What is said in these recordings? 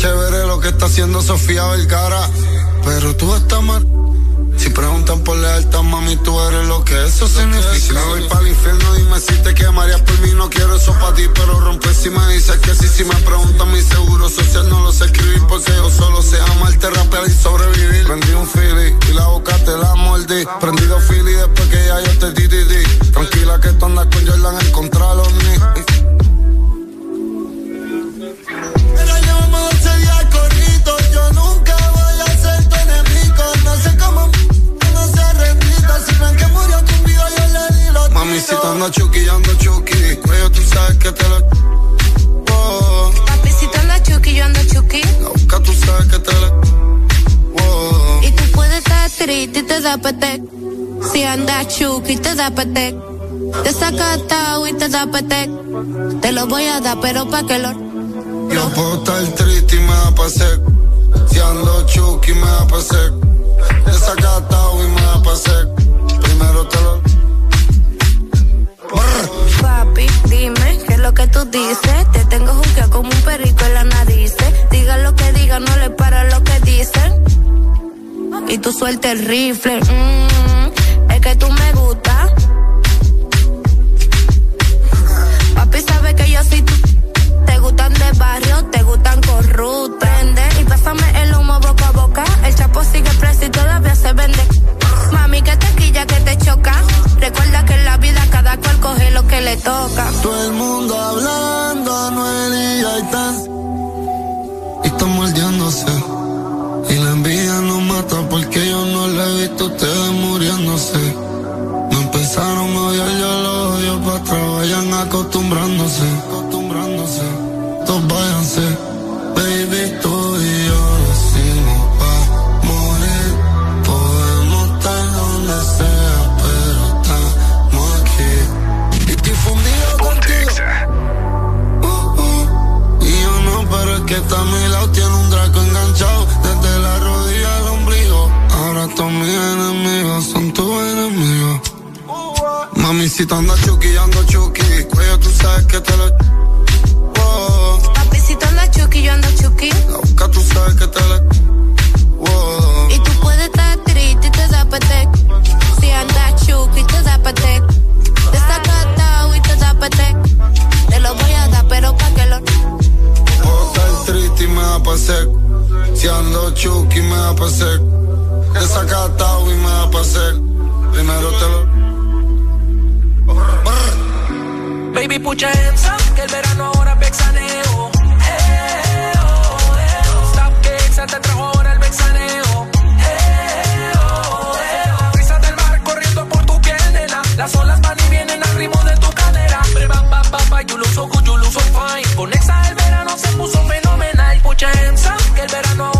chévere lo que está haciendo Sofía Vergara, pero tú estás mal. Si preguntan por lealtad, mami, tú eres lo que eso significa. Si me voy para el infierno, dime si te quemarías por mí. No quiero eso para ti, pero rompe si me dices que sí. Si me preguntan mi seguro social, no lo sé escribir porque yo solo sé amarte, rapear y sobrevivir. Prendí un fili y la boca te la mordí. Prendido fili después que ya yo te di, di, di. Tranquila que tú andas con Jordan en contra los ni. Mamisita anda chuki, yo ando chuki. Cuello, tú sabes que te la. Oh. Papicito anda chuki, yo ando chuki. La boca, tú sabes que te la. Oh. Y tú puedes estar triste y te da pete. Si anda chuki, te da pete. Te saca y te da pete. Te lo voy a dar, pero pa' que lo. Yo puedo estar triste y me da pa' sec. Si ando chuki, me da pa' sec. Te saca y me da pa' sec. Primero te lo Papi, dime qué es lo que tú dices. Te tengo juzgado como un perrito en la nariz. Diga lo que diga, no le para lo que dicen. Y tú suelta el rifle. Mm, es que tú me gusta. Papi sabe que yo soy tú. Te gustan de barrio, te gustan corruptos. Y pásame el humo boca a boca. El chapo sigue preso y todavía se vende. Mami, que te quilla, que te choca. Recuerda que en la vida cada cual coge lo que le toca. Todo el mundo hablando, Anuel y Gaitán. Y están mordiéndose. Y la envidia nos mata porque yo no la he visto ustedes muriéndose. No empezaron a odiar, yo los odio para vayan acostumbrándose. Mami, si te andas chuki, yo ando chuki. Cuello, tú sabes que te lo. Oh. Papi, si te andas chuki, yo ando chuki. La boca, tú sabes que te lo. Oh. Y tú puedes estar triste y te da pete. Si andas chuki, te da pete. Te saca y te da pete. Te lo voy a dar, pero pa' que lo triste y me da pa' sec. Si ando chuki me da pa' sec. Desacatado y me da pa' sec. Primero te lo. Baby, hands up, que el verano ahora es vexaneo. Stop que exa te trajo ahora el vexaneo. Brisa del mar corriendo por tu piel, nena. Las olas van y vienen al ritmo de tu cadera. Ba, ba, ba, you look so good, you look so fine. Con exa el verano se puso fenomenal que el verano ahora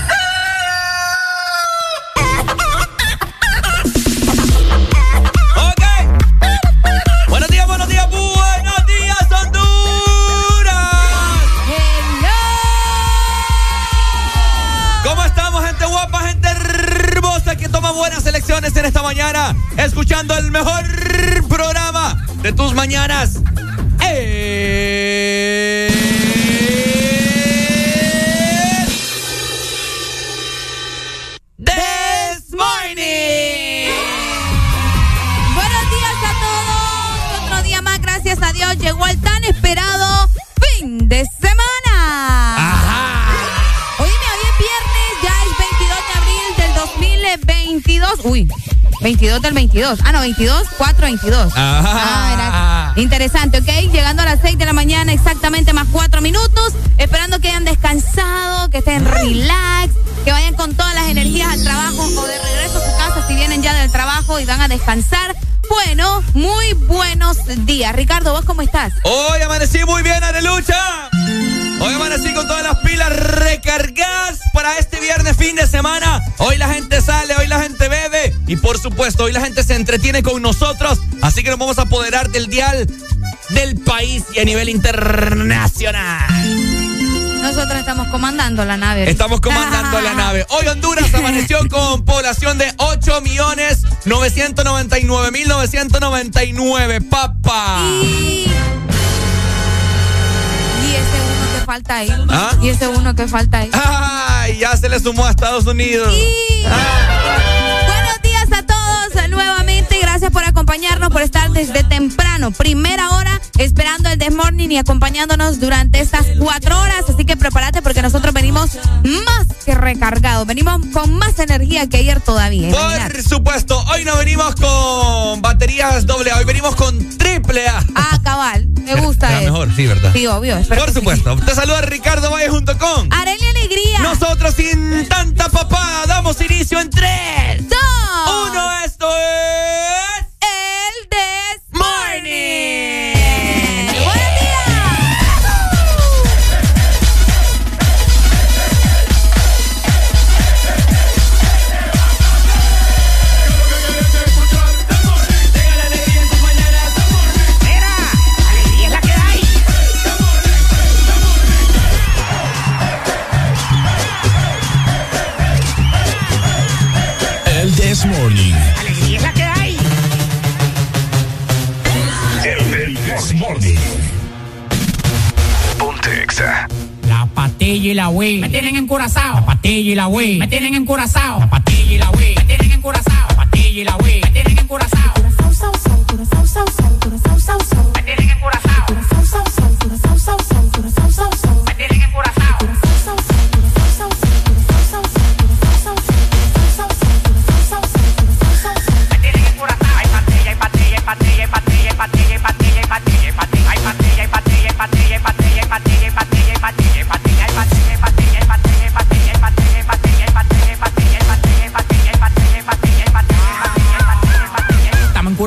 Mejor programa de tus mañanas. ¡Eh! 22 del 22. Ah, no, 22, 4, 22. Ajá. Ah, era interesante, ¿ok? Llegando a las 6 de la mañana, exactamente más 4 minutos. Esperando que hayan descansado, que estén relax, que vayan con todas las energías al trabajo o de regreso a su casa si vienen ya del trabajo y van a descansar. Bueno, muy buenos días. Ricardo, ¿vos cómo estás? Hoy amanecí muy bien, Arelucha. Hoy amanecí con todas las pilas recargadas para este viernes fin de semana. Hoy la gente sale, hoy la gente y por supuesto hoy la gente se entretiene con nosotros. Así que nos vamos a apoderar del dial del país y a nivel internacional. Nosotros estamos comandando la nave. Estamos comandando la nave. Hoy Honduras amaneció con población de 8 millones 999 mil 999, papá. Y... y ese uno que falta ahí. ¿Ah? Y ese uno que falta ahí. Ay, ya se le sumó a Estados Unidos. Y... Gracias por acompañarnos, por estar desde temprano, primera hora, esperando el This Morning y acompañándonos durante estas cuatro horas. Así que prepárate porque nosotros venimos más que recargados. Venimos con más energía que ayer todavía. Por supuesto, hoy no venimos con baterías doble A, hoy venimos con triple A. Ah, cabal. Me gusta eso. mejor, sí, ¿verdad? Sí, obvio. Por que sí. supuesto. Te saluda Ricardo Valle junto con. Arelia Alegría. Nosotros sin tanta papada damos inicio en tres. Dos. Uno, esto es. Patilla y la Wii me tienen encurazao. La patilla y la Wii me tienen encurazao. La patilla y la Wii me tienen encurazao. La patilla y la Wii me tienen encurazao. Me tienen encurazao. Me tienen encurazao. Me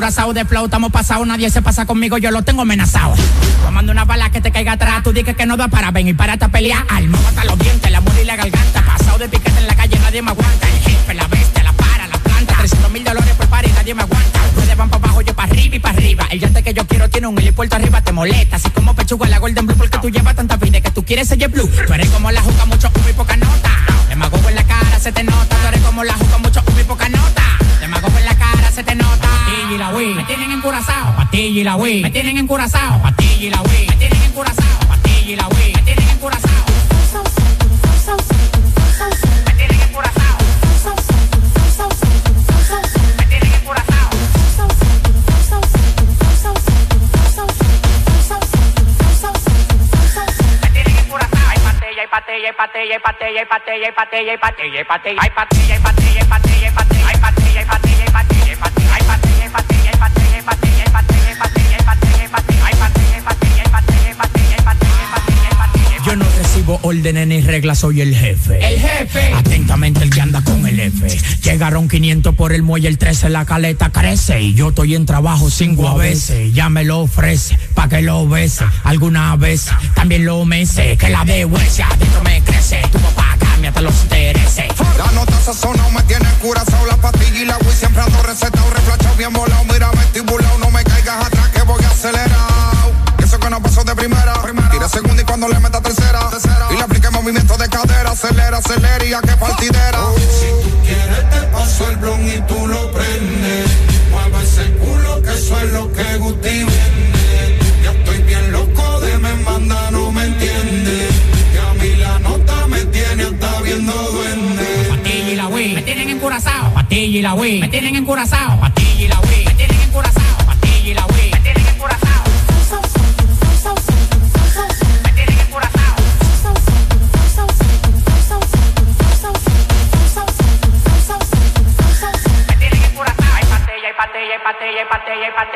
encurazados de flow, estamos pasados, nadie se pasa conmigo, yo lo tengo amenazado. Tomando una bala que te caiga atrás, tú dices que no da para ven y párate a pelear. Alma, hasta los dientes, la muerte y la garganta. Pasado de piquete en la calle, nadie me aguanta. El jefe, la bestia, la para, la planta. 300 mil dólares por par y nadie me aguanta. Ustedes van para abajo, yo para arriba y para arriba. El yate que yo quiero tiene un helipuerto arriba, te molesta. Así como pechuga la Golden Blue, porque tú llevas tanta vida que tú quieres ser blue. Tú eres como la juca, mucho humo y poca nota. Demagogo en la cara, se te nota. Tú eres como la juca, mucho humo y poca nota. Patilla y la Wii, me tienen encurazao. Patilla y la Wii, me tienen encurazao. Patilla y la Wii, me tienen encurazao. Patilla y la Wii, me tienen encurazao. Patilla, hay patilla, hay patilla, hay patilla, hay patilla, hay patilla, Recibo órdenes ni reglas, soy el jefe. El jefe. Atentamente el que anda con el F. Llegaron 500 por el muelle, el 13 la caleta crece. Y yo estoy en trabajo cinco a veces. Ya me lo ofrece, pa' que lo bese. Alguna vez también lo mece. Que la de huesia adentro me crece. Tu papá cámbiate los intereses. La nota sazonado me tiene curazao La pastilla y la Wii siempre ando recetado Reflachado bien volado, mira vestibulado No me caigas atrás que voy acelerado Eso que no pasó de primera Segunda y cuando le meta tercera. tercera. Y le aplique movimiento de cadera. Acelera, acelera y a que partidera. Oh, si tú quieres te paso el blon y tú lo prendes. Mueve ese culo que eso es lo que Guti vende. Ya estoy bien loco de me manda, no me entiende. Que a mí la nota me tiene hasta viendo duende. Patilla y la Wii, me tienen encurazao. Patilla y la Wii, me tienen encurazao. Patilla y la Wii, me tienen encurazao.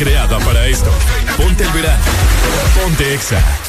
creada para esto. Ponte el verano. Ponte Exa.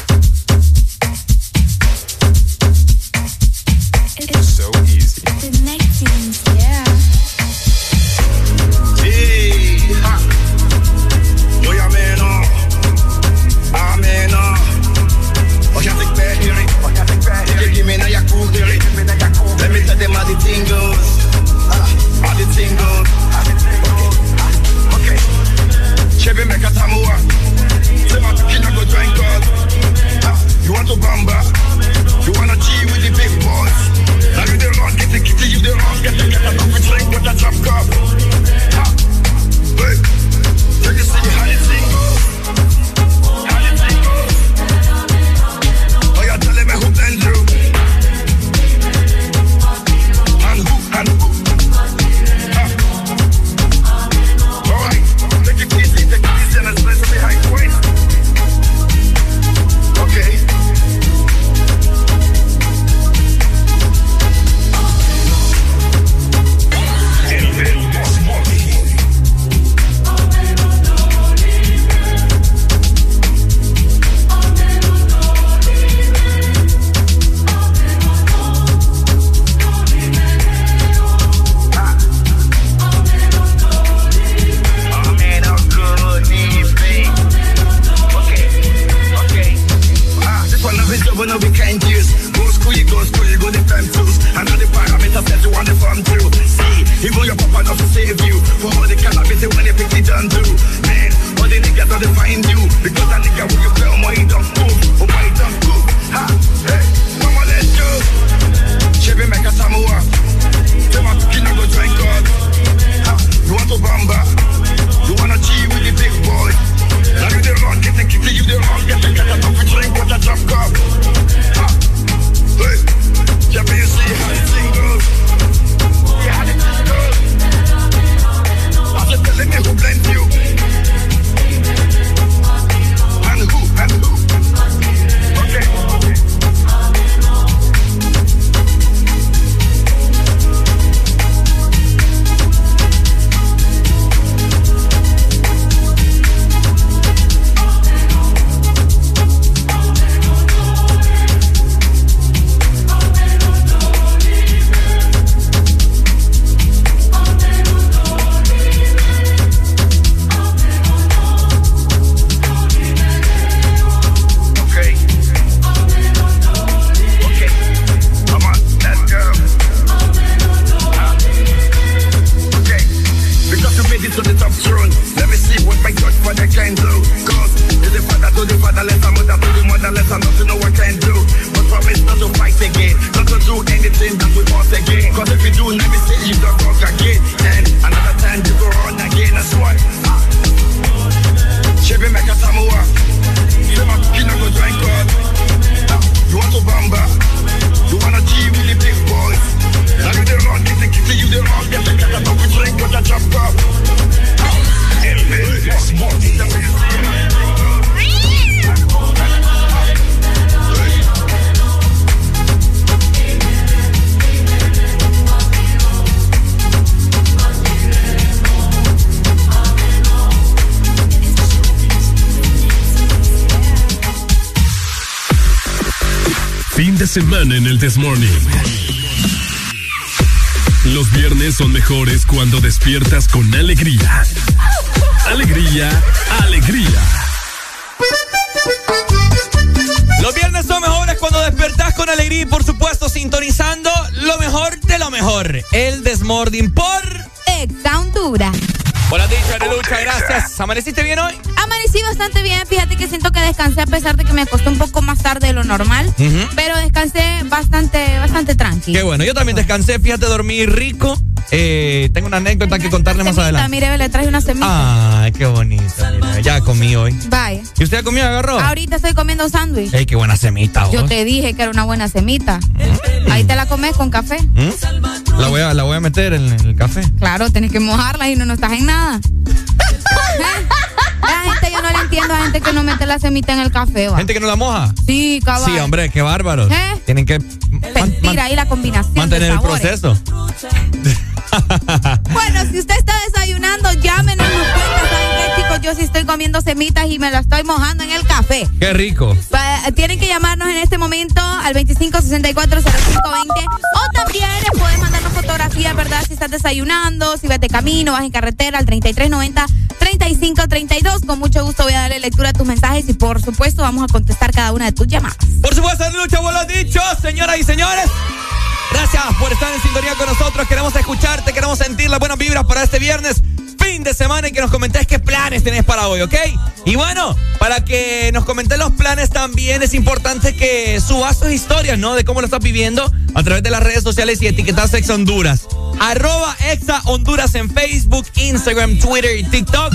En el Desmorning. Los viernes son mejores cuando despiertas con alegría. Alegría, alegría. Los viernes son mejores cuando despertás con alegría y por supuesto sintonizando lo mejor de lo mejor. El Desmorning por Exa Honduras. Hola, dicho Lucha, gracias. ¿Amaneciste bien hoy? Amanecí bastante bien. Fíjate que siento que descansé a pesar de que me acosté un poco más tarde de lo normal. Bastante tranquilo. Qué bueno, yo también descansé. Fíjate, dormí rico. Eh, tengo una anécdota que contarle más adelante. Mire, le traje una semita. Ay, qué bonito. ya comí hoy. Vaya. ¿Y usted ha comido, agarró? Ahorita estoy comiendo sándwich. Ey, qué buena semita. Yo te dije que era una buena semita. Ahí te la comes con café. ¿Mm? La, voy a, la voy a meter en, el café. Claro, tenés que mojarla y no, no estás en nada. La gente, yo no le entiendo a gente que no mete la semita en el café. ¿va? ¿Gente que no la moja? Sí, cabrón. Sí, hombre, qué bárbaros. ¿Eh? Tienen que... Mira ahí la combinación Mantener de el proceso. bueno, si usted está desayunando, llámenos, nos cuenta, ¿saben qué, chicos? Yo sí estoy comiendo semitas y me la estoy mojando en el café. Qué rico. tienen que llamarnos en este momento al 25640520 o también pueden mandarnos fotografías, ¿verdad? Si estás desayunando, si vas de camino, vas en carretera al 3390 3532. Con mucho gusto voy a darle lectura a tus mensajes y por supuesto vamos a contestar cada una de tus llamadas. Por supuesto, Lucha, vos lo dicho, señoras y señores. Gracias por estar en sintonía con nosotros. Queremos escucharte, queremos sentir las buenas vibras para este viernes, fin de semana, y que nos comentés qué planes tenés para hoy, ¿ok? Y bueno, para que nos comentes los planes también es importante que subas tus historias, ¿no? De cómo lo estás viviendo a través de las redes sociales y etiquetas Exa Honduras. Arroba Exa Honduras en Facebook, Instagram, Twitter y TikTok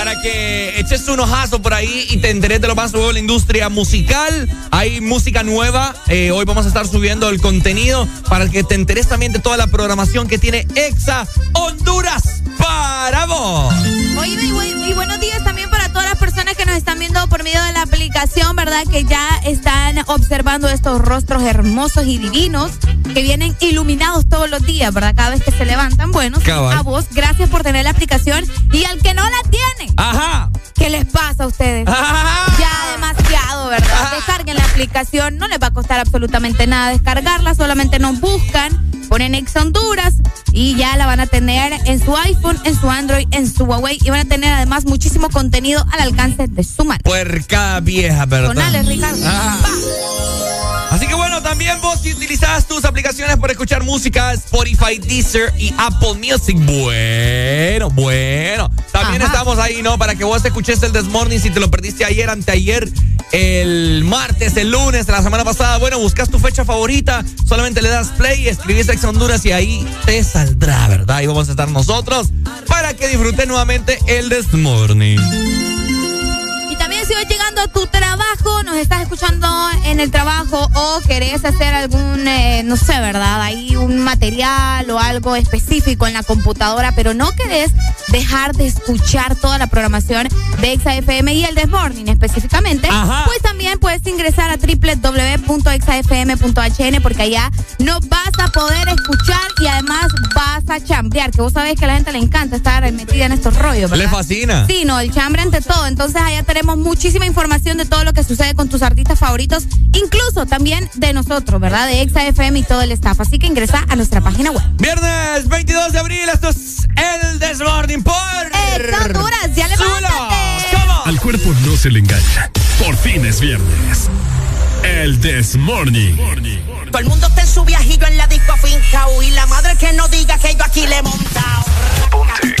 para que eches un ojazo por ahí y te enteres de lo más nuevo de la industria musical. Hay música nueva. Eh, hoy vamos a estar subiendo el contenido para que te enteres también de toda la programación que tiene Exa Honduras para vos. Oye, y, buenos días también para todas las personas que nos están viendo por medio de la aplicación, ¿verdad? Que ya están observando estos rostros hermosos y divinos que vienen iluminados todos los días, ¿verdad? Cada vez que se levantan. Bueno, a vos, gracias por tener la aplicación. Y al que no la tiene, Ajá. ¿Qué les pasa a ustedes? Ya demasiado, ¿verdad? Descarguen la aplicación, no les va a costar absolutamente nada descargarla, solamente nos buscan, ponen Ex Honduras y ya la van a tener en su iPhone, en su Android, en su Huawei y van a tener además muchísimo contenido al alcance de su mano. Puerca vieja, ¿verdad? Ricardo. Bueno, también vos si utilizas tus aplicaciones para escuchar música, Spotify, Deezer y Apple Music. Bueno, bueno. También estamos ahí, ¿no? Para que vos escuches el Desmorning si te lo perdiste ayer, anteayer, el martes, el lunes, la semana pasada. Bueno, buscas tu fecha favorita, solamente le das play, escribís Ex Honduras y ahí te saldrá, ¿verdad? Y vamos a estar nosotros para que disfrutes nuevamente el Desmorning también si vas llegando a tu trabajo, nos estás escuchando en el trabajo o querés hacer algún, eh, no sé, ¿verdad? Hay un material o algo específico en la computadora, pero no querés dejar de escuchar toda la programación de ExaFM y el Desmorning específicamente, pues también puedes ingresar a www.exafm.hn porque allá no vas a poder escuchar y además vas a chambrear, que vos sabés que a la gente le encanta estar metida en estos rollos, ¿verdad? Le fascina. Sí, no, el chambre ante todo. Entonces allá tenemos muchísima información de todo lo que sucede con tus artistas favoritos, incluso también de nosotros, ¿verdad? De ExaFM y todo el staff. Así que ingresa a nuestra página web. Viernes 22 de abril, esto es el Desmorning por... Exa Honduras, ya levántate. Al cuerpo no se le engaña. Por fin es viernes. El Desmorning. Todo el mundo está en su viajillo en la disco finca y la madre que no diga que yo aquí le he montado. Ponte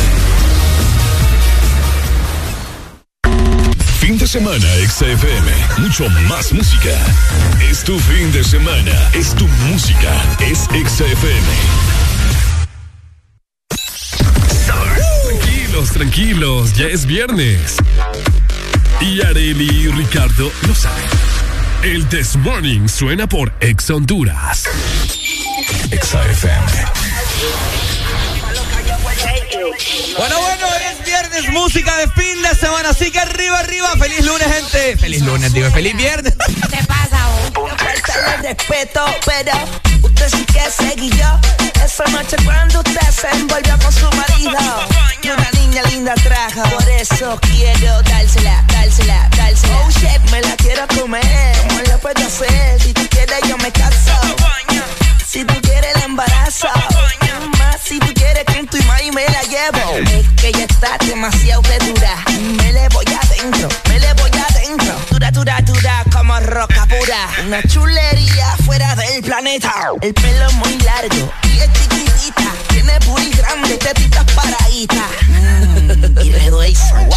Fin de semana, XFM. Mucho más música. Es tu fin de semana. Es tu música. Es XFM. Tranquilos, tranquilos. Ya es viernes. Y Areli y Ricardo lo saben. El This Morning suena por Ex Honduras. XFM. Bueno, bueno, es viernes, música de fin de semana, así que arriba, arriba, feliz lunes, gente. Feliz lunes, digo, feliz viernes. ¿Qué te pasa, vos? respeto, pero usted sí que seguía esa noche cuando usted se envolvió con su marido. Y una niña linda trajo, por eso quiero dársela, dársela, dársela. Oh shit, me la quiero comer, ¿cómo lo puedo hacer? Si tú quieres yo me caso, si tú quieres el embarazo, más si tú quieres con tu imagen me la llevo. Es que ella demasiado de dura, me le voy adentro, me le voy adentro. Dura, dura, dura como roca pura. Una chulería fuera del planeta. El pelo muy largo y es chiquitita. Tiene booty grande, tetitas paraditas. Mm, y wow. Oye,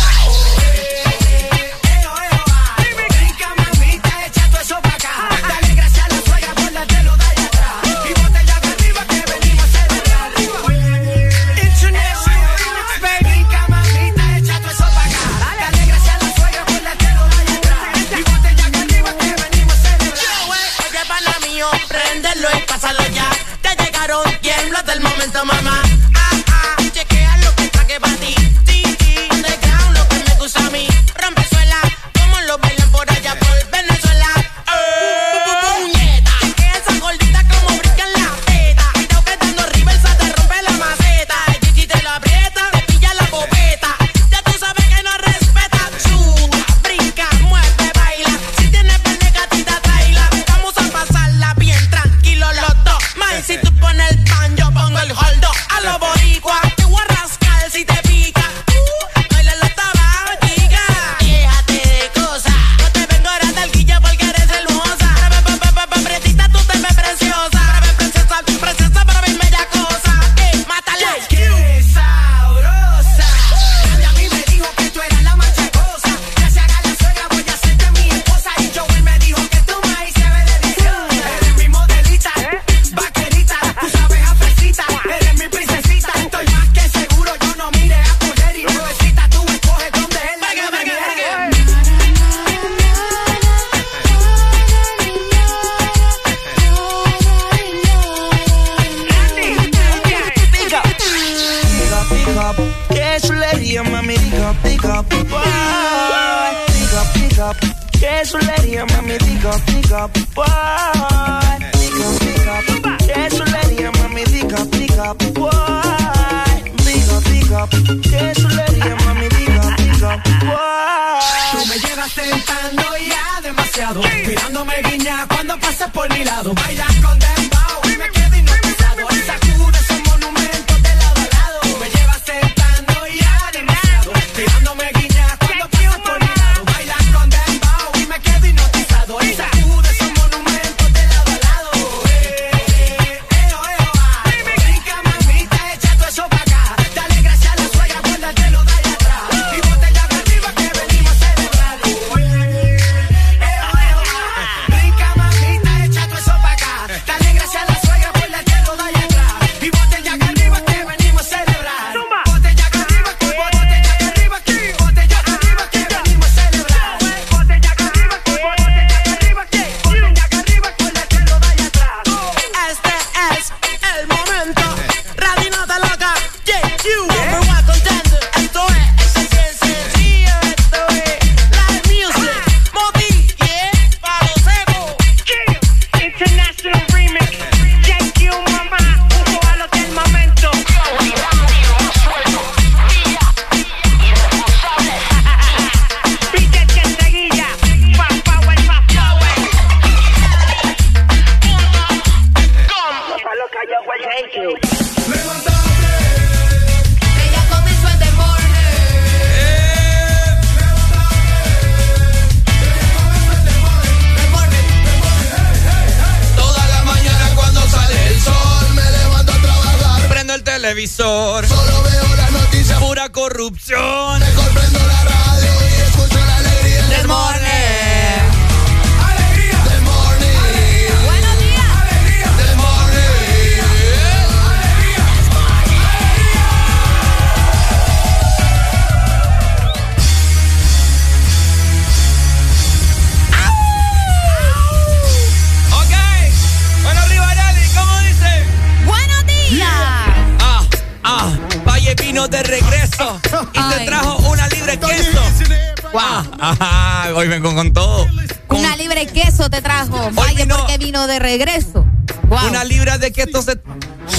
Hoy vengo con todo. Con Una libre queso te trajo. Vaya vino- porque vino de regreso. Wow. una libra de queso se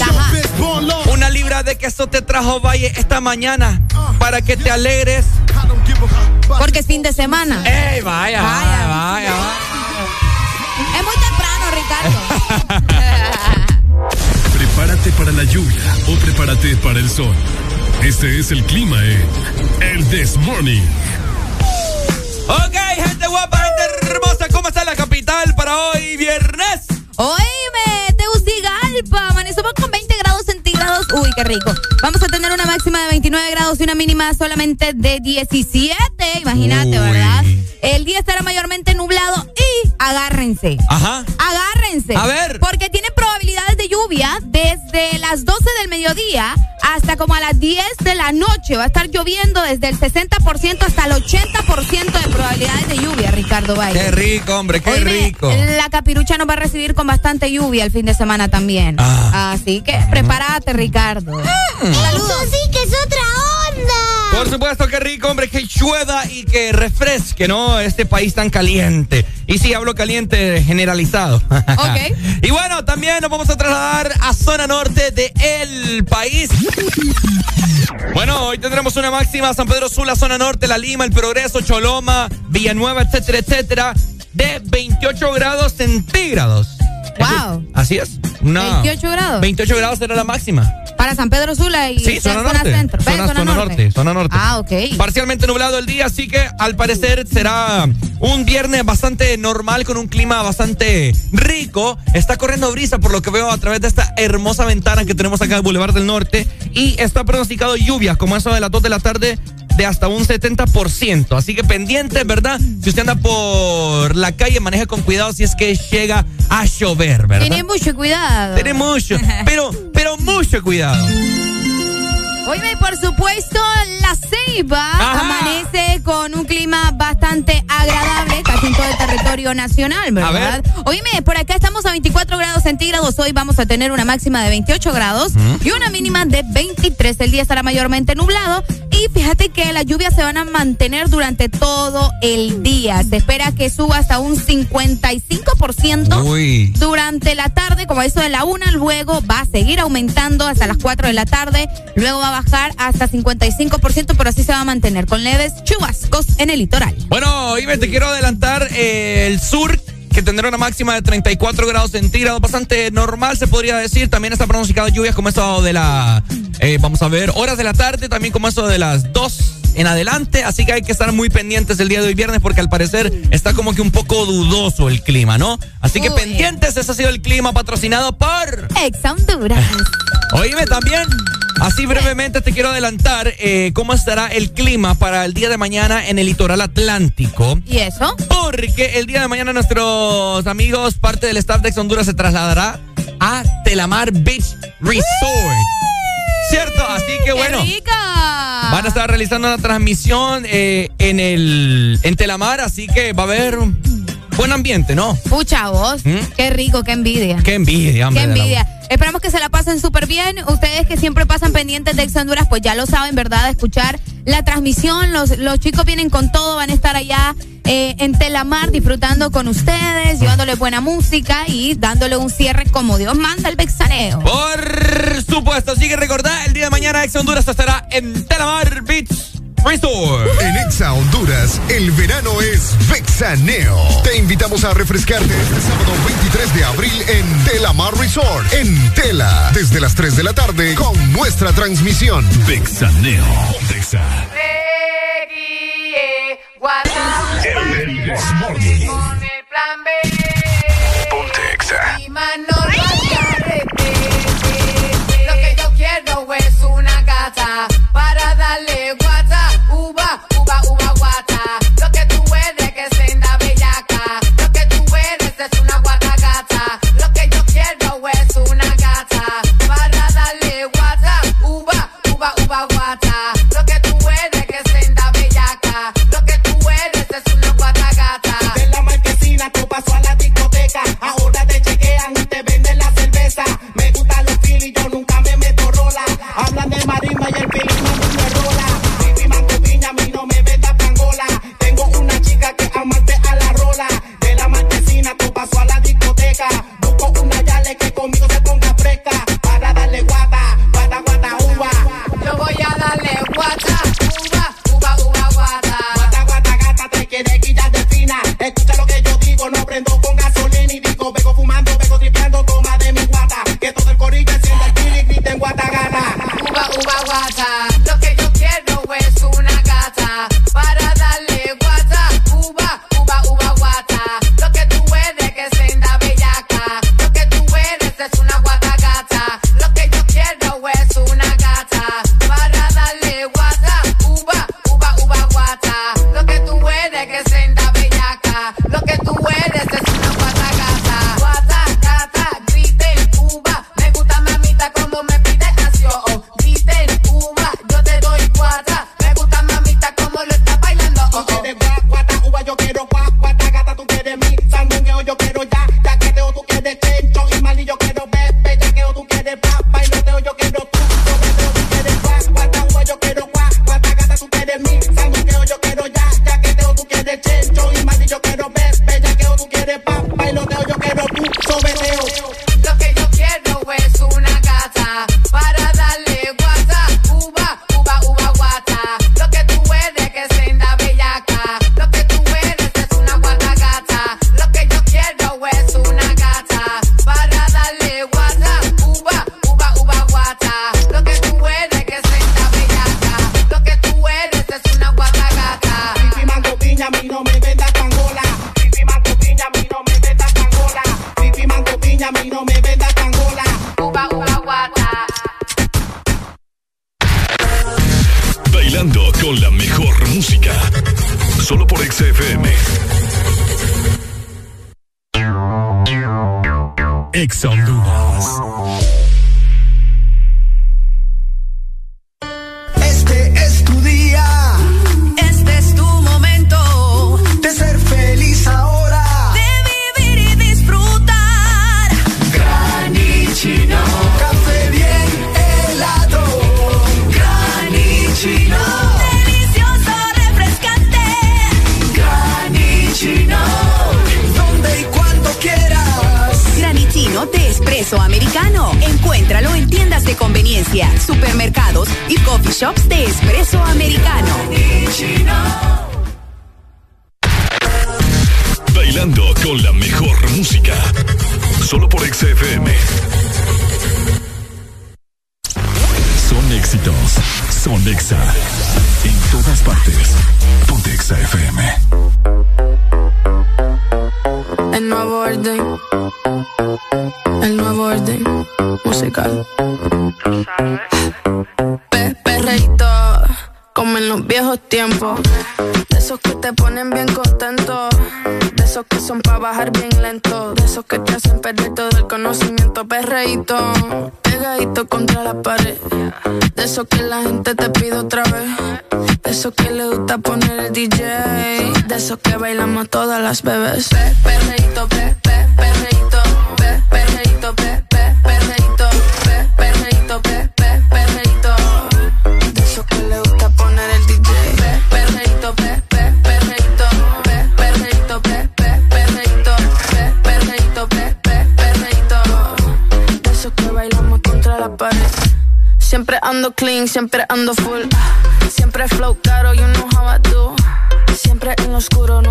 Ajá. Una libra de queso te trajo Valle esta mañana para que te alegres. Porque es fin de semana. ¡Ey, vaya, Vaya. vaya, vaya! Es muy temprano, Ricardo. Prepárate para la lluvia o prepárate para el sol. Este es el clima en El This Morning. Ok, gente guapa, gente hermosa, ¿cómo está la capital para hoy viernes? Oíme, Tegucigalpa, amanecemos con 20 grados centígrados. Uy, qué rico. Vamos a tener una máxima de 29 grados y una mínima solamente de 17. Imagínate, Uy. ¿verdad? El día estará mayormente nublado y agárrense. Ajá. Agárrense. A ver. Porque tienen probabilidades de lluvia desde las 12 del mediodía hasta como a las 10 de la noche. Va a estar lloviendo desde el 60% hasta el 80% de probabilidades de lluvia, Ricardo Valle. Qué rico, hombre, qué Oíme, rico. La capirucha nos va a recibir con bastante lluvia el fin de semana también. Ah. Así que prepárate, Ricardo. Saludos. sí que es otra onda. Por supuesto, qué rico, hombre, que llueva y que refresque, ¿no? Este país tan caliente. Y sí, hablo caliente generalizado. Ok. y bueno, también nos vamos a trasladar a zona norte del país. Bueno, hoy tendremos una máxima San Pedro Sula, zona norte, La Lima, El Progreso, Choloma, Villanueva, etcétera, etcétera, de 28 grados centígrados. Wow. Así es. Una, 28 grados. 28 grados será la máxima. Para San Pedro Sula y Sí, zona centro. Zona, zona norte. Zona norte. Ah, ok. Parcialmente nublado el día, así que al parecer será un viernes bastante normal con un clima bastante rico. Está corriendo brisa por lo que veo a través de esta hermosa ventana que tenemos acá en el Boulevard del Norte y está pronosticado lluvias como eso de las 2 de la tarde de hasta un 70%. Así que pendiente, ¿verdad? Si usted anda por la calle, maneje con cuidado si es que llega a llover, ¿verdad? Tiene mucho cuidado. Tiene mucho, pero, pero mucho cuidado. Oye, por supuesto, la ceiba Ajá. amanece con un clima bastante agradable casi en todo el territorio nacional, ¿verdad? Oíme, por acá estamos a 24 grados centígrados. Hoy vamos a tener una máxima de 28 grados y una mínima de 23. El día estará mayormente nublado y fíjate que las lluvias se van a mantener durante todo el día. Se espera que suba hasta un 55% Uy. durante la tarde, como eso de la una, luego va a seguir aumentando hasta las 4 de la tarde, luego va a bajar hasta 55%, pero así se va a mantener con leves chubascos en el litoral. Bueno, Ibe, te quiero adelantar eh, el sur que tendrá una máxima de 34 grados centígrados, bastante normal se podría decir. También está pronosticado lluvias como eso de la, eh, vamos a ver, horas de la tarde, también como eso de las 2 en adelante. Así que hay que estar muy pendientes el día de hoy viernes porque al parecer está como que un poco dudoso el clima, ¿no? Así que Uy. pendientes, ese ha sido el clima patrocinado por... Ex Honduras. Oíme también, así brevemente te quiero adelantar eh, cómo estará el clima para el día de mañana en el litoral atlántico. ¿Y eso? Porque el día de mañana nuestros amigos, parte del staff de Ex Honduras, se trasladará a Telamar Beach Resort. ¿Cierto? Así que bueno. ¡Qué rica! Van a estar realizando una transmisión eh, en el en Telamar, así que va a haber buen ambiente, ¿no? Pucha vos. ¿Mm? Qué rico, qué envidia. Qué envidia, hombre. Qué envidia. Esperamos que se la pasen súper bien. Ustedes que siempre pasan pendientes de Ex Honduras, pues ya lo saben, ¿verdad? De escuchar la transmisión. Los, los chicos vienen con todo, van a estar allá eh, en Telamar disfrutando con ustedes, llevándole buena música y dándole un cierre como Dios manda el vexaneo. Por supuesto, sigue recordar, el día de mañana Ex Honduras estará en Telamar Beach Resort. En Exa Honduras, el verano es Vexaneo. Te invitamos a refrescarte este sábado 23 de abril en Telamar Resort, en Tela, desde las 3 de la tarde con nuestra transmisión. Vexaneo. Vexa. El Exa. Lo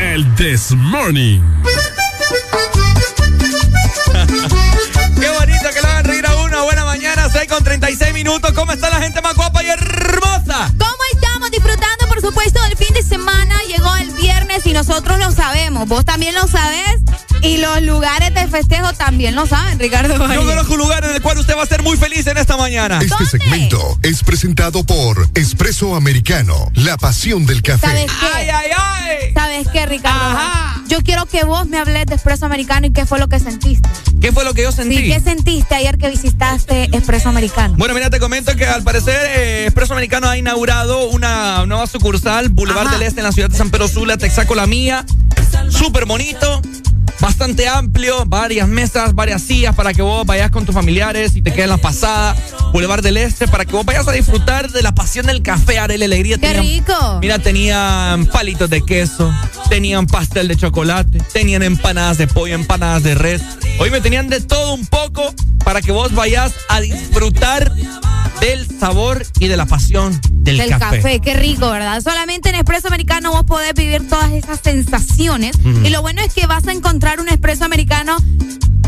el This Morning. Qué bonito que lo hagan reír a uno. Buena mañana, 6 con 36 minutos. ¿Cómo está la gente más guapa y hermosa? ¿Cómo estamos disfrutando, por supuesto, del fin de semana? Llegó el viernes y nosotros lo sabemos. ¿Vos también lo sabés? Y los lugares de festejo también lo saben, Ricardo. Yo conozco un lugar en el cual usted va a ser muy feliz en esta mañana. Este segmento es presentado por Espresso Americano, la pasión del café. ¿Sabes qué? Ay, ay, ay. ¿Sabes qué, Ricardo? Ajá. Yo quiero que vos me hables de Espresso Americano y qué fue lo que sentiste. ¿Qué fue lo que yo sentí? Sí, ¿qué sentiste ayer que visitaste Espresso Americano? Bueno, mira, te comento que al parecer eh, Espresso Americano ha inaugurado una nueva sucursal, Boulevard del Este, en la ciudad de San Pedro Sula, Texaco, la mía. súper bonito, bastante amplio, varias mesas, varias sillas para que vos vayas con tus familiares y te quedes la pasada. Boulevard del Este para que vos vayas a disfrutar de la pasión del café, Arele Alegría. ¡Qué rico! Mira, tenían palitos de queso, tenían pastel de chocolate, tenían empanadas de pollo, empanadas de res. Hoy me tenían de todo un poco para que vos vayas a disfrutar del sabor y de la pasión del, del café. Qué rico, ¿verdad? Solamente en Espresso Americano vos podés vivir todas esas sensaciones. Y lo bueno es que vas a encontrar un Espresso Americano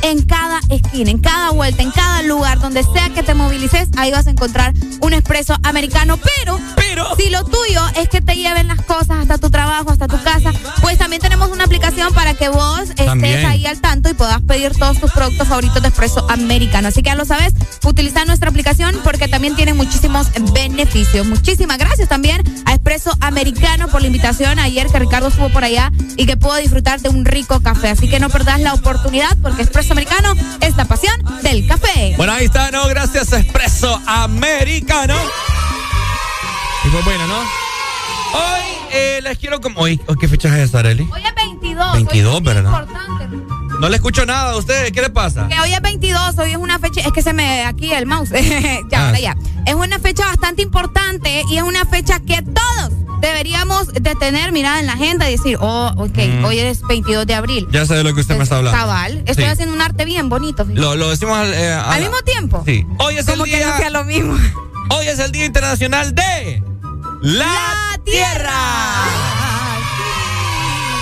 en cada esquina, en cada vuelta, en cada lugar, donde sea que te movilices, ahí vas a encontrar un expreso americano. Pero, pero, si lo tuyo es que te lleven las cosas hasta tu trabajo, hasta tu casa, pues también tenemos una aplicación para que vos estés ahí al tanto y puedas pedir todos tus productos favoritos de expreso americano. Así que ya lo sabes, utiliza nuestra aplicación porque también tiene muchísimos beneficios. Muchísimas gracias también a Expreso Americano por la invitación ayer que Ricardo estuvo por allá y que pudo disfrutar de un rico café. Así que no perdás la oportunidad porque Expreso Americano es la pasión del café. Bueno, ahí está, ¿no? Gracias, Expreso Americano. Y pues bueno, ¿no? Hoy eh, les quiero como... Hoy, ¿qué fecha es Arely? Hoy es 22. 22, hoy es ¿verdad? Importante. No le escucho nada a ustedes, ¿qué le pasa? Que hoy es 22, hoy es una fecha, es que se me aquí el mouse, ya, Ah. ya. Es una fecha bastante importante y es una fecha que todos deberíamos de tener mirada en la agenda y decir, oh, ok, Mm. hoy es 22 de abril. Ya sé de lo que usted me está hablando. Cabal, estoy Sí. haciendo un arte bien bonito. Lo, lo decimos al, eh, Al la- mismo tiempo. Sí. Hoy es Como el que día. no sea lo mismo. Hoy es el Día Internacional de la,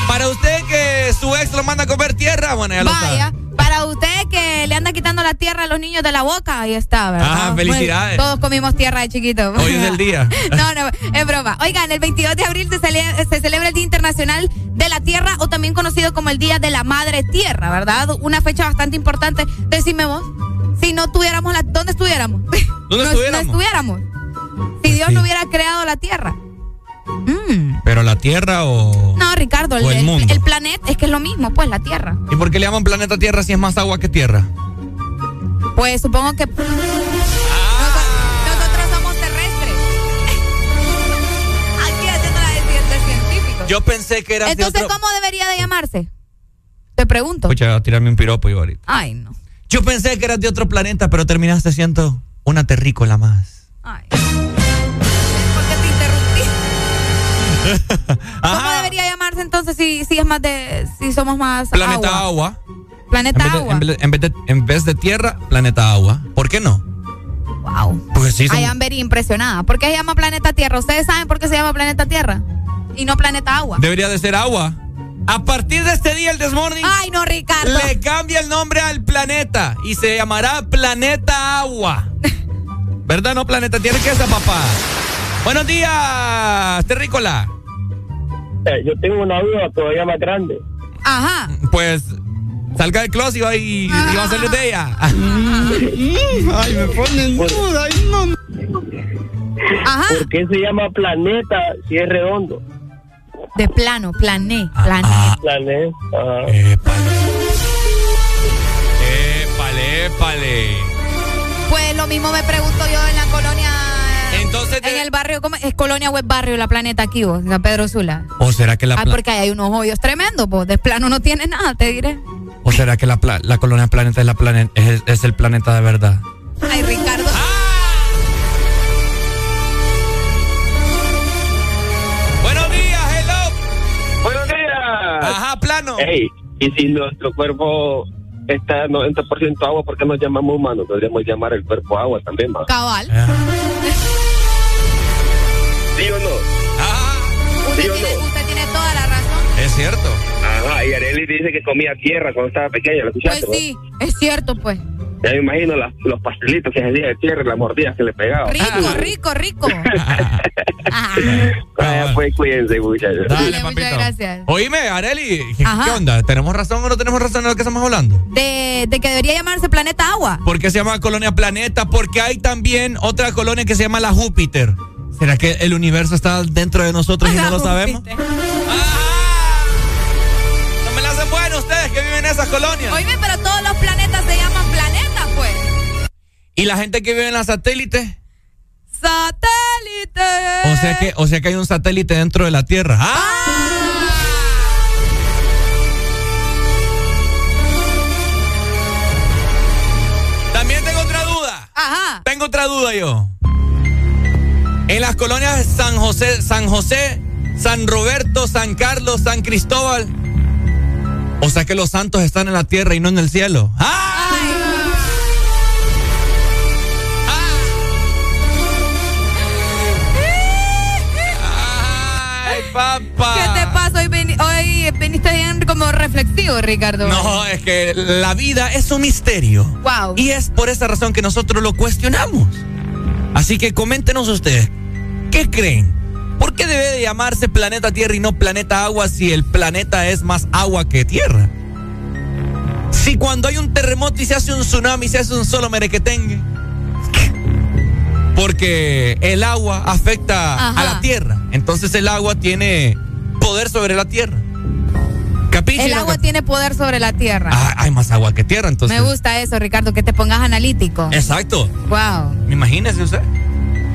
Para usted que su ex lo manda a comer tierra, bueno, ya lo Vaya, sabe. para usted que le anda quitando la tierra a los niños de la boca, ahí está, ¿verdad? Ah, felicidades. Bueno, todos comimos tierra de chiquito. Hoy es el día. No, no, es broma. Oigan, el 22 de abril se, cele- se celebra el Día Internacional de la Tierra o también conocido como el Día de la Madre Tierra, ¿verdad? Una fecha bastante importante. Decime vos, si no tuviéramos la... ¿Dónde estuviéramos? ¿Dónde no, estuviéramos? No estuviéramos. Si Dios sí. no hubiera creado la Tierra. Mm. ¿Pero la Tierra o.? No, Ricardo, el, O el el- mundo. el planeta es que es lo mismo, pues, la Tierra. ¿Y por qué le llaman planeta Tierra si es más agua que tierra? Pues supongo que... Nosotros, nosotros somos terrestres. Aquí haciendo la de, de científicos. Yo pensé que era de Entonces, otro. ¿cómo debería de llamarse? Te pregunto. Escucha, a tirarme un piropo yo ahorita. Ay, no. Yo pensé que eras de otro planeta, pero terminaste siendo una terrícola más. Ay. ¿Cómo debería llamarse entonces si, si es más de. si somos más. Planeta agua? agua. Planeta en, agua. en vez de- en vez de- en vez de tierra, planeta agua. ¿Por qué no? Wow. Pues sí, son- I am very impresionada. ¿Por qué se llama planeta Tierra? ¿Ustedes saben por qué se llama planeta Tierra? Y no planeta agua. debería de ser agua. A partir de este día, el Desmorning Ay, no, Ricardo. le cambia el nombre al planeta y se llamará Planeta Agua. ¿Verdad? No Planeta Tierra, ¿qué es esa, papá? Buenos días, terrícola. Eh, yo tengo una duda todavía más grande. Ajá. Pues salga del closet y va, y, va a salir de ella. Ay, me ponen duda. Ajá. ¿Por qué se llama planeta si es redondo? De plano, plané, plané. Ah, Planeta. ajá. épale. Épale, épale. Pues lo mismo me pregunto yo en la colonia. Entonces, En el barrio, ¿cómo es? Colonia Web Barrio, la Planeta aquí, vos, San Pedro Sula. ¿O será que la, Ah, porque ahí hay unos hoyos tremendos, pues. De plano no tiene nada, te diré. ¿O será que la, pla- la colonia planeta es, la plane- es, es el planeta de verdad? Ay, Ricardo. Buenos días, hello. Buenos días. Ajá, plano. Ey, y si nuestro cuerpo está 90% agua, ¿por qué nos llamamos humanos? Podríamos llamar el cuerpo agua también, ¿va? Cabal. Ah. ¿Sí o no? Usted, ¿Sí o tiene, no? usted tiene toda la razón. Es cierto. Ajá, y Arely dice que comía tierra cuando estaba pequeña, ¿lo escuchaste? Pues sí, es cierto, pues. Ya me imagino las- los pastelitos que se hacía de tierra y las mordidas que le pegaba. Rico, rico, rico. Ah, Vaya, pues cuídense, muchachos. Dale, Dale, muchas gracias. Oíme, Areli, ¿qué, qué onda? ¿Tenemos razón o no tenemos razón en lo que estamos hablando? de, de que debería llamarse Planeta Agua. ¿Por qué se llama colonia planeta? Porque hay también otra colonia que se llama la Júpiter. ¿Será que el universo está dentro de nosotros y no lo sabemos? ¡Ah! No me la hacen buena ustedes que viven en esas colonias. Oye, pero todos los planetas se llaman planetas, pues. ¿Y la gente que vive en las satélites? ¡Satélite! O sea que, o sea que hay un satélite dentro de la Tierra. ¡Ah! Ah. También tengo otra duda. Ajá. Tengo otra duda yo. En las colonias San José, San José, San Roberto, San Carlos, San Cristóbal. O sea que los santos están en la tierra y no en el cielo. ¡Ay! ¡Ay, papá! ¿Qué te pasa? Hoy, hoy viniste bien como reflexivo, Ricardo. No, es que la vida es un misterio. Wow. Y es por esa razón que nosotros lo cuestionamos. Así que coméntenos ustedes, ¿qué creen? ¿Por qué debe de llamarse planeta Tierra y no planeta agua si el planeta es más agua que tierra? Si cuando hay un terremoto y se hace un tsunami, se hace un solo merequetengue. Porque el agua afecta a la tierra. Entonces el agua tiene poder sobre la tierra. El agua tiene poder sobre la tierra. Ah, hay más agua que tierra, entonces. Me gusta eso, Ricardo, que te pongas analítico. Exacto. Wow. Imagínese usted.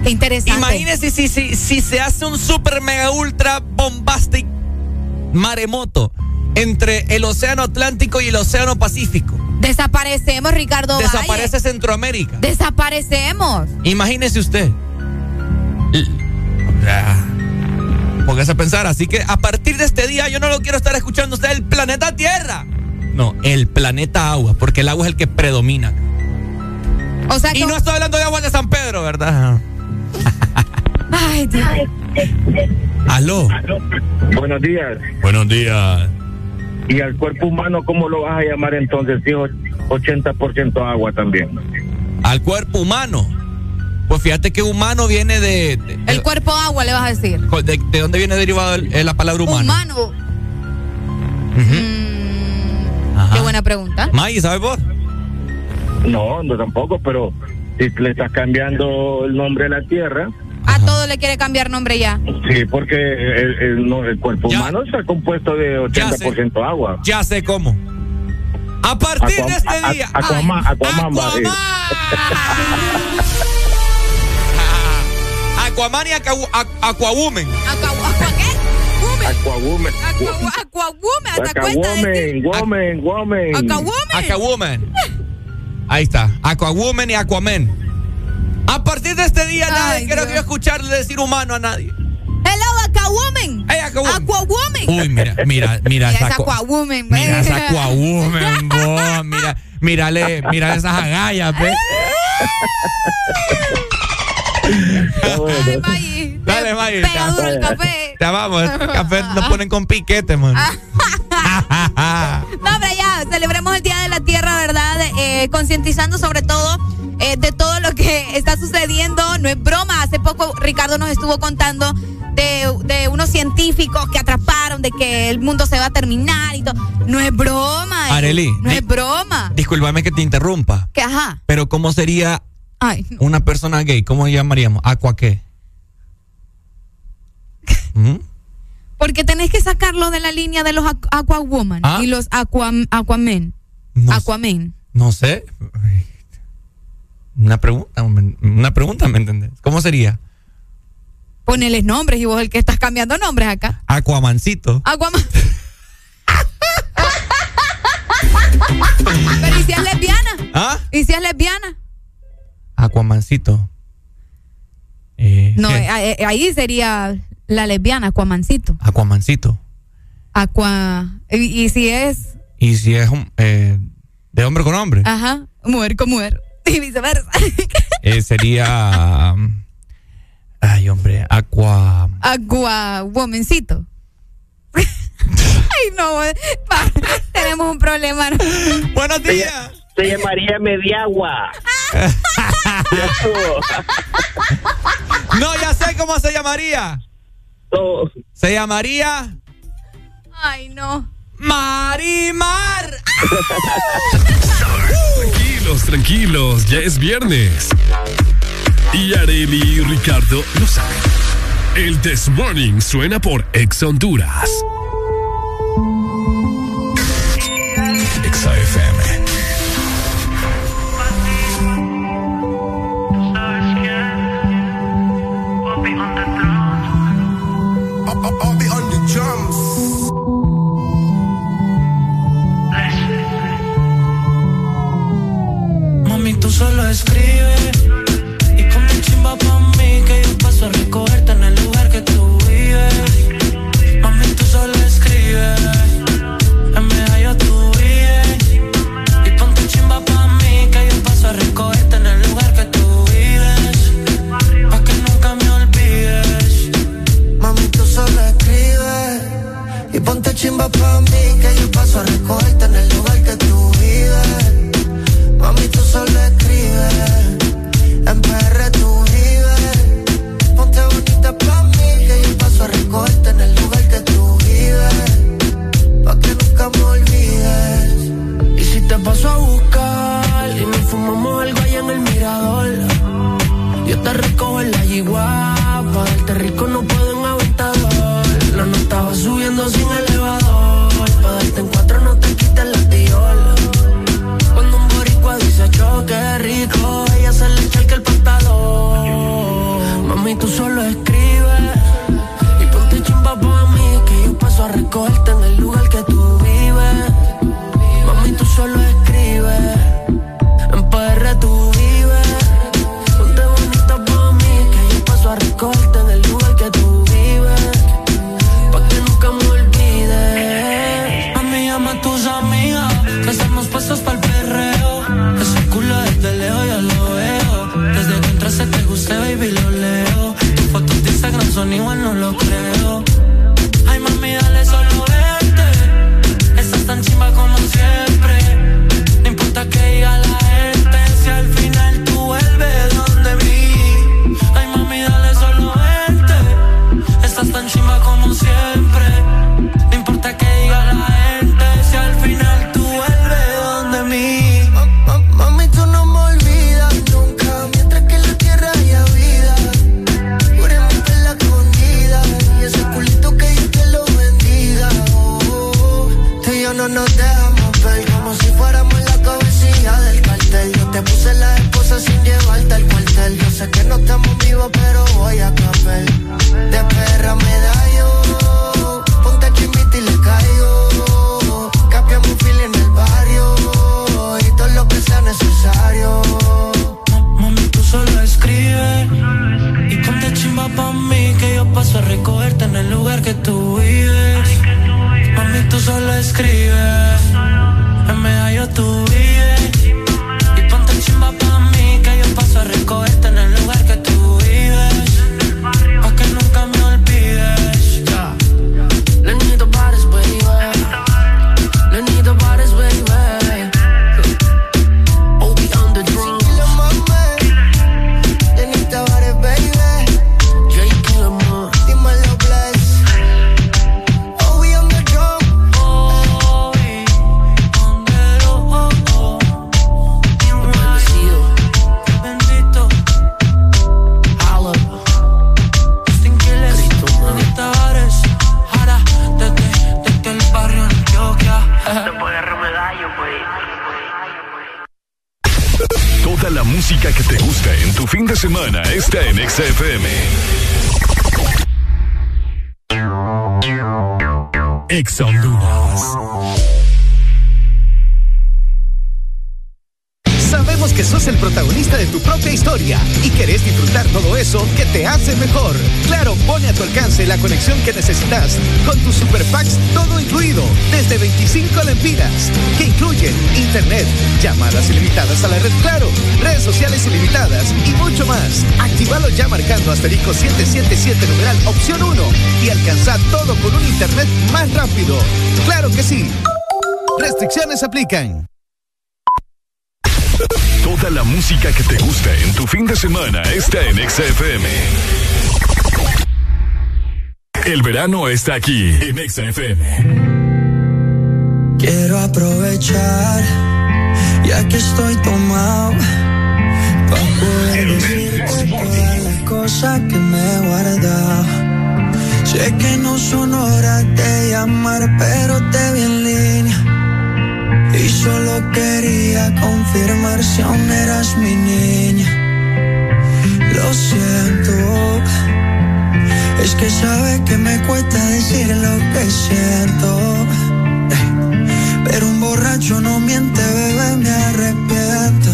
Interesante. Imagínese si, si, si se hace un super mega ultra bombastic maremoto entre el océano Atlántico y el océano Pacífico. Desaparecemos, Ricardo. Desaparece Centroamérica. Desaparecemos. Imagínese usted. Póngase a pensar. Así que a partir de este día yo no lo quiero estar escuchando usted el planeta Tierra. No, el planeta agua, porque el agua es el que predomina. O sea, y no estoy hablando de agua de San Pedro, ¿verdad? Ay, Dios. Aló. Buenos días. Buenos días. ¿Y al cuerpo humano cómo lo vas a llamar entonces? Si 80% agua también. ¿Al cuerpo humano? Pues fíjate que humano viene de... el cuerpo agua le vas a decir. ¿De, dónde viene derivado la palabra humano? Humano. Mm, qué buena pregunta. May, ¿sabes vos? No, no tampoco, pero si le estás cambiando el nombre a la tierra. A todo le quiere cambiar nombre ya. Sí, porque el, el, cuerpo humano está compuesto de 80% agua. Ya sé cómo. A partir de este día. Aquaman, Aquaman, Aquaman y Aquawoman. ¿Aqua Aquawoman. Aquawoman. Aquawoman. Woman, woman. Aquawoman. Aquawoman. Ahí está. Aquawoman y Aquaman. A partir de este día, nadie quiero que escucharle decir humano a nadie. Hello, Aquawoman. Hey, Aquawoman. Aquawoman. Uy, mira, mira, mira. esa Aquawoman. Mira esa Aquawoman, vos. Mira, mírale, mira esas agallas, ve. Dale, May. Dale, May. Pega duro el café. Te vamos, este café lo ponen con piquete, man. no, hombre, ya, celebremos el Día de la Tierra, ¿verdad? Eh, concientizando sobre todo eh, de todo lo que está sucediendo. No es broma. Hace poco Ricardo nos estuvo contando de, de, unos científicos que atraparon, de que el mundo se va a terminar y todo. No es broma. Eh. Areli. No es broma. Discúlpame que te interrumpa. Que ajá. Pero ¿cómo sería Ay, una persona gay? ¿Cómo llamaríamos? ¿Aqua qué? ¿Mm? Porque tenés que sacarlo de la línea de los Aquawoman ¿Ah? y los aqua, Aquamen. No, sé. Una pregunta, una pregunta, ¿me entendés? ¿Cómo sería? Poneles nombres y vos el que estás cambiando nombres acá. Aquamancito. Aquaman. Pero ¿y si es lesbiana? ¿Ah? ¿Y si es lesbiana? Aquamancito. Eh, no, ¿qué? eh, ahí sería la lesbiana, Aquamancito. Aquamancito. Aqua. ¿Y, y si es? Y si es un, eh, de hombre con hombre, Ajá, mujer con mujer. Y viceversa. eh, sería. um, ay, hombre, aqua. Aqua womancito. Ay, no, va, tenemos un problema. ¿no? Buenos días. Se llamaría Mediagua. No, ya sé cómo se llamaría. Se llamaría Ay, no. Marimar. Tranquilos, tranquilos, ya es viernes. Y Areli y Ricardo lo saben. El This Morning suena por Ex Honduras. Be on the drums. Mami, tú solo escribes tiempo mí que yo paso a recogerte en el lugar que tú vives. Mami, tú solo escribes. En PR tú vives. Ponte bonita para mí que yo paso a recogerte en el lugar que tú vives. Pa' que nunca me olvides. Y si te paso a buscar y nos fumamos algo allá en el mirador. Yo te recojo en la yigua, pa' darte rico no puedo en aventador. La nota va subiendo sin el a café. De perra me da yo. Ponte chimbita y le caigo. Capiamos un fil en el barrio. Y todo lo que sea necesario. Mami, tú solo escribes. Y ponte chimba pa' mí. Que yo paso a recogerte en el lugar que tú vives. Mami, tú solo escribes. En medallo tu vida semana está en XFM. Ex propia historia y querés disfrutar todo eso que te hace mejor. Claro, pone a tu alcance la conexión que necesitas con tus super todo incluido desde 25 lempiras que incluyen internet, llamadas ilimitadas a la red Claro, redes sociales ilimitadas y mucho más. Actívalo ya marcando asterisco 777 numeral opción 1 y alcanza todo con un internet más rápido. Claro que sí. Restricciones aplican. Toda la música que te gusta en tu fin de semana está en XFM. El verano está aquí en XFM. Quiero aprovechar, ya que estoy tomado, para poder decir todas las cosas que me he guardado. Sé que no son horas de llamar, pero te vi en línea y solo quería confirmar si aún eras mi niña. Lo siento, es que sabe que me cuesta decir lo que siento. Pero un borracho no miente, bebé, me arrepiento.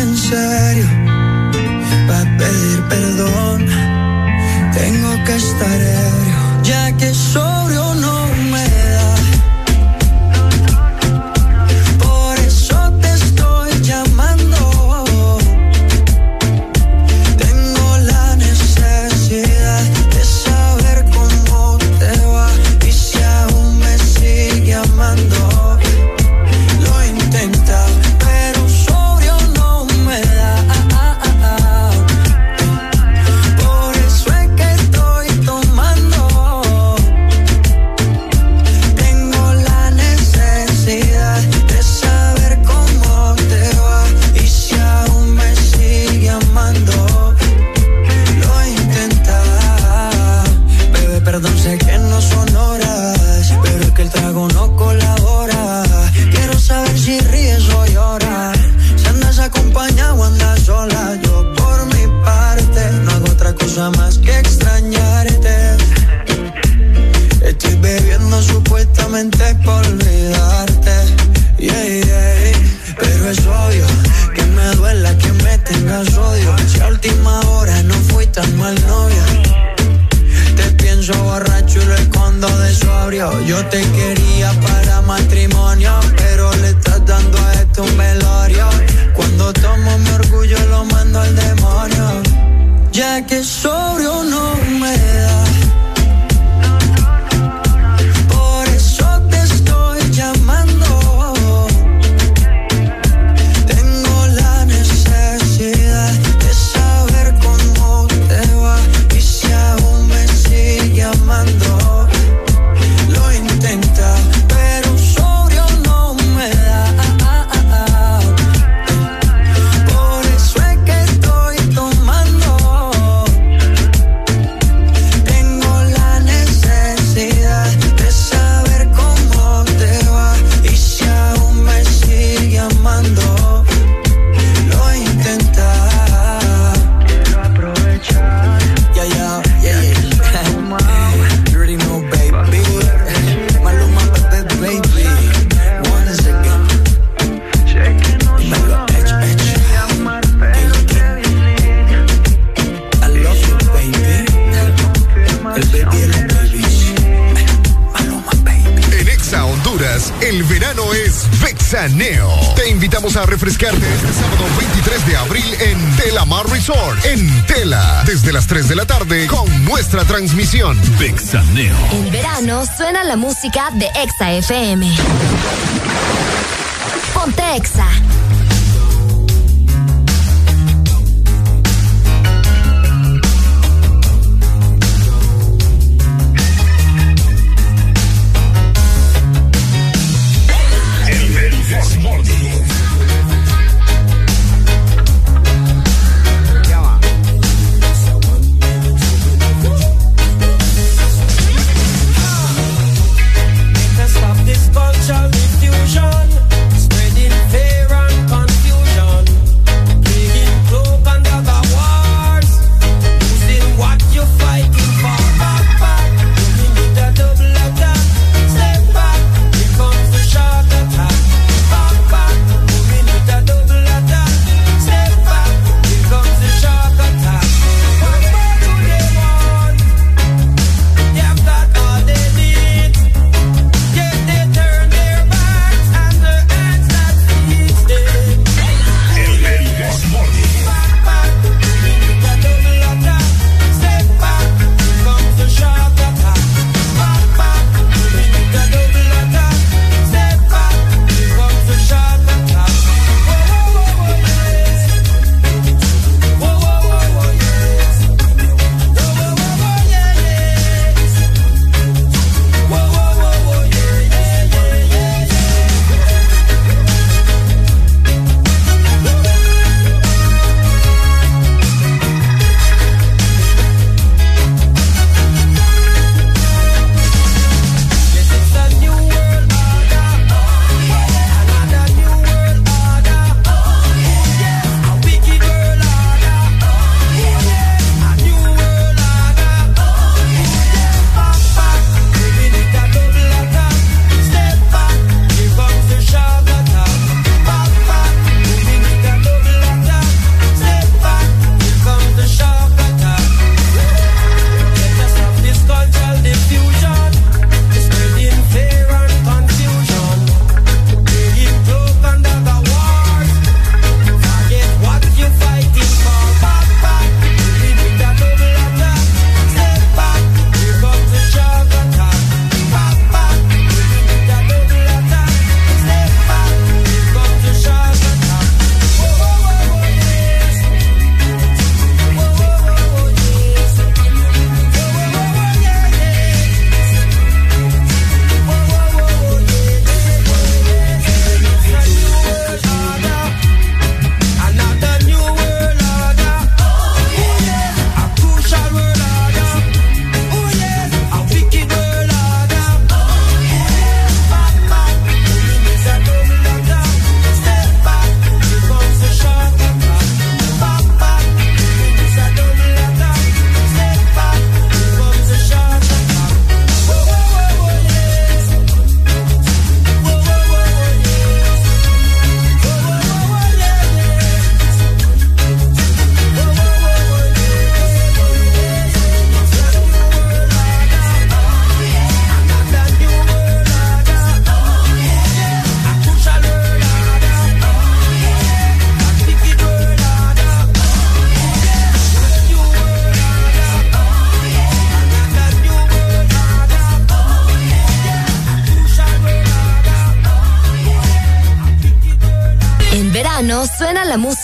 En serio, para pedir perdón, tengo que estar ebrio, ya que sobrio Yo te quería para matrimonio, pero le estás dando a esto un velorio. Cuando tomo mi orgullo lo mando al demonio. Ya que sobrio refrescarte este sábado 23 de abril en Telamar Resort, en Tela, desde las 3 de la tarde con nuestra transmisión. Vexaneo. En verano suena la música de Exa FM. Ponte Exa.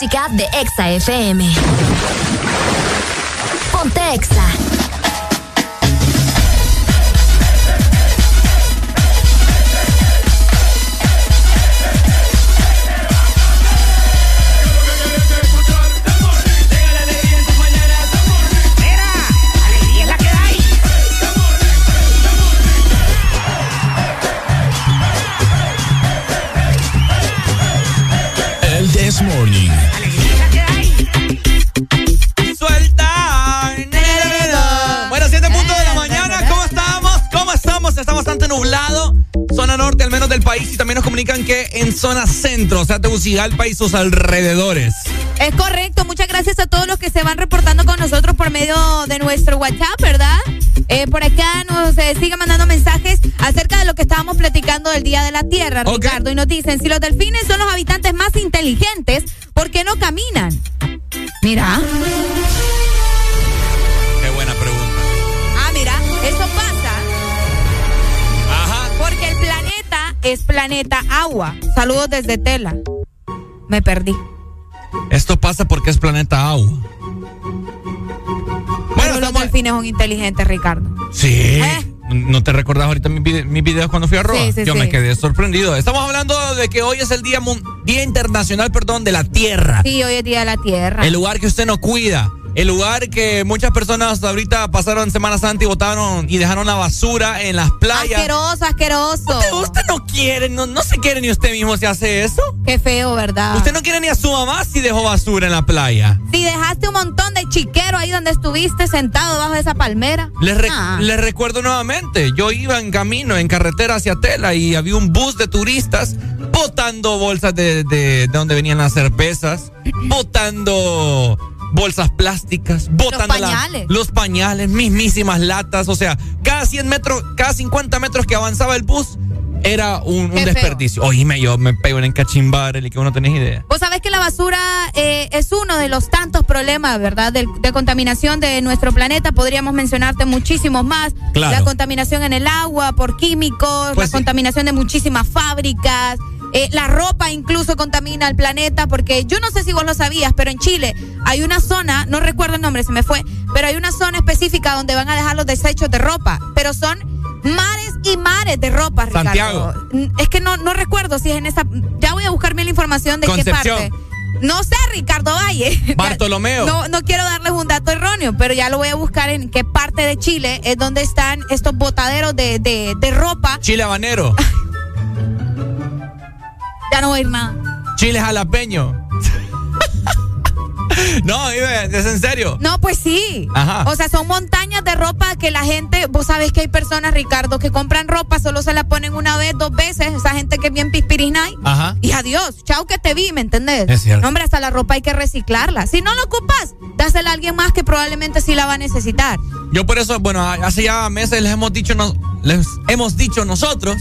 Música de Exa FM. Sea, Tegucigalpa y sus alrededores. Es correcto, muchas gracias a todos los que se van reportando con nosotros por medio de nuestro WhatsApp, ¿verdad? Eh, por acá nos eh, sigue mandando mensajes acerca de lo que estábamos platicando del Día de la Tierra, Ricardo, y nos dicen, si los delfines son los habitantes más inteligentes, ¿por qué no caminan? Planeta agua. Saludos desde Tela. Me perdí. Esto pasa porque es planeta agua. Bueno, los delfines son inteligentes, Ricardo. Sí. ¿No te recordás ahorita mis, vide- mis videos cuando fui a Roa? Sí, sí, Yo sí. me quedé sorprendido. Estamos hablando de que hoy es el Día, Mun- día Internacional perdón, de la Tierra. Sí, hoy es Día de la Tierra. El lugar que usted no cuida. El lugar que muchas personas ahorita pasaron Semana Santa y botaron y dejaron la basura en las playas. Asqueroso, asqueroso. Usted, usted no quiere, no, no se quiere ni usted mismo si hace eso. Qué feo, ¿verdad? Usted no quiere ni a su mamá si dejó basura en la playa. Si dejaste un montón de chiquero ahí donde estuviste sentado debajo de esa palmera. Les, re- Ah. les recuerdo nuevamente, yo iba en camino, en carretera hacia Tela y había un bus de turistas botando bolsas de, de- de donde venían las cervezas, botando bolsas plásticas, botando la- pañales. los pañales, mismísimas latas, o sea, cada 100 metros, cada 50 metros que avanzaba el bus era un, desperdicio. Oíme, yo me pego en cachimbar, el que uno tenés idea. Vos sabés que la basura eh, es uno de los tantos problemas, ¿verdad? De, de contaminación de nuestro planeta. Podríamos mencionarte muchísimos más. Claro. La contaminación en el agua por químicos, Pues la sí. contaminación de muchísimas fábricas. eh, la ropa incluso contamina el planeta, porque yo no sé si vos lo sabías, pero en Chile hay una zona, no recuerdo el nombre, se me fue, pero hay una zona específica donde van a dejar los desechos de ropa, pero son mares y mares de ropa, Ricardo. Santiago. Mm, Es que no, no recuerdo si es en esa. Ya voy a buscar bien la información de qué parte. No sé, Ricardo Valle. Bartolomeo. No, no quiero darles un dato erróneo, pero ya lo voy a buscar en qué parte de Chile es donde están estos botaderos de, de, de ropa. Chile habanero, Ya no voy a ir nada. chile jalapeño. no, Ibe, es en serio. No, pues sí. Ajá. O sea, son montañas de ropa que la gente, vos sabés que hay personas, Ricardo, que compran ropa, solo se la ponen una vez, dos veces, esa gente que es bien pispirinay. Ajá. Y adiós, chao que te vi, ¿me entendés? Es cierto. No, hombre, hasta la ropa hay que reciclarla. Si no la ocupas, dásela a alguien más que probablemente sí la va a necesitar. Yo por eso, bueno, hace ya meses les hemos dicho, no- les hemos dicho nosotros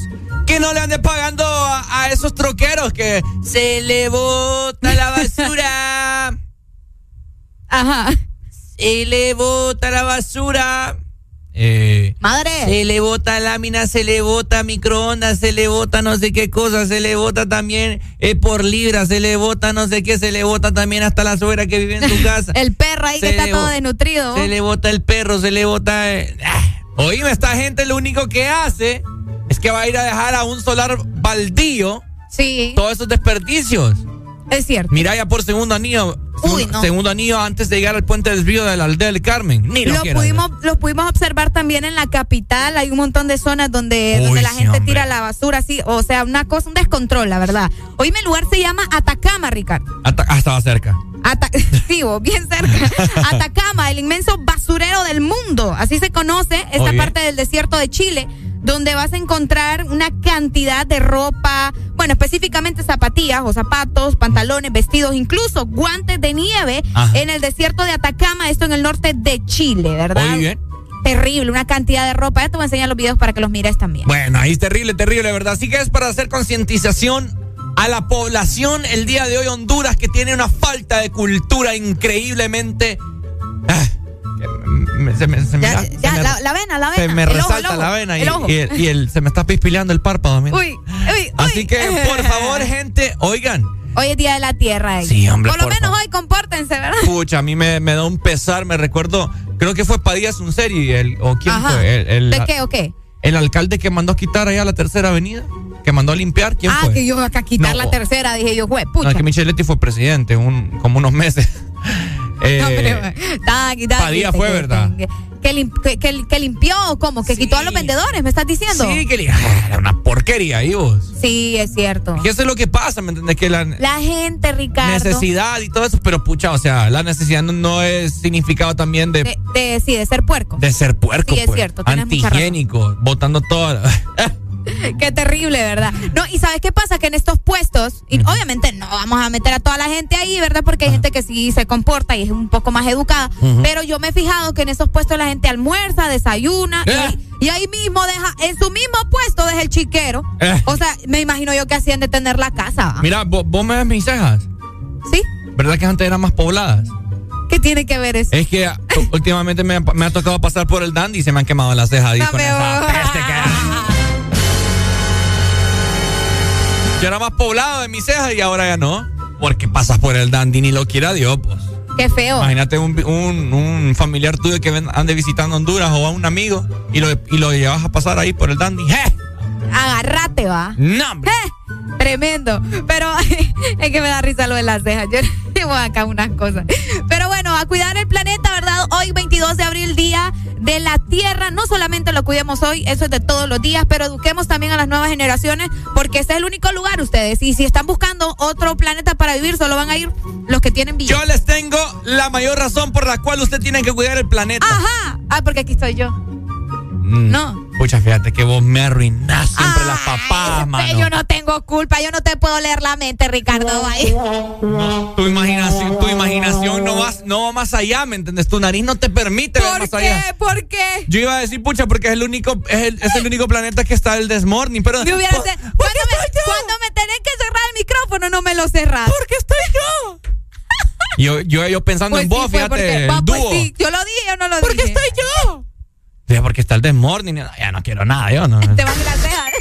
que no le ande pagando a, a esos troqueros que se le bota la basura. Ajá. Se le bota la basura. Eh, Madre. Se le bota lámina, se le bota microondas, se le bota no sé qué cosa, se le bota también eh, por libra, se le bota no sé qué, se le bota también hasta la suegra que vive en tu casa. El perro ahí Se que está todo desnutrido. Se le bota el perro, se le bota. eh, ah. Oíme, esta gente lo único que hace es que va a ir a dejar a un solar baldío Sí, todos esos desperdicios. Es cierto. Mira ya por segundo anillo. Uy, un- no. Segundo anillo antes de llegar al puente desvío de la aldea del Carmen. Ni lo, pudimos, los pudimos observar también en la capital. Hay un montón de zonas donde, Uy, donde la sí, gente hombre. tira la basura así. O sea, una cosa, un descontrol, la verdad. Oíme, el lugar se llama Atacama, Ricardo. Hasta, ah, estaba cerca. Ata- sí, vos, bien cerca. Atacama, el inmenso basurero del mundo. Así se conoce esta Oye. parte del desierto de Chile, donde vas a encontrar una cantidad de ropa, bueno, específicamente zapatillas o zapatos, pantalones, vestidos, incluso guantes de nieve Ajá. en el desierto de Atacama, esto en el norte de Chile, ¿verdad? Muy bien. Terrible, una cantidad de ropa. Ya te voy a enseñar los videos para que los mires también. Bueno, ahí es terrible, terrible, ¿verdad? Así que es para hacer concientización a la población el día de hoy Honduras que tiene una falta de cultura increíblemente... ah, me- se me, se me- Ya, se ya, me- la, la vena, la vena. se me el ojo, el resalta ojo, la vena y, el y el- y el- se me está pispileando el párpado. mira. Uy, uy, Así uy. que, por favor, gente, oigan, Hoy es Día de la Tierra. eh. Sí, hombre, Por lo por menos hoy compórtense, ¿verdad? Pucha, a mí me, me da un pesar, me recuerdo, creo que fue Padilla Sunseri, el, o quién Ajá. fue, el, el- ¿De qué o qué? el alcalde que mandó a quitar allá la tercera avenida, que mandó a limpiar, ¿quién ah, fue? que yo acá quitar No, la tercera, dije yo, güey, No, pucha. es que Micheletti fue presidente un, como unos meses. Eh, No, pero, taqui, taqui, Padilla que- fue, que- ¿verdad? Que, que lim- que- que- que limpió, ¿cómo? Que quitó a los vendedores, ¿me estás diciendo? sí, que ah, era una porquería ahí vos. Sí, es cierto. Que eso es lo que pasa, ¿me entiendes? Que la La gente, Ricardo. necesidad y todo eso, pero pucha, o sea, la necesidad no, no es significado también de, De, de- sí, de ser puerco. de ser puerco, Sí, es pues. cierto. Antihigiénico, botando toda. Qué terrible, ¿verdad? No, y ¿sabes qué pasa? Que en estos puestos, y obviamente no vamos a meter a toda la gente ahí, ¿verdad? Porque hay gente que sí se comporta y es un poco más educada. Pero yo me he fijado que en esos puestos la gente almuerza, desayuna, y, Eh. ahí, y ahí mismo deja, en su mismo puesto deja el chiquero. Eh. O sea, me imagino yo que hacían de tener la casa. Mira, vos, vos me ves mis cejas. ¿Sí? ¿Verdad que antes eran más pobladas? ¿Qué tiene que ver eso? Es que últimamente me, ha- me ha tocado pasar por el dandy y se me han quemado las cejas. No Yo era más poblado de mis cejas y ahora ya no. Porque pasas por el dandy ni lo quiera Dios, pues. Qué feo. Imagínate un, un- un familiar tuyo que ven- ande visitando Honduras o a un amigo y lo, y lo llevas a pasar ahí por el dandy. ¡Eh! Agarrate, va. ¡No! Eh, Tremendo. Pero es que me da risa lo de las cejas. Yo llevo acá unas cosas. Pero bueno, a cuidar el planeta, ¿verdad? Hoy, 22 de abril, día de la Tierra. No solamente lo cuidemos hoy, eso es de todos los días, pero eduquemos también a las nuevas generaciones, porque este es el único lugar, ustedes. Y si están buscando otro planeta para vivir, solo van a ir los que tienen billetes. Yo les tengo la mayor razón por la cual usted tiene que cuidar el planeta. Ajá. Ah, porque aquí estoy yo. Mm. No. Pucha, fíjate que vos me arruinás siempre las papadas, Ve, mano. Yo no tengo culpa, yo no te puedo leer la mente, Ricardo. Ay. Tu imaginación, tu imaginación no va, no va más allá, ¿me entiendes? Tu nariz no te permite ver más ¿Por allá. qué? ¿Por qué? Yo iba a decir, pucha, porque es el único, es el, es el único planeta que está el desmorning, pero. Me hubiera- cuando, me, cuando me tenés que cerrar el micrófono, no me lo cerras. Porque estoy yo. Yo, yo, yo pensando Pues en sí, vos, fíjate, porque- el va, pues dúo. sí, yo lo dije, yo no lo Porque dije. estoy yo. Sí, porque está el desmorning. No, Ya no quiero nada, yo no. Te van las cejas.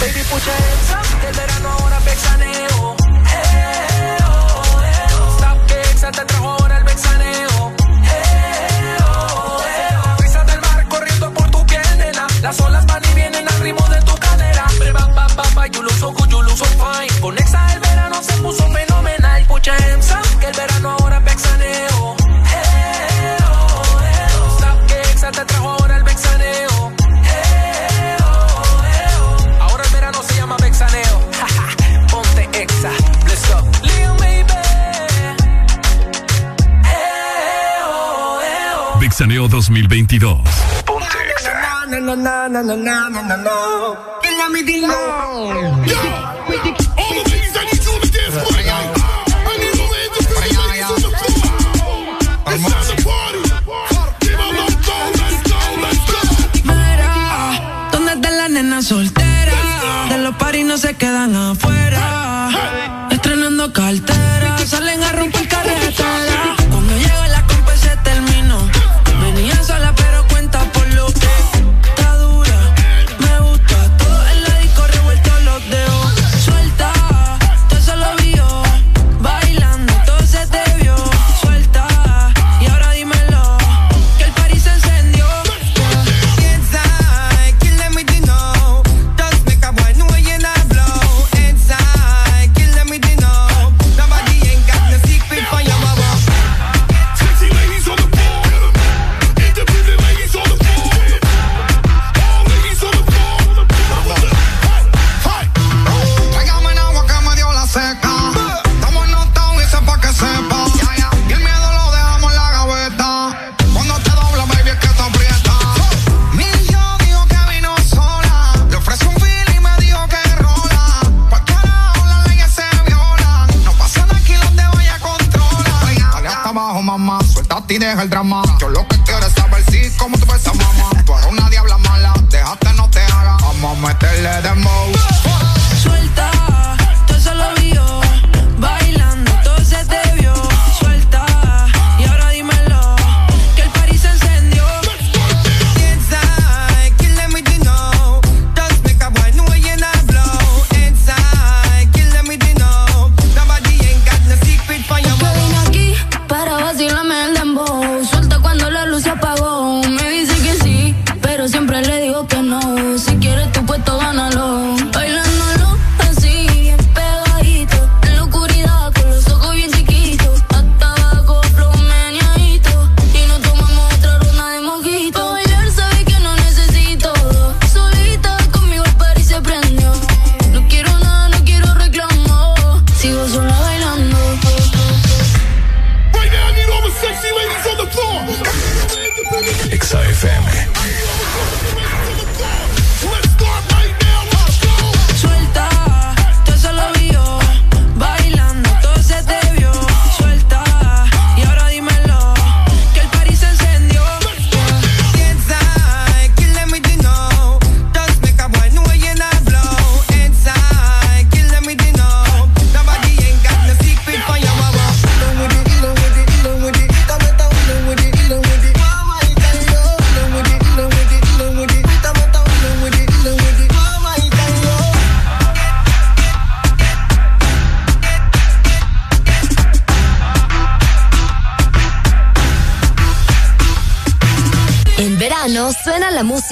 Baby, put your hands up, que el verano ahora es vexaneo. Eh, oh, eh, oh. Stop que Exa te trajo ahora el vexaneo. Eh, oh, eh, oh. Brisa del mar corriendo por tu piel, nena. Las olas van y vienen al ritmo de tu cadera. Ba, ba, ba, ba, you look so good, you look so fine. Con Exa el verano se puso fenomenal. Hands up, que el verano ahora na. Venga, mi dino. Mira, ¿dónde está la nena soltera? De los paris no se quedan afuera. El drama.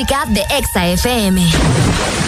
música de Exa FM.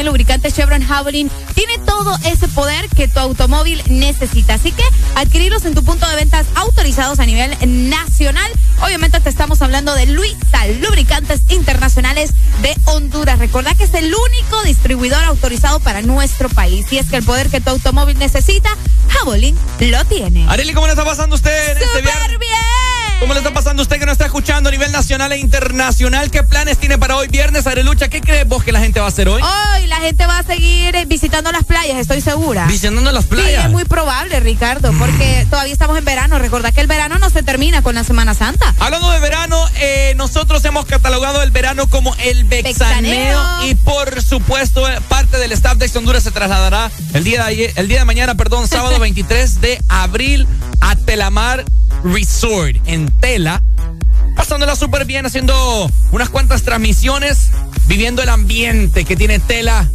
compañía lubricante Chevron Javelin tiene todo ese poder que tu automóvil necesita. Así que adquirirlos en tu punto de ventas autorizados a nivel nacional. Obviamente te estamos hablando de Luisa Lubricantes Internacionales de Honduras. Recordá que es el único distribuidor autorizado para nuestro país. Y es que el poder que tu automóvil necesita, Javelin lo tiene. Areli, ¿cómo le está pasando a usted en Super este viernes? bien! ¿Cómo le está pasando a usted que nos está escuchando a nivel nacional e internacional? ¿Qué planes tiene para hoy viernes, Arelucha? ¿Qué crees vos que la gente va a hacer hoy? Hoy gente va a seguir visitando las playas, estoy segura. Visitando las playas. Sí, es muy probable, Ricardo, mm. porque todavía estamos en verano. Recordad que el verano no se termina con la Semana Santa. Hablando de verano, eh, nosotros hemos catalogado el verano como el vexaneo, y por supuesto eh, parte del staff de Honduras se trasladará el día de ayer, el día de mañana, perdón, sábado 23 de abril a Telamar Resort en Tela pasándola súper bien, haciendo unas cuantas transmisiones, viviendo el ambiente que tiene Tela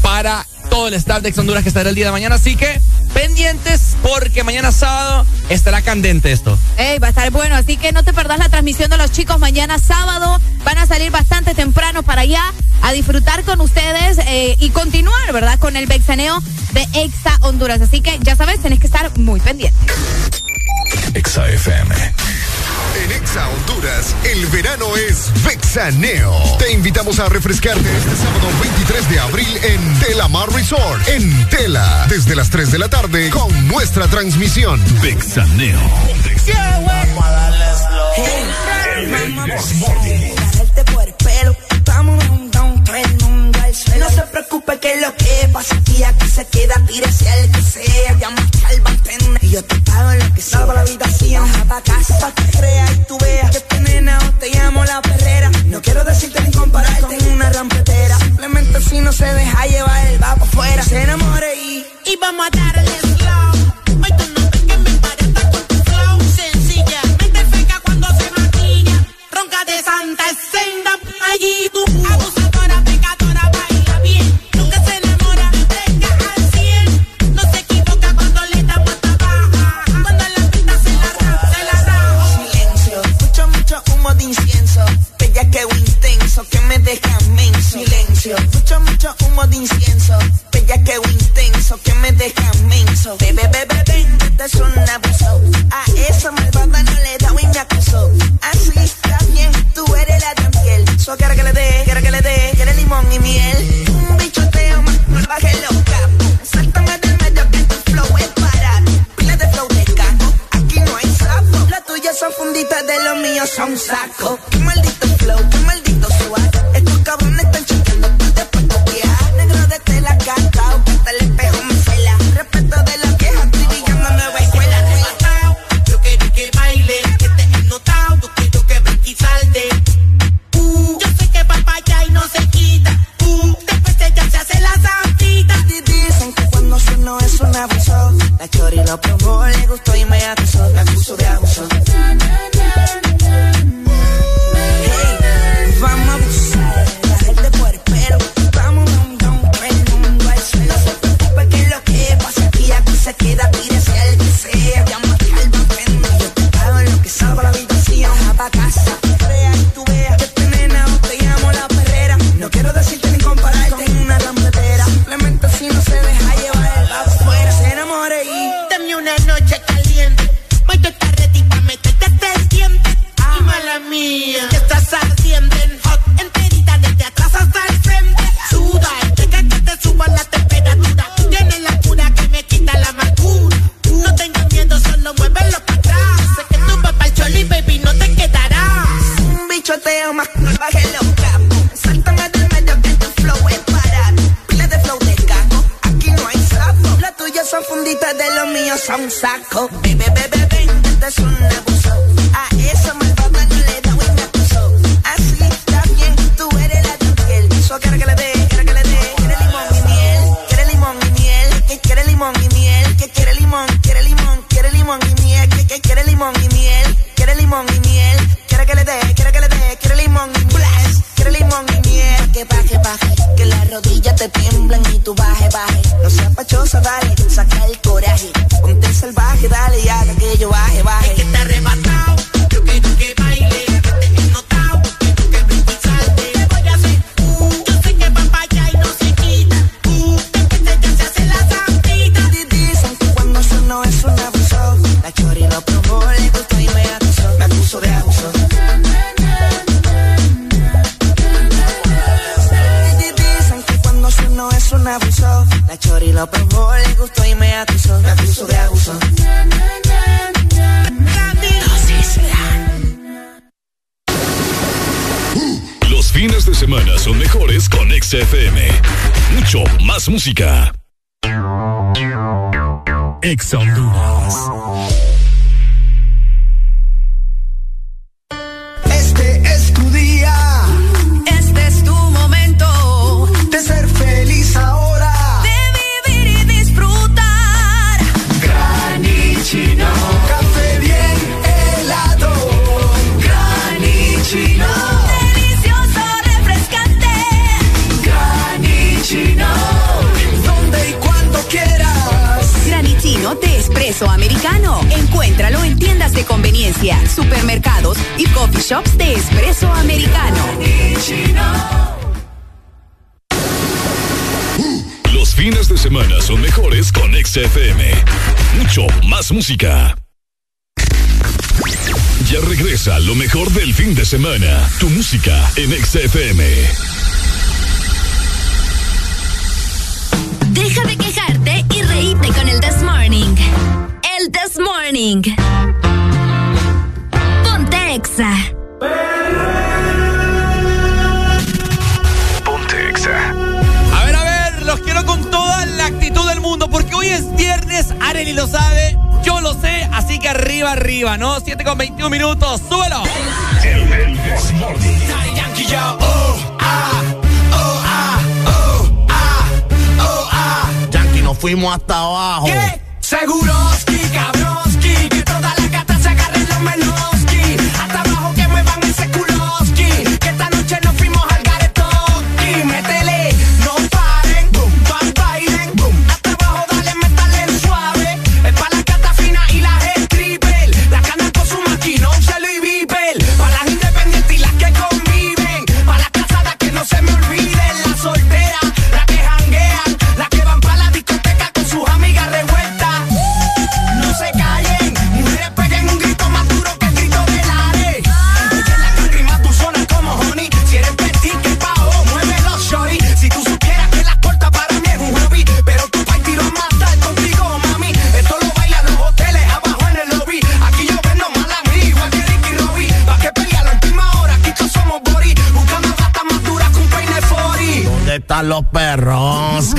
para todo el staff de Ex Honduras que estará el día de mañana. Así que pendientes porque mañana sábado estará candente esto. Ey, va a estar bueno, así que no te perdás la transmisión de los chicos mañana sábado. Van a salir bastante temprano para allá a disfrutar con ustedes eh, y continuar, ¿verdad? Con el vexaneo de Exa Honduras. Así que ya sabes, tenés que estar muy pendiente. Exa FM. En Exa Honduras, el verano es Vexaneo. Te invitamos a refrescarte este sábado 23 de abril en Telamar Resort, en Tela, desde las 3 de la tarde con nuestra transmisión. Vexaneo. Vamos a darle no se preocupe que lo que pasa aquí, aquí se queda, tírese al que sea, llama al bartender y yo te pago lo que sea. la habitación, pa' casa, pa' que creas y tú veas que te nena o te llamo la perrera. No quiero decirte ni compararte con una rampetera, simplemente si no se deja llevar el va fuera, se enamore y, y vamos a darle slow. Hoy tú no que me parezca con tu flow, sencilla, mente feca cuando se maquilla, ronca de santa senda, allí tú silencio. Mucho, mucho humo de incienso. Bella que intenso que me deja menso. Bebe, bebe, bebe, este es un abuso. A esa malvada no le da y me acusó. Así está bien, tú eres la de piel. So quiero que le dé, quiero que le dé, quiere limón y miel. Un bichoteo más, no baje los capos. Sáltame del medio que tu flow es para Pila de flow de caco, aquí no hay sapo. Las tuyas son funditas de los míos son saco. Qué maldito flow, gustó y me acusó. Me acuso de abuso. Música. XFM. gustan los perros.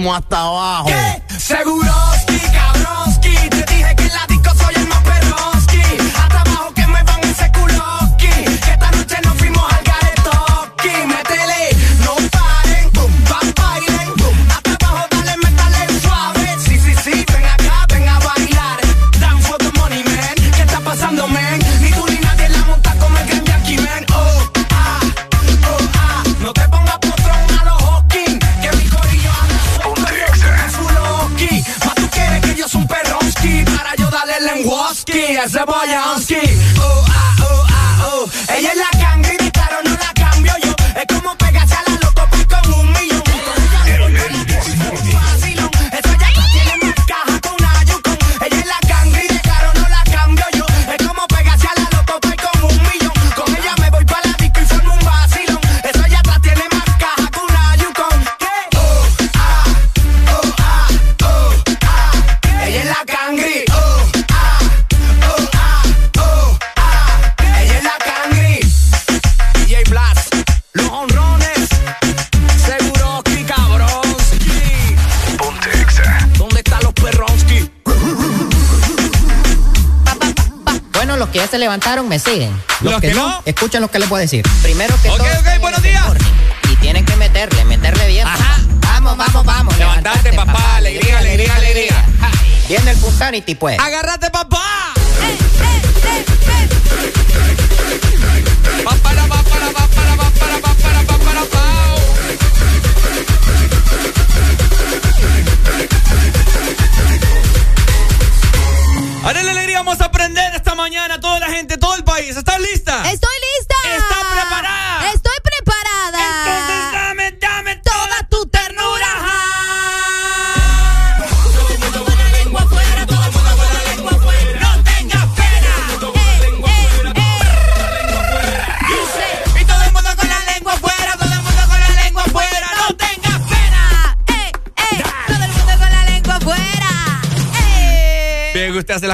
subimos hasta abajo. Seguro levantaron me siguen. Los, que, no, no, escuchen lo que les voy a decir. Primero que okay, todo. Y tienen que meterle, meterle bien. Vamos, vamos, vamos. Levantate, papá. papá. Alegría, alegría, alegría. alegría. Viene el Punsanity, pues. Agárrate, papá. Hey, papá, papá, papá, papá, papá. Ahora la alegría, vamos a aprender esta mañana toda la gente, todo el país. ¿Estás lista? Estoy lista.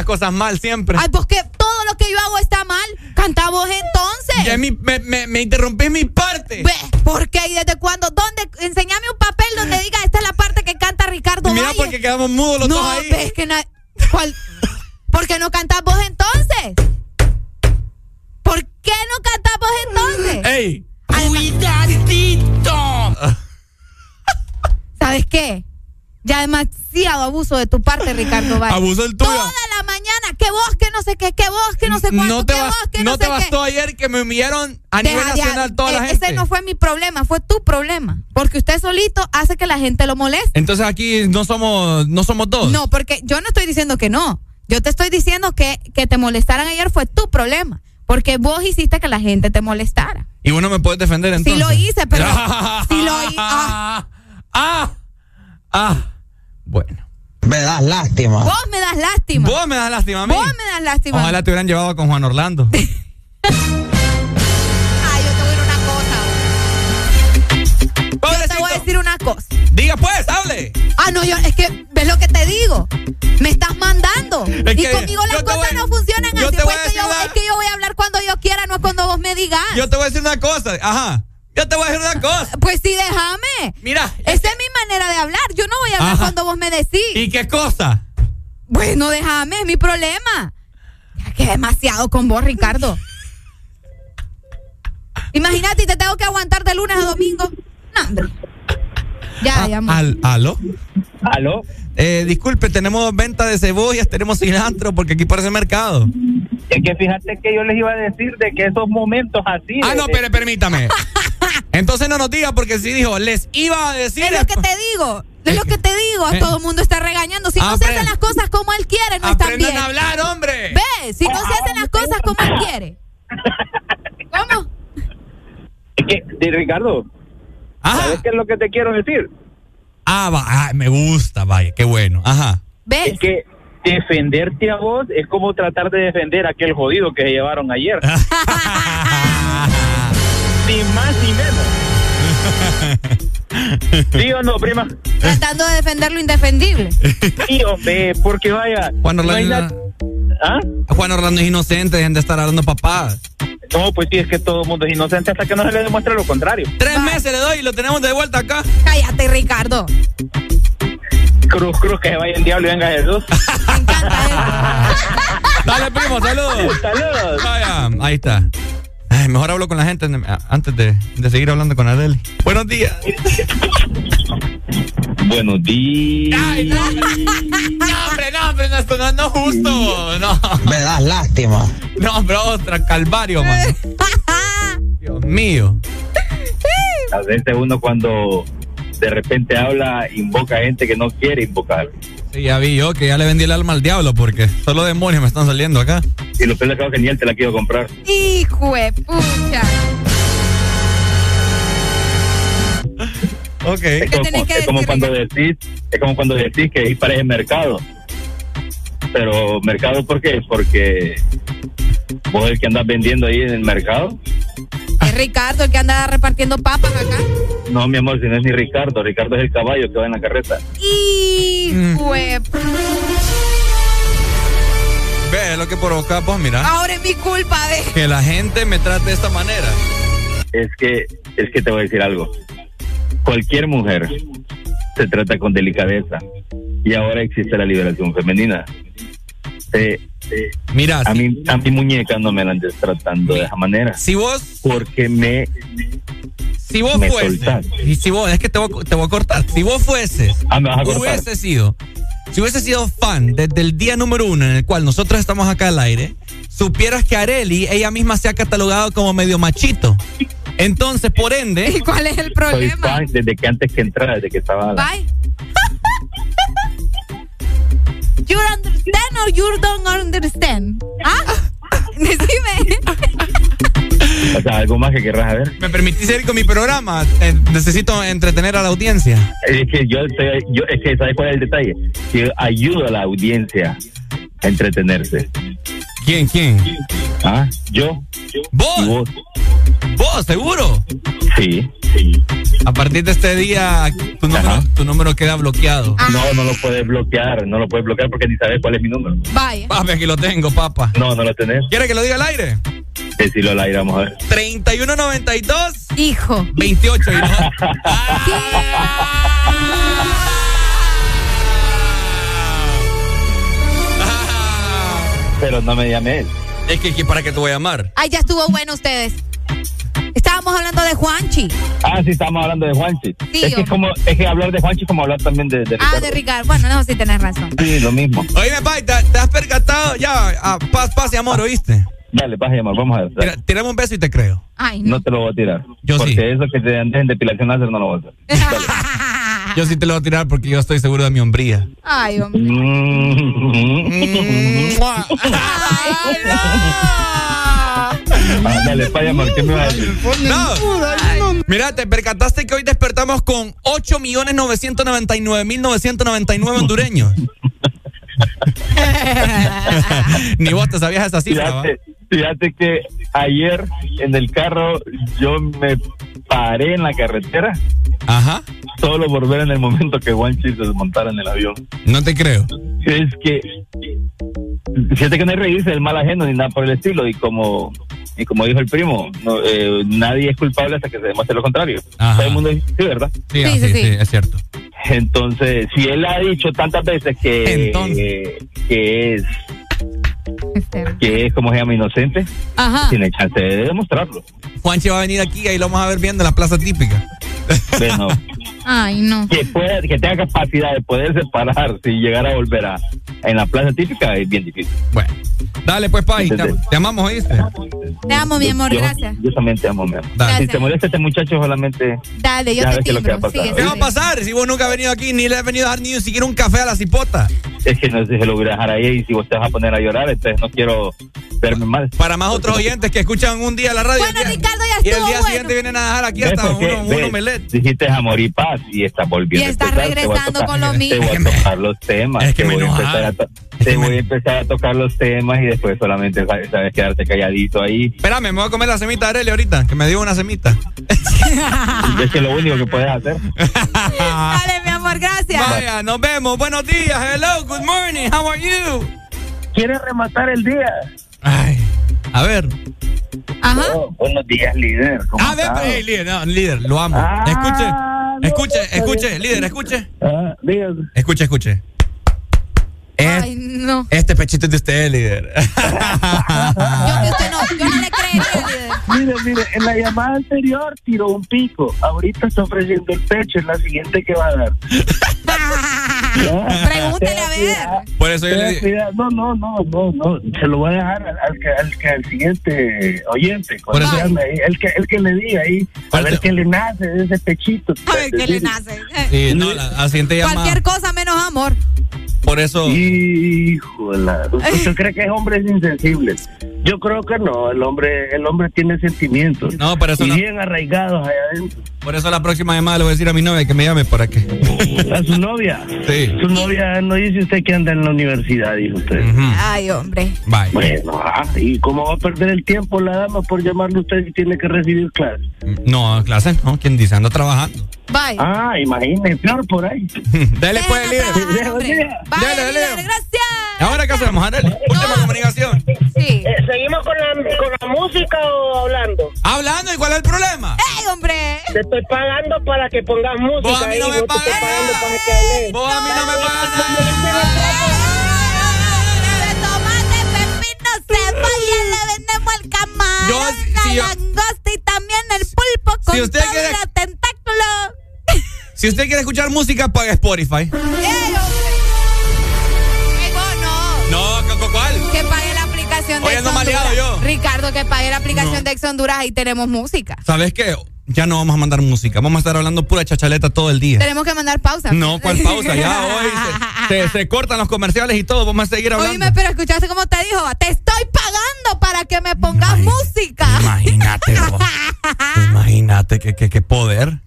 cosas mal siempre. Ay, pues que todo lo que yo hago está mal. Canta vos entonces. Ya me, me, interrumpís mi parte. ¿Por qué? ¿Y desde cuándo? ¿Dónde? Enseñame un papel donde diga esta es la parte que canta Ricardo Mira, porque quedamos mudos los no, dos ahí. Es que ¿Cuál? ¿Por qué no cantás vos entonces? ¿Por qué no cantás vos entonces? ¡Ey! ¡Cuidadito! ¿Sabes qué? Ya demasiado abuso de tu parte, Ricardo Valle. Abuso el tuyo cuánto, No te, vos, que no te bastó qué. ayer que me humillaron a Deja nivel nacional toda la gente. Ese no fue mi problema, fue tu problema. Porque usted solito hace que la gente lo moleste. Entonces aquí no somos, no somos dos. No, porque yo no estoy diciendo que no. Yo te estoy diciendo que que te molestaran ayer fue tu problema. Porque vos hiciste que la gente te molestara. Y vos no me puedes defender Sí entonces. lo hice, pero. sí lo hice. Ah, Ah, ah. Bueno. Me das lástima. vos me das lástima. Vos me das lástima a mí. Vos me das lástima. Ojalá te hubieran llevado con Juan Orlando. Ay, yo te voy a decir una cosa. Yo te voy a decir una cosa. Diga pues, hable. Ah, no, yo, es que, ¿ves lo que te digo? Me estás mandando. Es y que conmigo las cosas voy- no funcionan yo así. te voy Pues a que yo, decir una- es que yo voy a hablar cuando yo quiera, no es cuando vos me digas. Yo te voy a decir una cosa. Ajá. Yo te voy a decir una cosa. Pues sí, déjame. Mira. Esa es mi manera de hablar. Yo no voy a hablar Ajá. cuando vos me decís. ¿Y qué cosa? Bueno, déjame, es mi problema. Ya que demasiado con vos, Ricardo. Imagínate, y te tengo que aguantar de lunes a domingo. No, hombre. Ya, ya. Ah, Al, ¿Aló? ¿Aló? Eh, disculpe, tenemos venta de cebollas, tenemos cilantro, porque aquí parece mercado. Es que fíjate que yo les iba a decir de que esos momentos así. Ah, de- no, pero permítame. Entonces no nos diga, porque sí dijo, les iba a decir. Es lo que te digo. Es lo que te digo. A Eh. todo el mundo está regañando. Si no se hacen las cosas como él quiere, no están bien. a hablar, hombre. Ve, si no se hacen las cosas como él quiere. ¿Cómo? Es que, de Ricardo, ¿sabes qué es lo que te quiero decir? Ah, va, ah, me gusta, vaya, qué bueno. Ajá. ¿Ves? Es que defenderte a vos es como tratar de defender a aquel jodido que se llevaron ayer. ni más ni menos. ¿Sí o no, prima? Tratando de defender lo indefendible. Sí, hombre, porque vaya. Juan no Orlando, na- ¿Ah? Juan Orlando es inocente, dejen de estar hablando papadas. No, pues sí, es que todo el mundo es inocente hasta que no se le demuestre lo contrario. Tres meses le doy y lo tenemos de vuelta acá. Cállate, Ricardo. Cruz, cruz, que se vaya el diablo y venga Jesús. Dale, primo, saludos. Saludos. Vaya, ahí está. Ay, mejor hablo con la gente antes de, de seguir hablando con Adeli. Buenos días. Buenos días. No, hombre, no, hombre, no, esto no, no es justo. No. Me das lástima. No, hombre, otra, calvario, man. Dios mío. A veces uno cuando de repente habla, invoca a gente que no quiere invocar. Sí, ya vi yo que ya le vendí el alma al diablo porque solo demonios me están saliendo acá. Y lo peor es que ni él te la quiero comprar. Hijo de pucha. Ok. Es como, que cuando decís, es como cuando decís que ahí parece mercado. Pero mercado ¿por qué? Porque vos el que andas vendiendo ahí en el mercado. Ricardo el que anda repartiendo papas acá. No, mi amor, si no es ni Ricardo. Ricardo es el caballo que va en la carreta. De pu- Ve lo que provoca vos, mira. Ahora es mi culpa de. Que la gente me trate de esta manera. Es que, es que te voy a decir algo. Cualquier mujer se trata con delicadeza. Y ahora existe la liberación femenina. Eh, Mira, a mí, a mi muñeca no me la andes tratando de esa manera. Si vos, Porque me, si vos me fueses, soltás. y si vos, es que te voy, a- te voy a cortar. Si vos fueses, Ah, me vas a cortar. hubiese sido, si hubiese sido fan desde el día número uno en el cual nosotros estamos acá al aire, supieras que Areli, ella misma se ha catalogado como medio machito. Entonces, por ende. ¿Y cuál es el Soy problema? fan desde que antes que entrara, desde que estaba. Bye. You understand or you don't understand? ¿Ah? Decime. O sea, algo más que querrás saber. ¿Me permitís ir con mi programa? Eh, necesito entretener a la audiencia. Es que yo, yo es que ¿sabes cuál es el detalle? Que ayudo a la audiencia entretenerse. ¿Quién, quién? Ah, yo. ¿Vos? Vos. ¿Vos, seguro? Sí, sí. A partir de este día, tu número, tu número queda bloqueado. No, no lo puedes bloquear, no lo puedes bloquear porque ni sabes cuál es mi número. Vaya. Papi, aquí lo tengo, papá. No, no lo tenés. ¿Quiere que lo diga al aire? Decirlo al aire, vamos a ver. 3192 Hijo. 28. y no- Pero no me llames. Es que, que ¿para qué te voy a llamar? Ay, ya estuvo bueno ustedes. Estábamos hablando de Juanchi. Ah, sí, estamos hablando de Juanchi. Sí, es, que es, como, es que hablar de Juanchi es como hablar también de, de Ah, Ricardo. de Ricardo. Bueno, no, sí tenés razón. Sí, lo mismo. Oíme, Pai, ¿te, te has percatado? Ya, ah, paz, paz y amor, ¿oíste? Dale, paz y amor, vamos a ver. dale. Tira- tirame un beso y te creo. Ay, No te lo voy a tirar. Yo porque sí. eso que te andes en depilación láser no lo voy a hacer. Yo sí te lo voy a tirar porque yo estoy seguro de mi hombría. Ay, hombre. Ah, dale, paz y amor, ¿qué me vas a decir? No. Mira, te percataste que hoy despertamos con 8.999.999 hondureños. Ni vos te sabías esa cifra, ¿va? Fíjate, fíjate que ayer en el carro yo me paré en la carretera. Ajá. Solo por ver en el momento que Juanchi se desmontara en el avión. No te creo. Es que fíjate que no hay reírse del mal ajeno ni nada por el estilo y como y como dijo el primo, no, eh, nadie es culpable hasta que se demuestre lo contrario. Ajá. Todo el mundo dice, sí, ¿verdad? Sí, sí, sí, es cierto. Entonces, si él ha dicho tantas veces que, que es que es como se llama inocente, Ajá. tiene chance de demostrarlo. Juanchi va a venir aquí y ahí lo vamos a ver viendo en la plaza típica. Bueno, Ay, no. que pueda, que tenga capacidad de poder separar si llegara a volver a en la plaza típica es bien difícil. Bueno, dale pues, Pai, te, te amamos, ¿oíste? Te amo, mi amor, Yo- gracias. Yo también te amo, mi amor. Dale. Si te molesta este muchacho, solamente. Dale, yo Ya te lo que timbro. va a pasar. Sigue, ¿Qué va a pasar si vos nunca has venido aquí ni le has venido a dar ni siquiera un café a la cipota? Es que no sé si se lo voy a dejar ahí y si vos te vas a poner a llorar, entonces no quiero verme mal. Para más otros oyentes que escuchan un día la radio Bueno, y el día, Ricardo, ya y el estuvo día bueno. siguiente vienen a dejar aquí ¿Ves hasta qué? uno, un omelette. Dijiste amor y paz y estás volviendo. Y a estás empezar. Te a regresando tocar- con lo Te mismo. voy a tocar los temas. es que te me voy a empezar a to- te voy a empezar a tocar los temas y después solamente sabes sabes quedarte calladito ahí. Espérame, me voy a comer la semita de Arely ahorita, que me dio una semita. Es que lo único que puedes hacer. Dale, mi amor, gracias. Vaya, nos vemos. Buenos días. Hello, good morning. How are you? ¿Quieres rematar el día? Ay, a ver. Ajá. Oh, buenos días, líder. ¿Cómo A ver, estás? hey, líder, no, líder, lo amo. Ah, escuche, no, escuche, está escuche, bien. líder, escuche. Ah, dígame. Escuche, escuche. Es- Ay, no. Este pechito es de usted, líder. Yo que usted no, yo no le creería, líder. Mire, mire, en la llamada anterior tiró un pico. Ahorita está ofreciendo el pecho. En la siguiente que va a dar. Pregúntele a ver. Por eso yo le dije. No, no, no, no, no. Se lo voy a dejar al, al que, al, que- al siguiente oyente. Por eso- Cuando llame ahí, el, que, el que le diga ahí. A ver qué le nace de ese pechito. A ver qué le nace. Sí, no, la, la siguiente llama. Cualquier cosa menos amor. Por eso. Híjola, ¿usted cree que es hombre insensible? Yo creo que no, el hombre, el hombre tiene sentimientos. No, por eso y no. bien arraigados allá adentro. Por eso la próxima llamada le voy a decir a mi novia que me llame para que. A su novia. Sí. Su novia no dice usted que anda en la universidad, dijo usted. Ay, hombre. Bye. Bueno, ah, ¿y cómo va a perder el tiempo la dama por llamarle a usted si tiene que recibir clase? No, clase, no. ¿Quién dice? Ando trabajando. Bye. Ah, imagínese, peor por ahí. Dale pues, líder. Hombre. Bye, Dale, dale. líder, gracias. ¿Ahora qué hacemos, Arely? Última comunicación. Sí. Eh, ¿Seguimos con la, con la música o hablando? Hablando, ¿y cuál es el problema? ¡Ey, hombre! Te estoy pagando para que pongas música. Vos a mí no ahí, me pagas. Vos a mí no me pagas pepino, cebolla, le vendemos el camarón, Yo, si la yo- langosta y también el pulpo con Si usted quiere- los tentáculos. Si usted quiere escuchar música, paga Spotify. ¡Ey, hombre! ¡Ey, vos no! No, ¿cu- cu- ¿cuál? Que pague la aplicación de Hoy Ex ando maleado yo. Ricardo, que pague la aplicación No. de Ex Honduras, ahí tenemos música. ¿Sabes qué? Ya no vamos a mandar música. Vamos a estar hablando pura chachaleta todo el día. Tenemos que mandar pausa. No, ¿cuál pausa? Ya hoy se, se- se cortan los comerciales y todo. Vamos a seguir hablando. Oíme, pero escuchaste cómo te dijo, te estoy pagando para que me pongas música. Imagínate, vos. Imagínate qué qué- qué poder.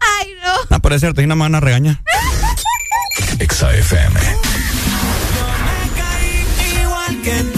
Ay, no. Ah, pero es cierto, y una mano a regañar. Exa FM. Igual que me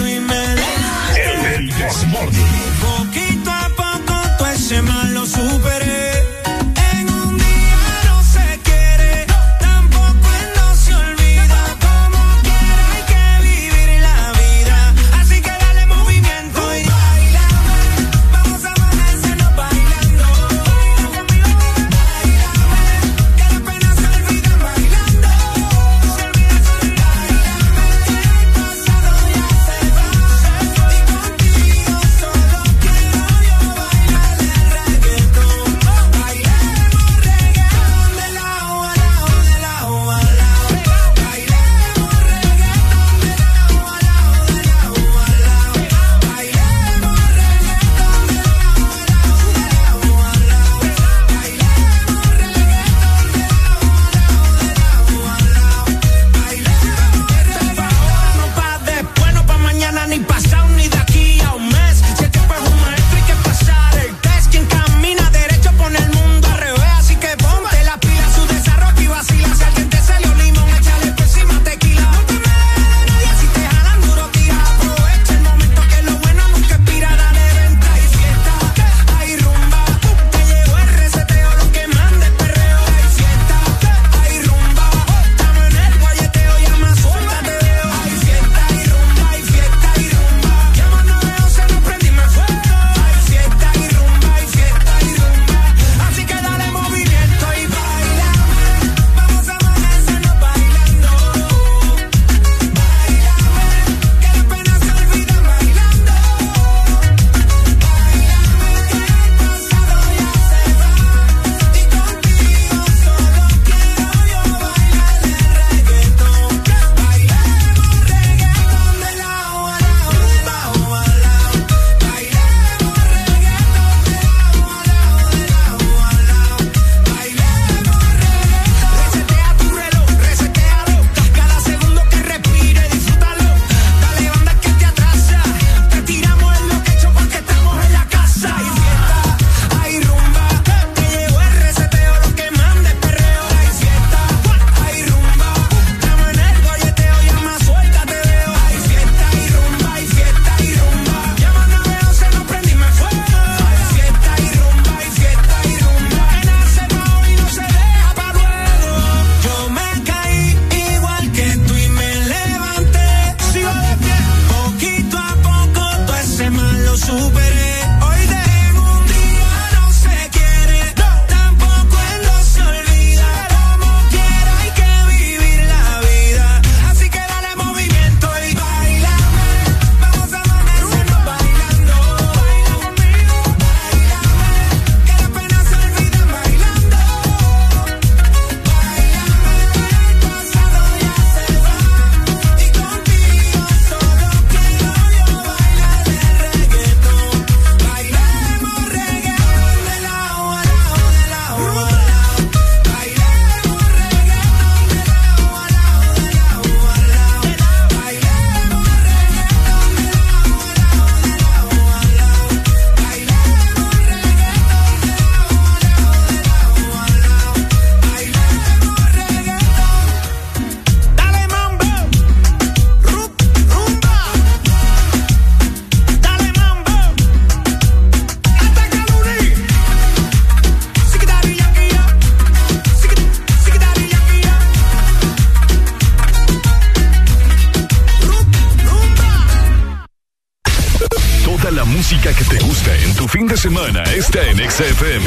XFM.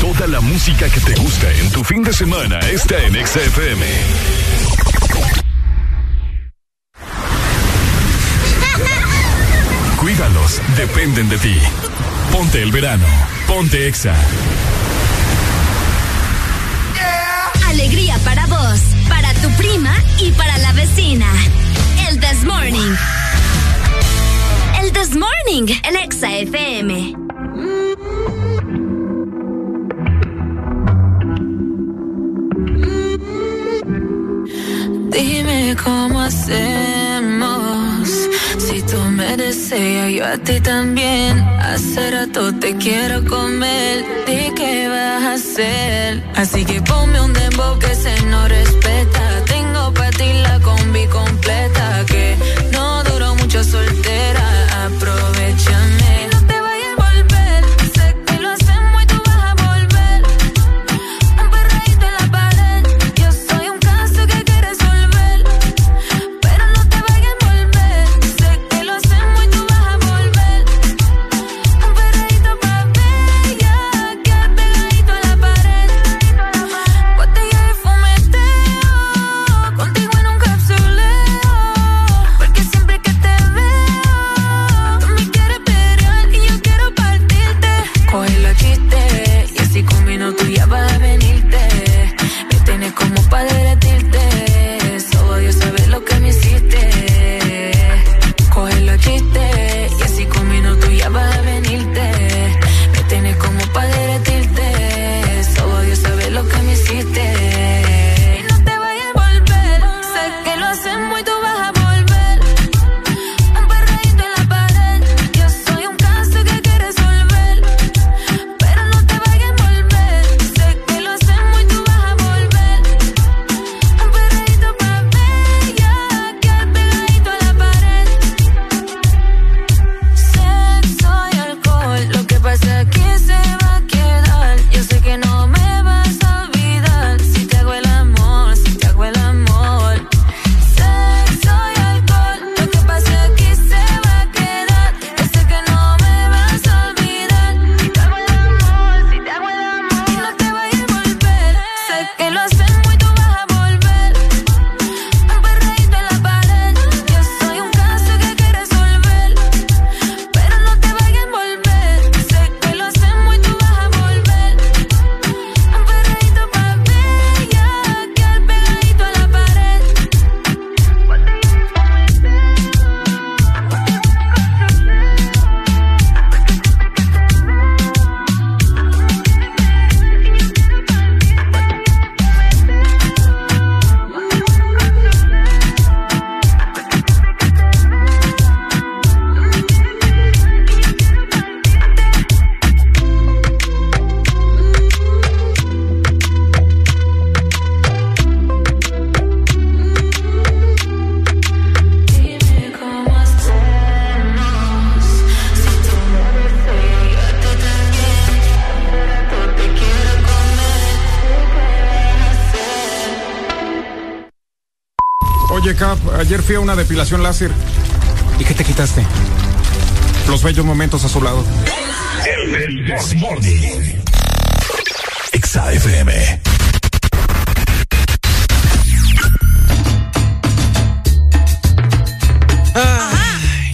Toda la música que te gusta en tu fin de semana está en XFM. Cuídalos, dependen de ti. Ponte el verano, ponte Exa. Deseas, yo a ti también. Hace rato te quiero comer. ¿De qué vas a hacer? Así que ponme un dembow que se no respeta. Fui a una depilación láser. ¿Y qué te quitaste? Los bellos momentos a su lado. El, Morning. FM.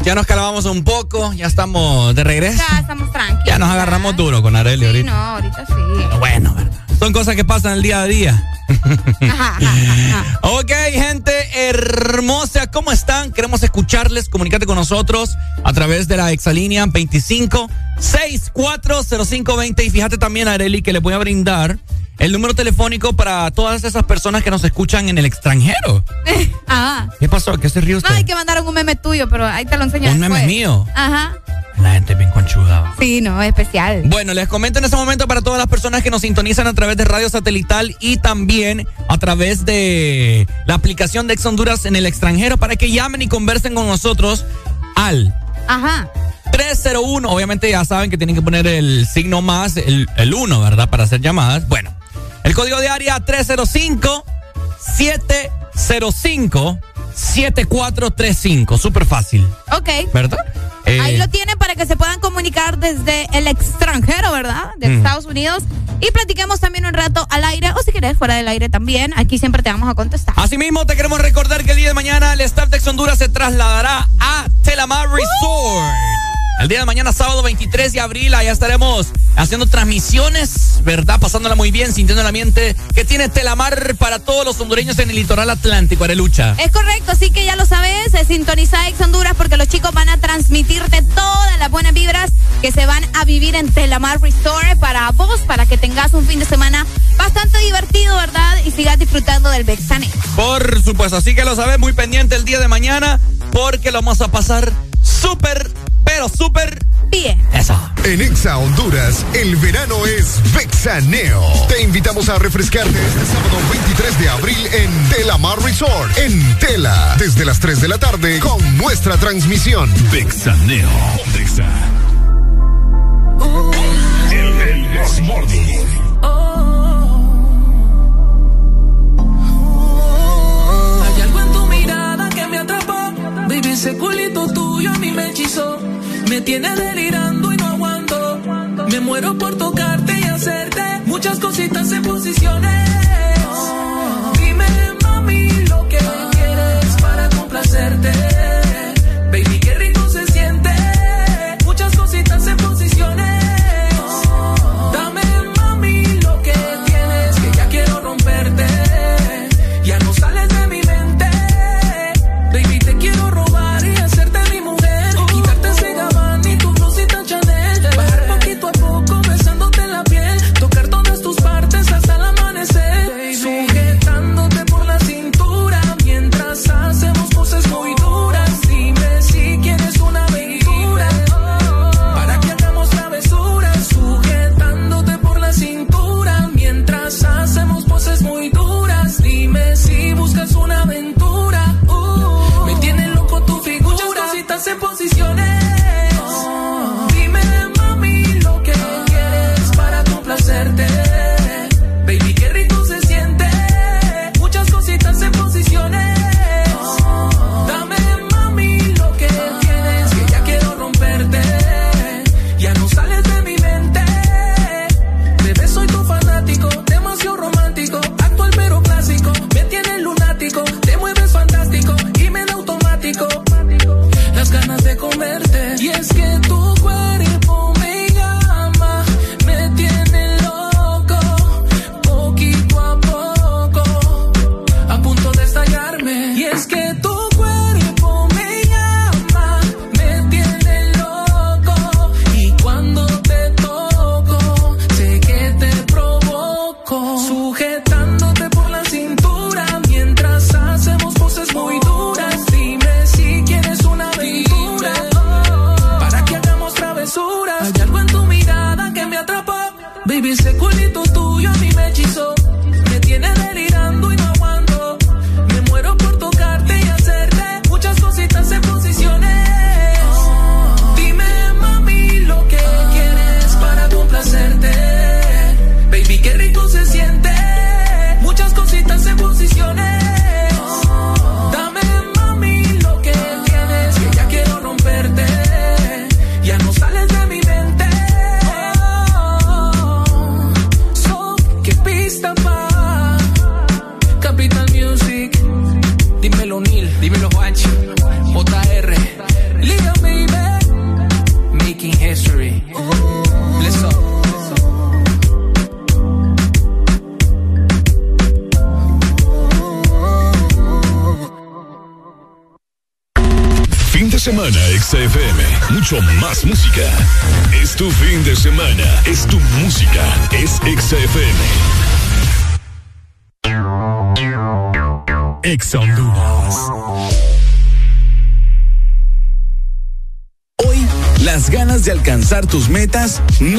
ya nos calmamos un poco, ya estamos de regreso. Ya estamos tranquilos. Ya nos agarramos duro con Arely sí, ahorita. No, ahorita sí. Pero bueno, ¿verdad? Son cosas que pasan el día a día. ok, gente hermosa, ¿cómo están? Queremos escucharles, comunicate con nosotros a través de la exalínea 25 640520 y fíjate también, Areli, que le voy a brindar el número telefónico para todas esas personas que nos escuchan en el extranjero. ah. ¿Qué pasó? ¿Qué se rió usted? No, hay que mandaron un meme tuyo, pero ahí te lo enseño ¿Un meme mío? Ajá. La gente bien conchuda. Sí, no, especial. Bueno, les comento en este momento para todas las personas que nos sintonizan a través de radio satelital y también a través de la aplicación de Ex Honduras en el extranjero para que llamen y conversen con nosotros al Ajá. 301. Obviamente ya saben que tienen que poner el signo más, el, el 1, ¿verdad? Para hacer llamadas. Bueno, el código de área 305 705 7435. Súper fácil. Ok. ¿Verdad? Ahí Eh, lo tienen para que se puedan comunicar desde el extranjero, ¿verdad? De Mm. Estados Unidos. Y platiquemos también un rato al aire, o si querés, fuera del aire también. Aquí siempre te vamos a contestar. Asimismo, te queremos recordar que el día de mañana el staff de Ex Honduras se trasladará a Telamar Resort. El día de mañana, sábado 23 de abril, allá estaremos haciendo transmisiones, ¿verdad? Pasándola muy bien, sintiendo el ambiente que tiene Telamar para todos los hondureños en el litoral atlántico, Arelucha. Es correcto, así que ya lo sabes, eh, sintoniza Ex Honduras porque los chicos van a transmitirte todas las buenas vibras que se van a vivir en Telamar Resort para vos, para que tengas un fin de semana bastante divertido, ¿verdad? Y sigas disfrutando del Bexane. Por supuesto, así que lo sabes, muy pendiente el día de mañana, porque lo vamos a pasar súper, pero súper bien. Eso. En Exa Honduras, el verano es Vexaneo. Te invitamos a refrescarte este sábado 23 de abril en Telamar Resort, en Tela, desde las 3 de la tarde con nuestra transmisión. Vexaneo. Vexa. Me tiene delirando y no aguanto. Me muero por tocarte y hacerte muchas cositas en posiciones. Dime, mami, lo que quieres para complacerte.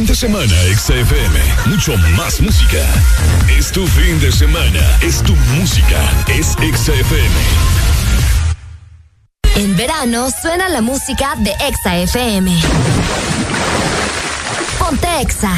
fin de semana, XFM. Mucho más música. Es tu fin de semana. Es tu música. Es XFM. En verano suena la música de XFM. Ponte Exa.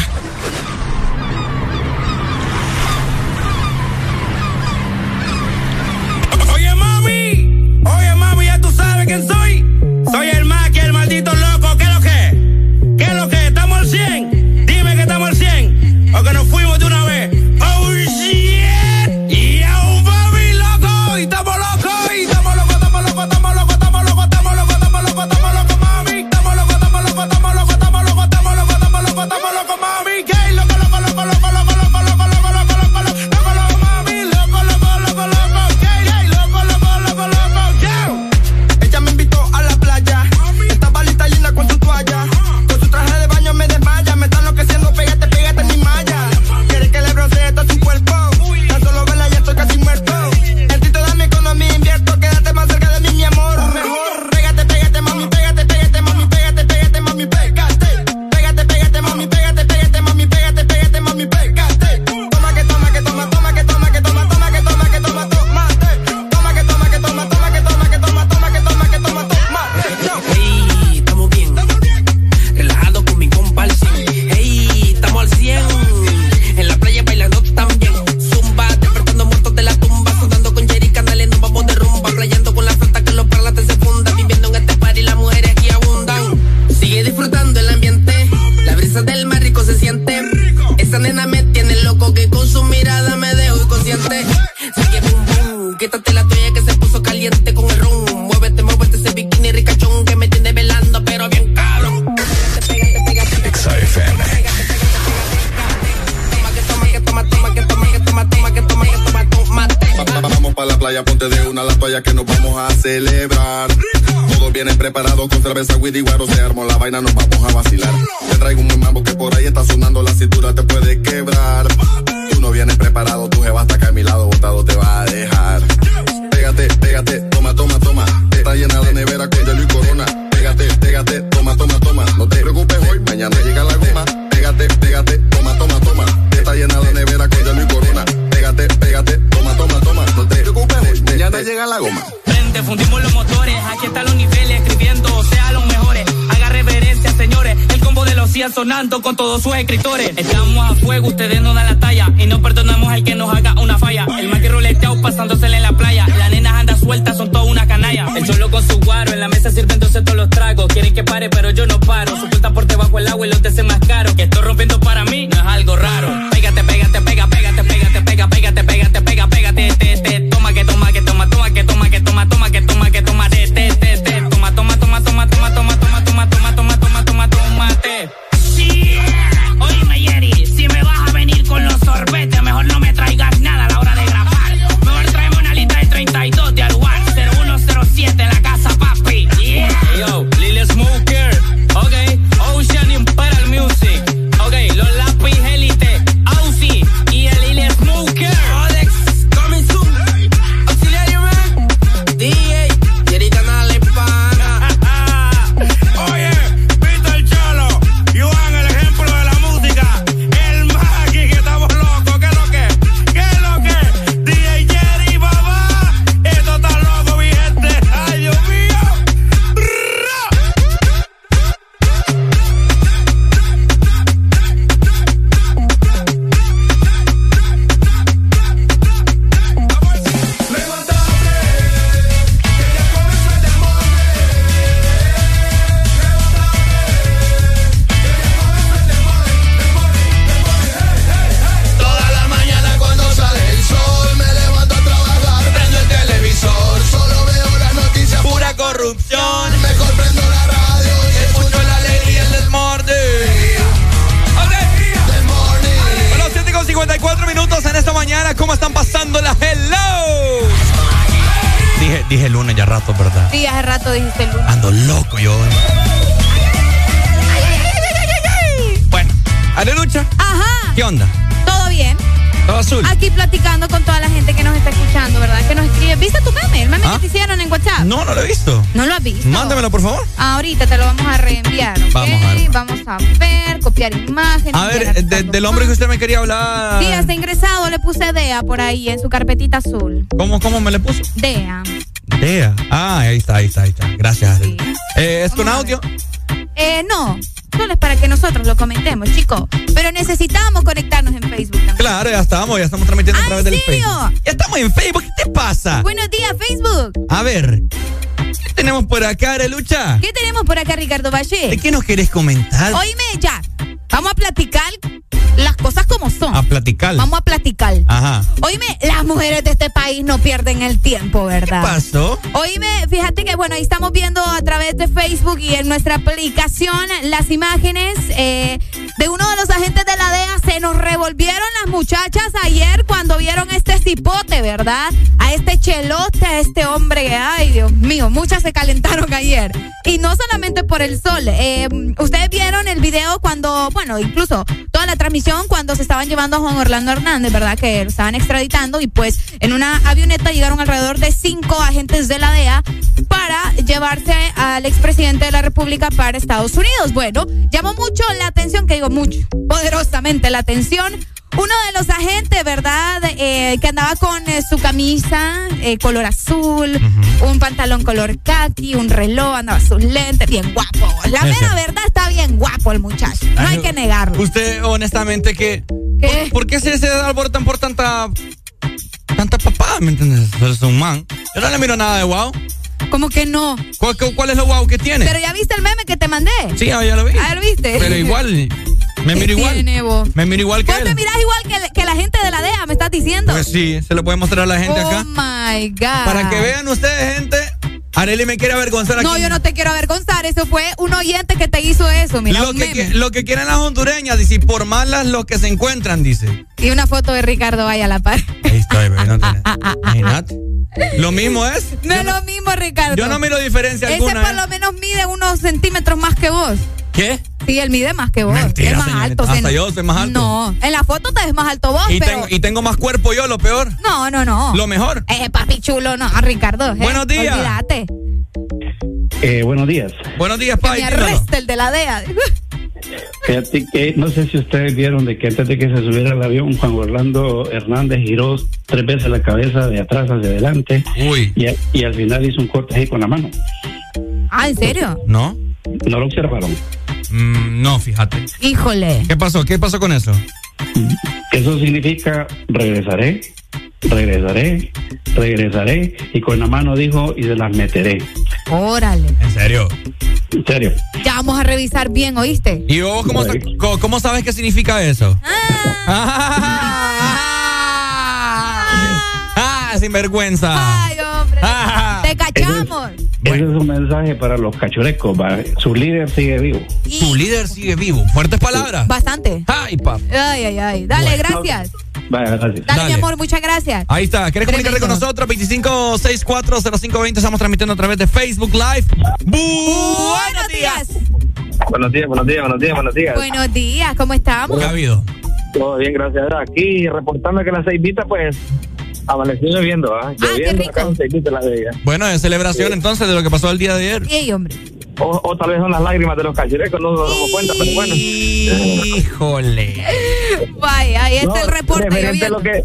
Azul. ¿Cómo, cómo me le puso? DEA. Dea. Ah, ahí está, ahí está, ahí está. Gracias. Arely. Eh, ¿Es con audio? Eh, no, solo es para que nosotros lo comentemos, chicos. Pero necesitamos conectarnos en Facebook también. Claro, ya estamos, ya estamos transmitiendo a Ah, través ¿en del serio? Facebook. Ya estamos en Facebook, ¿qué te pasa? Buenos días, Facebook. A ver, ¿qué tenemos por acá, Arelucha? ¿Qué tenemos por acá, Ricardo ¿De Valle? qué nos querés comentar? Oíme, ya. Vamos a platicar las cosas como son. A platicar. Vamos a mujeres de este país no pierden el tiempo, ¿verdad? ¿Qué pasó? Oíme, fíjate que bueno, ahí estamos viendo a través de Facebook y en nuestra aplicación las imágenes eh, de uno de los agentes de la DEA. Se nos revolvieron las muchachas ayer cuando vieron este cipote, ¿verdad? A este chelote, a este hombre. Ay, Dios mío, muchas se calentaron ayer. Y no solamente por el sol. eh, Ustedes vieron el video cuando, bueno, incluso la transmisión cuando se estaban llevando a Juan Orlando Hernández, ¿verdad? Que lo estaban extraditando y pues en una avioneta llegaron alrededor de cinco agentes de la DEA para llevarse al expresidente de la República para Estados Unidos. Bueno, llamó mucho la atención, que digo mucho, poderosamente la atención. Uno de los agentes, ¿verdad? Eh, que andaba con eh, su camisa eh, color azul, un pantalón color khaki, un reloj, andaba sus lentes, bien guapo. La mera verdad guapo el muchacho. No hay que negarlo. Usted, honestamente, que. ¿Qué? ¿Por, qué se, se alborotan por tanta. tanta papada, ¿me entiendes? Es un man. Yo no le miro nada de wow. ¿Cómo que no? ¿Cuál, cuál es lo wow que tiene? Pero ya viste el meme que te mandé. Sí, ah, ya lo vi. Ah, ¿lo viste? Pero igual. Me miro ¿Qué igual. tiene? Me miro igual que Vos te él. mirás igual que, que la gente de la DEA, me estás diciendo. Pues sí, se lo puede mostrar a la gente oh acá. my God. Para que vean ustedes, gente. Areli me quiere avergonzar aquí. No, yo no te quiero avergonzar. Eso fue un oyente que te hizo eso. Mira, lo, que, lo que quieren las hondureñas, dice, por malas lo que se encuentran, dice. Y una foto de Ricardo vaya a la par. Ahí está, bebé, no tiene- Imagínate. Lo mismo es. No es lo mismo, Ricardo. Yo no miro diferencia Ese alguna. por ¿eh? lo menos mide unos centímetros más que vos. ¿Qué? Sí, él mide más que vos. Mentira, es más señorita. alto. Hasta no. yo soy más alto. No, en la foto te ves más alto vos, Y, pero... tengo, y tengo más cuerpo yo, lo peor. No, no, no. Lo mejor. Eh, papi chulo, no, Ricardo. eh, Buenos días. Olvídate. Eh, buenos días. Buenos días, Que Pai. me el de la DEA. Fíjate que no sé si ustedes vieron de que antes de que se subiera al avión, Juan Orlando Hernández giró tres veces la cabeza de atrás hacia adelante Uy. y, a- y al final hizo un corte ahí con la mano. Ah, ¿en serio? ¿No? ¿No lo observaron? Mm, no, fíjate. Híjole. ¿Qué pasó? ¿Qué pasó con eso? Eso significa regresaré, regresaré, regresaré y con la mano dijo y se las meteré. Órale. ¿En serio? En serio. Ya vamos a revisar bien, ¿oíste? ¿Y vos cómo, sa- cómo sabes qué significa eso? Ah, sin vergüenza. Ay, hombre. Te cachamos. Ese es un mensaje para los cachurecos. va. Su líder sigue vivo. Su líder sigue vivo. Fuertes palabras. Bastante. Ay, papá. Ay, ay, ay. Dale, gracias. Gracias. Dale, mi amor, muchas gracias. Ahí está. ¿Quieres comunicarte con nosotros? 25640520. Estamos transmitiendo a través de Facebook Live. Buenos días. Buenos días, buenos días, buenos días, buenos días. Buenos días, ¿cómo estamos? ¿Qué ha habido? Todo bien, gracias. Aquí reportando que la ceibita, pues, amaneció lloviendo, ¿ah? Lloviendo acá en Ceibita, la de ella. Bueno, es celebración entonces de lo que pasó el día de ayer. Ey, hombre. O, o tal vez son las lágrimas de los cachurecos, no nos damos cuenta, pero bueno. Híjole. Vaya, ahí está No, el reporte. referente lo que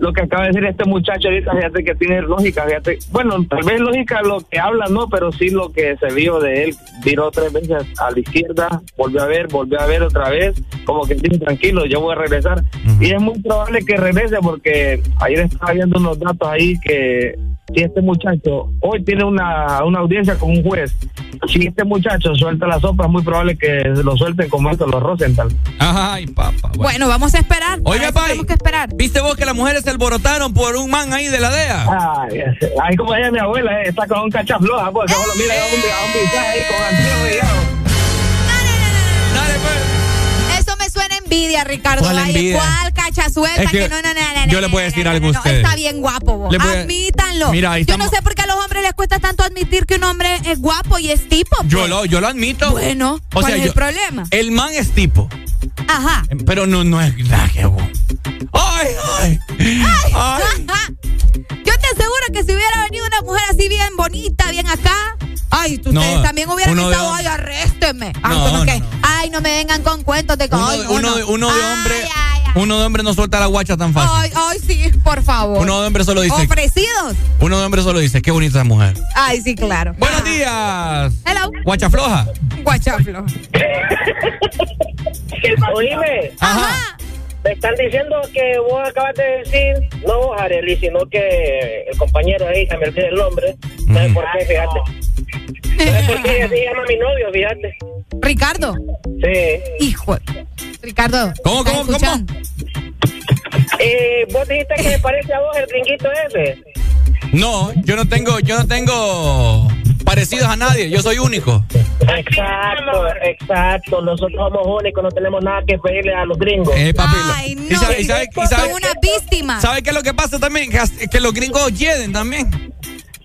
lo que acaba de decir este muchacho ahorita, fíjate que tiene lógica, fíjate. Bueno, tal vez lógica lo que habla, no, pero sí lo que se vio de él. Viró tres veces a la izquierda, volvió a ver, volvió a ver otra vez, como que dice, tranquilo, yo voy a regresar. Y es muy probable que regrese porque ayer estaba viendo unos datos ahí que si este muchacho hoy tiene una, una audiencia con un juez, si este muchacho suelta la sopa, es muy probable que lo suelten como esto los Rosenthal. Ay, papá. Bueno, vamos a esperar. Eso Pai. Tenemos que esperar. ¿Viste vos que las mujeres se alborotaron por un man ahí de la DEA? Ay, ay, como ella mi abuela, eh, está con un cachafloja, pues, solo mira a un, a un ahí con antiguo y envidia, Ricardo. ¿Cuál Ay, envidia? ¿Cuál cacha suelta? Es que que no, no, no, no, yo le puedo decir algo a no, ustedes. Está bien guapo, vos. Admítanlo. Mira, ahí yo no sé por qué a los hombres les cuesta tanto admitir que un hombre es guapo y es tipo. Yo pues. lo, yo lo admito. Bueno, ¿cuál es el problema? El man es tipo, Ajá. pero no, no es nada que vos. ¡Ay, ay! ay. Yo te aseguro que si hubiera venido una mujer así bien bonita, bien acá, ay, ustedes No, también hubieran uno estado, hombre. ay, arréstenme. Ay, No, como no, que, no. ay, no me vengan con cuentos de que, Uno, ay, uno no. de, uno de Ay, hombre, uno de hombre no suelta la guacha tan fácil. Ay, ay, sí, por favor. Uno de hombre solo dice, Ofrecidos. uno de hombre solo dice, qué bonita esa mujer. Ay, sí, claro. Buenos días. Hello. Guacha floja. Guachaflo. Oíme. Ajá. Me están diciendo que vos acabas de decir, no vos, Arely, sino que el compañero ahí, se me olvida el nombre. ¿Sabes por qué? Fíjate. ¿Sabes por qué así llama mi novio? Fíjate. Ricardo. Sí. Hijo. Ricardo. ¿Cómo, ¿estás cómo, cómo? Eh, vos dijiste que me parece a vos el gringuito ese. No, yo no tengo, yo no tengo parecidos a nadie, yo soy único. Exacto, exacto. Nosotros somos únicos, no tenemos nada que pedirle a los gringos. Eh, papi, lo- Ay, no. ¿Y sabe, y sabe- y sabe- Son una víctima. ¿sabe qué es lo que pasa también? Que, los gringos hieden también.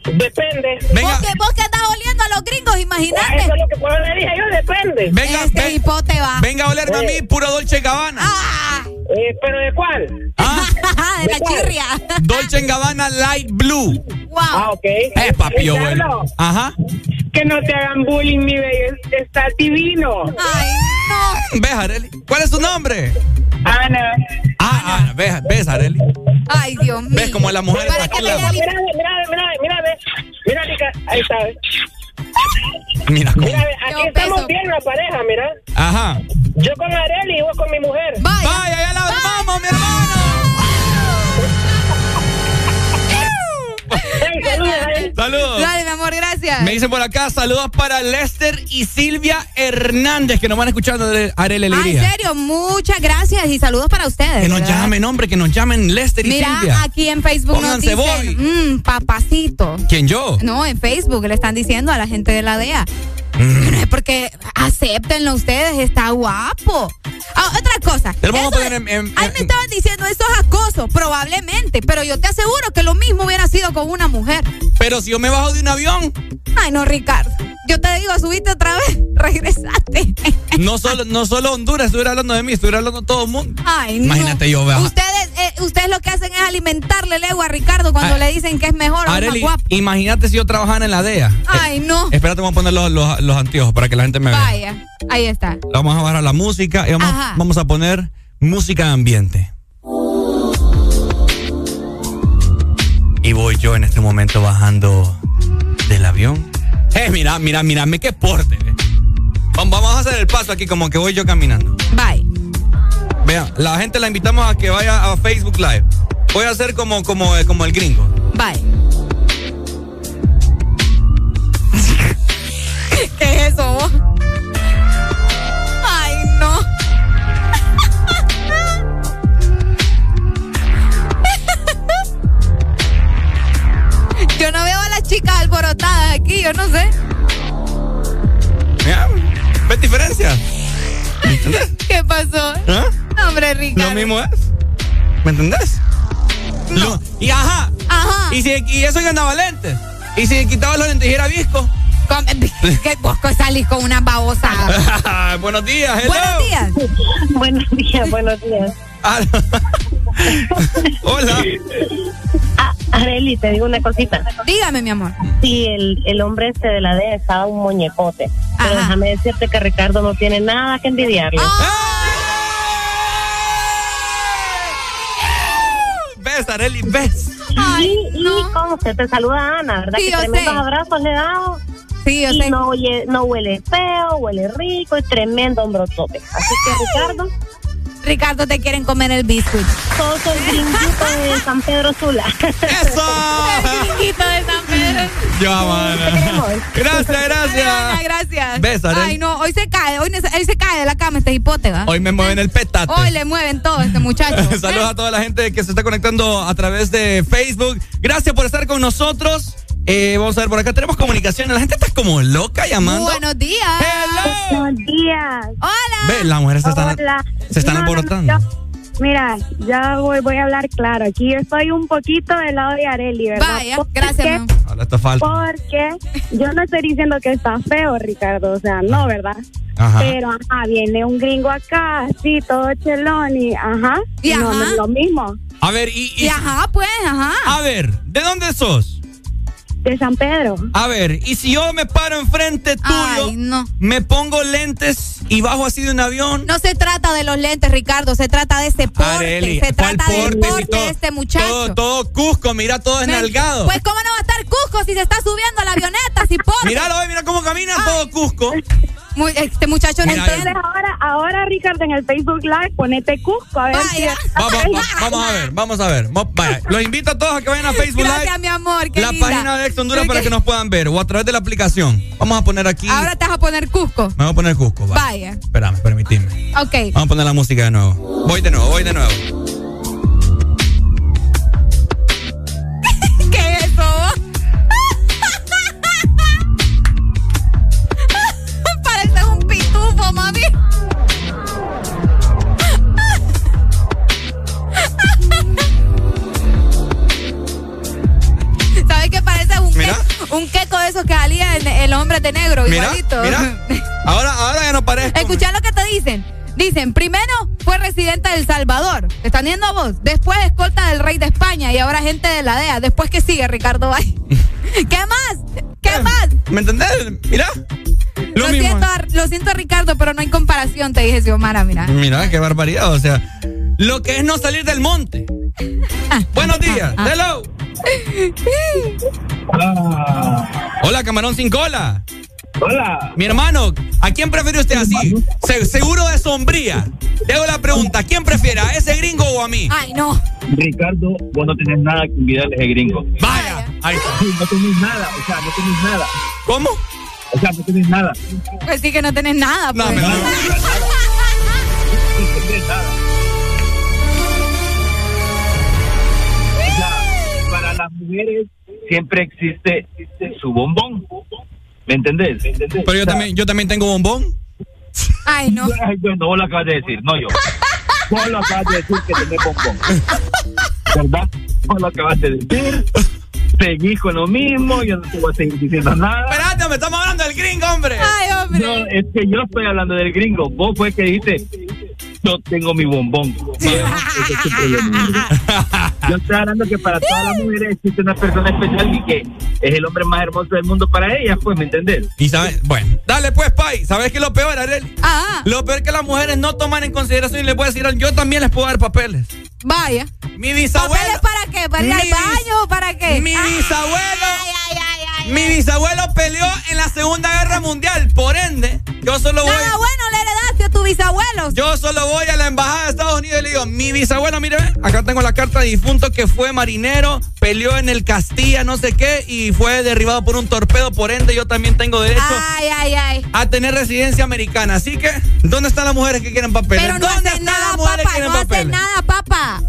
Depende. Venga, ¿Vos, que, vos que andás oliendo a los gringos, imagínate. Eso es lo que puedo le dije yo, depende. venga, Este ven- hipote va. venga a olerme a mí, puro Dolce Gabbana. Ah, Eh, ¿Pero de cuál? Ah, de la chirria. Dolce Gabbana Light Blue. Wow. Ah, ok. Eh, papi, yo bueno. Ajá. Que no te hagan bullying, mi bello. Estás divino. Ay, no. Ve, Areli. ¿Cuál es tu nombre? Ana. Ah, Ana, ve, ves, Areli. Ay, Dios mío. Ves como las mujeres ¿Para la- me Mira, mira, mira, mira. Mira, Rica, ahí está. Mira cómo. Mira, aquí Yo estamos peso. bien la pareja, mira. Ajá. Yo con Areli y vos con mi mujer. Vaya. Vaya, ya la vamos, mi hermano. Hey, saludos. Saludos. Dale, mi amor, gracias. Me dicen por acá, saludos para Lester y Silvia Hernández, que nos van escuchando de Arele Ah, en serio, muchas gracias y saludos para ustedes. Que nos ¿verdad? llamen, hombre, que nos llamen Lester y Mira, Silvia. aquí en Facebook nos Pónganse dicen, mmm, papacito. ¿Quién yo? No, en Facebook le están diciendo a la gente de la DEA. No es porque acéptenlo ustedes, está guapo. Ah, otra cosa. Eso en- en- a mí me estaban diciendo eso es acoso, probablemente, pero yo te aseguro que lo mismo hubiera sido con una mujer. Pero si yo me bajo de un avión, Ay, no, Ricardo. Yo te digo, subiste otra vez, regresaste. no solo, no solo Honduras, estuviera hablando de mí, estuviera hablando de todo el mundo. Ay, no. Imagínate yo, vea. Ustedes, eh, ustedes lo que hacen es alimentarle el ego a Ricardo cuando Ah, le dicen que es mejor o más guapo. imagínate si yo trabajara en la DEA. Ay, no. Espérate, vamos a poner los, los, los anteojos para que la gente me vea. Vaya, ahí está. Vamos a bajar la música y vamos, Ajá. vamos a poner música de ambiente. Y voy yo en este momento bajando del avión. Eh, mira, mira, mírame qué porte. eh. Vamos, vamos a hacer el paso aquí como que voy yo caminando. Bye. Vean, la gente la invitamos a que vaya a Facebook Live. Voy a hacer como, como, eh, como el gringo. Bye. ¿Qué es eso alborotadas aquí, yo no sé. Mira, ¿ves diferencia? ¿Qué pasó? ¿Ah? No, hombre, Ricardo. Lo mismo es. ¿Me entendés? Lo- y ajá. Ajá. Y, si, y eso que andaba lentes. Y si quitaba los lentes y era visco. Com- ¿Qué vos salís con una babosada? Buenos días, hello. Buenos días. Buenos días, buenos días. Ah, Hola. Ah, Areli, te digo una cosita. Dígame, mi amor. Sí, el, el hombre este de la D estaba un muñecote. Pero déjame decirte que Ricardo no tiene nada que envidiarle. Ves, Areli, ves. y, y conste, te saluda Ana, ¿verdad? Sí, que tremendos sé. abrazos le he dado. Sí, yo y sé. No, oye, no huele feo, huele rico, es tremendo hombrotote. Así que Ricardo, Ricardo, te quieren comer el biscuit. sos el gringuito de San Pedro Sula. ¡Eso! El gringuito de San Pedro. Ya, mana. Gracias, Ana, gracias. gracias. Ves, Arely. Ay, no, hoy se cae, hoy, se cae de la cama este hipote, ¿va? Hoy me mueven el petate. Hoy le mueven todo este muchacho. Saludos a toda la gente que se está conectando a través de Facebook. Gracias por estar con nosotros. Eh, vamos a ver, por acá tenemos comunicación. La gente está como loca llamando. Buenos días. Buenos días. Hola. Ve, las mujeres se están, se están No, no, no, alborotando. yo- mira, ya voy, voy a hablar claro. Aquí yo estoy un poquito del lado de Areli, ¿verdad? Vaya, Porque- gracias. Ahora está falta. Porque yo no estoy diciendo que está feo, Ricardo. O sea, no, ¿verdad? Ajá. Pero, ajá, viene un gringo acá, así, todo chelón y, ajá. Y no, ajá. no es lo mismo. A ver, y, y- Y ajá, pues, ajá. a ver, ¿de dónde sos? De San Pedro. A ver, y si yo me paro enfrente tuyo, Ay, no. me pongo lentes y bajo así de un avión. No se trata de los lentes, Ricardo, se trata de ese porte, Areli, se ¿cuál trata del porte? Si porte todo- de este muchacho. Todo, todo Cusco, mira, todo esnalgado. Pues cómo no va a estar Cusco si se está subiendo a la avioneta, si porte. Míralo, ve, mira cómo camina todo Cusco. Muy- este muchacho no Mira, entiende. Entonces ahora, ahora, Ricardo, en el Facebook Live, ponete Cusco, a ver si... Vamos, va- vamos a ver, vamos a ver. Vaya, los invito a todos a que vayan a Facebook Gracias, Live. mi amor, qué La linda. página de Ex Honduras para que nos puedan ver o a través de la aplicación. Vamos a poner aquí. Ahora te vas a poner Cusco. Me voy a poner Cusco. va. Vaya. Espérame, permitidme. Ok. Vamos a poner la música de nuevo. Voy de nuevo, voy de nuevo. Un queco de esos que salía en el hombre de negro, Mira, igualito? mira. Ahora, ahora ya no parezco. Escuchá lo que te dicen. Dicen, primero fue residente de El Salvador. ¿Te están viendo a vos? Después escolta del rey de España y ahora gente de la DEA. Después que sigue Ricardo Valle. ¿Qué más? ¿Qué más? ¿Me entendés? Mira. Lo siento, lo siento, Ricardo, pero no hay comparación, te dije Xiomara, mira. Mira, qué barbaridad. O sea, lo que es no salir del monte. Buenos días. Hello. Hola, camarón sin cola. Hola. Mi hermano, ¿a quién prefiere usted así? Se- seguro de sombría. Le hago la pregunta, ¿quién prefiere, a ese gringo o a mí? Ay, no. Ricardo, vos no tenés nada que envidiarle a ese gringo. Vaya. Ahí está. Sí, no tenés nada, o sea, no tenés nada. ¿Cómo? O sea, no tenés nada. Pues sí que no tenés nada. Pues. No tenés nada. Las mujeres siempre existe su bombón. ¿Me entendés? ¿Me entendés? Pero yo también, yo también tengo bombón. Ay, no. Ay, bueno, vos lo acabas de decir, no yo. Vos lo acabas de decir que tenés bombón. ¿Verdad? Vos lo acabas de decir. Seguís con lo mismo, yo no te voy a seguir diciendo nada. Espérate, me estamos hablando del gringo, hombre. Ay, hombre. No, es que yo estoy hablando del gringo. Vos fue que dijiste, yo tengo mi bombón. Yo estoy hablando que para todas las mujeres existe una persona especial y que es el hombre más hermoso del mundo para ellas, pues, ¿me entendés? Y sabes, bueno, dale pues, Pai. ¿Sabes qué es lo peor, Arely? Ah, Lo peor que las mujeres no toman en consideración y les voy a decir, yo también les puedo dar papeles. vaya. Mi bisabuelo. ¿Papeles para qué? ¿Para ir al baño o para qué? Mi bisabuelo. ay, ay, ay, ay, Mi bisabuelo peleó en la Segunda Guerra Mundial. Por ende, yo solo voy. Nada bueno le heredaste a tu bisabuelo. Yo solo voy a la embajada de Estados Unidos y le digo, mi bisabuelo, mire, acá tengo la carta de difunto que fue marinero, peleó en el Castilla, no sé qué, y fue derribado por un torpedo, por ende yo también tengo derecho Ay, ay, ay. a tener residencia americana. Así que, ¿dónde están las mujeres que quieren papeles? Pero no ¿Dónde están nada, las mujeres que quieren No haces papeles? nada, papá.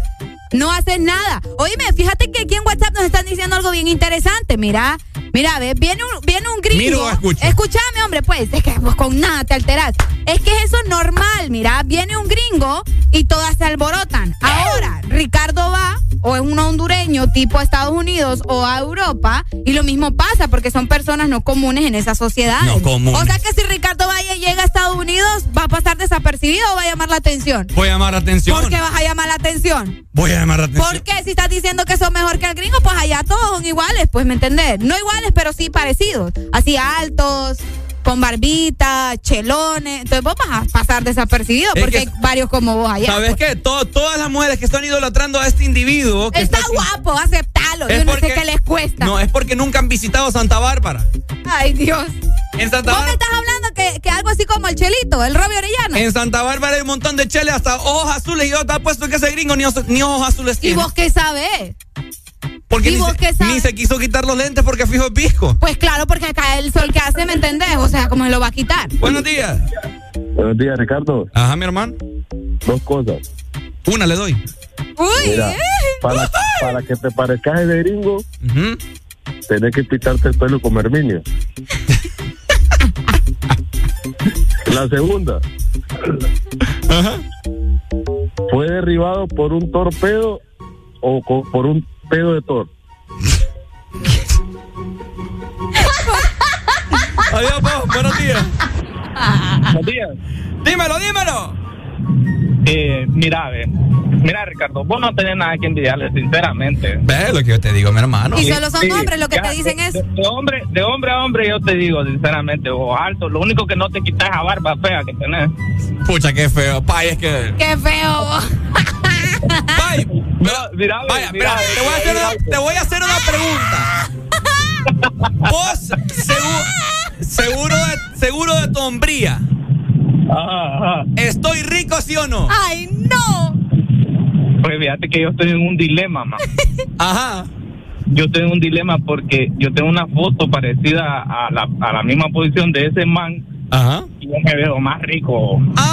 No haces nada. Oíme, fíjate que aquí en WhatsApp nos están diciendo algo bien interesante. Mira, mira, ve, viene un, viene un gringo. Escúchame, hombre, pues, es que con nada te alteras. Es que eso es normal, mira, viene un gringo y todas se alborotan. Ahora, Ricardo va o es un hondureño tipo a Estados Unidos o a Europa y lo mismo pasa porque son personas no comunes en esa sociedad. No comunes. O sea que si Ricardo Valle llega a Estados Unidos, ¿va a pasar desapercibido o va a llamar la atención? Voy a llamar la atención. ¿Por qué vas a llamar la atención? Voy a llamar la atención. ¿Por qué? Si estás diciendo que son mejor que el gringo, pues allá todos son iguales, pues, ¿me entendés? No iguales, pero sí parecidos. Así altos, con barbita, chelones. Entonces vos vas a pasar desapercibido Es porque que- hay varios como vos allá. ¿Sabes pues. qué? To- todas las mujeres que están idolatrando a este individuo. Que Está guapo, aceptalo. Es Yo no porque- sé qué les cuesta. No, es porque nunca han visitado Santa Bárbara. Ay, Dios. En Santa Vos me estás hablando que, que algo así como el chelito, el Robbie Orellano. En Santa Bárbara hay un montón de cheles, hasta ojos azules. Y yo te apuesto que ese gringo ni, ni ojos azules ¿Y tiene. vos qué sabés? Porque ni, se, ni se quiso quitar los lentes porque fijo es pisco. Pues claro, porque acá el sol que hace, ¿me entendés? O sea, ¿cómo se lo va a quitar? Buenos días. Buenos días, Ricardo. Ajá, mi hermano. Dos cosas. Una le doy. Uy, Mira, ¿eh? para, para que te parezcas de gringo, Ujú. tenés que pintarte el pelo como Herminio. La segunda. ¿Fue derribado por un torpedo o por un pedo de Thor? Adiós, po. Buenos días. Buenos días. Dímelo, dímelo. Eh, mira, ve. Mira, Ricardo, vos no tenés nada que envidiarle, sinceramente. Ve lo que yo te digo, mi hermano. Y solo son Sí, hombres lo que ya, te dicen es. De, de hombre, de hombre a hombre, yo te digo, sinceramente, vos alto. Lo único que no te quitas es la barba fea que tenés. Pucha, qué feo. Pay, es que. Qué feo. vos. Pay. Mira, Vaya, mira, ve, te voy a hacer mira, una, te voy a hacer una pregunta. Vos, seguro, seguro de, seguro de tu hombría. Ajá, ajá. ¿Estoy rico, sí o no? Ay, no. Pues fíjate que yo estoy en un dilema, man. Ajá. Yo estoy en un dilema porque yo tengo una foto parecida a la, a la misma posición de ese man Ajá. y yo me veo más rico. Dale,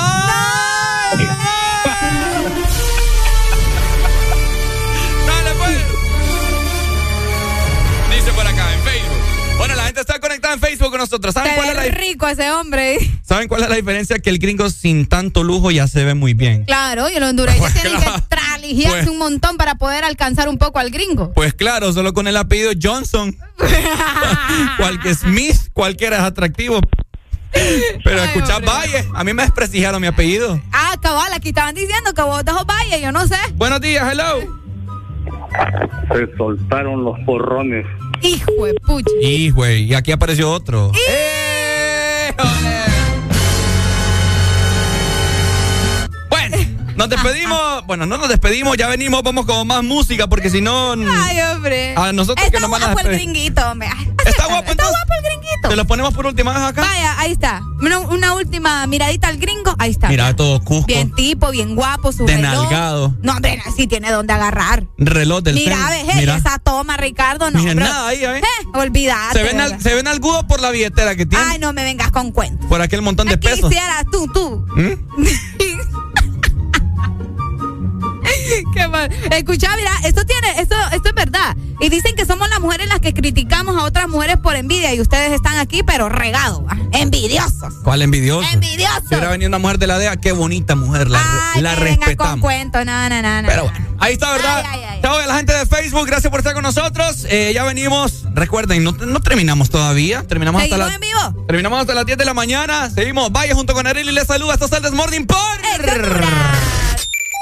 está conectada en Facebook con nosotros. ¿Saben Se cuál, es la, rico ese hombre. ¿Saben cuál es la diferencia? Que el gringo sin tanto lujo ya se ve muy bien. Claro, y los hondureños Pues tienen claro. que traligiarse Pues- un montón para poder alcanzar un poco al gringo. Pues claro, solo con el apellido Johnson. Cualquier Smith, cualquiera es atractivo. Pero escucha, Valle, a mí me desprestigiaron mi apellido. Ah, cabal, aquí estaban diciendo que vos dejó Valle, yo no sé. Buenos días, hello. Se soltaron los porrones. Hijo de pucha. Güey, y aquí apareció otro. ¡Eh! Nos despedimos. Bueno, no nos despedimos, ya venimos, vamos con más música, porque si no. Ay, hombre. A nosotros Está que nos van a guapo el gringuito, hombre. Está guapo, Está guapo el gringuito. ¿Te lo ponemos por última vez acá? Vaya, ahí está. Una, una última miradita al gringo. Ahí está. Mira, todo Cusco. Bien tipo, bien guapo, su De reloj. nalgado. No, hombre, sí tiene donde agarrar. Reloj del Mira, Zen. ve, hey, esa toma, Ricardo, no. Mira, nada ahí, ¿eh? Eh, olvídate. Se ven, al, ¿verdad? se ven algudo por la billetera que tiene. Ay, no me vengas con cuentos. Por aquel montón de pesos. Quisieras tú, tú. ¿Mm? Qué mal. Escucha, mira, esto tiene, esto, esto es verdad. Y dicen que somos las mujeres las que criticamos a otras mujeres por envidia y ustedes están aquí, pero regados, ¿va? envidiosos. ¿Cuál envidioso? Envidioso. Si hubiera venido una mujer de la DEA, qué bonita mujer, la, Ay, la que vengan con respetamos. cuentos, no, no, no. Pero bueno, ahí está, ¿verdad? Chao a la gente de Facebook, gracias por estar con nosotros. Eh, ya venimos. Recuerden, no, no terminamos todavía. Terminamos hasta ¿Seguimos las en vivo? Terminamos hasta las 10 de la mañana. Seguimos. Vaya junto con Arely les saluda. Esto es el Desmorning por.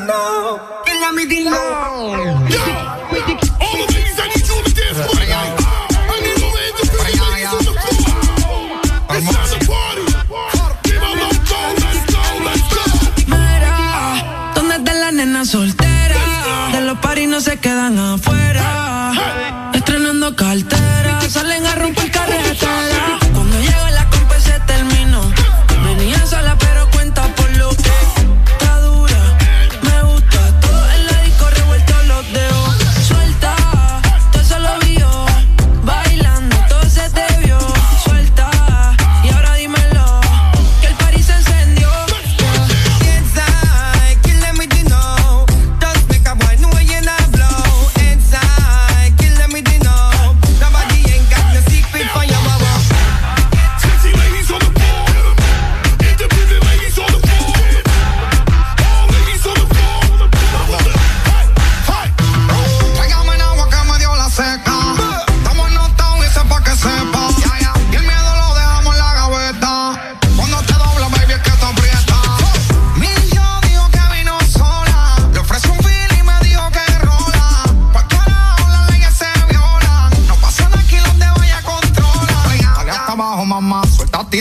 na. Kill me the Mira, ¿dónde están las nenas solteras? De los paris no se quedan afuera. Estrenando cartera, salen a romper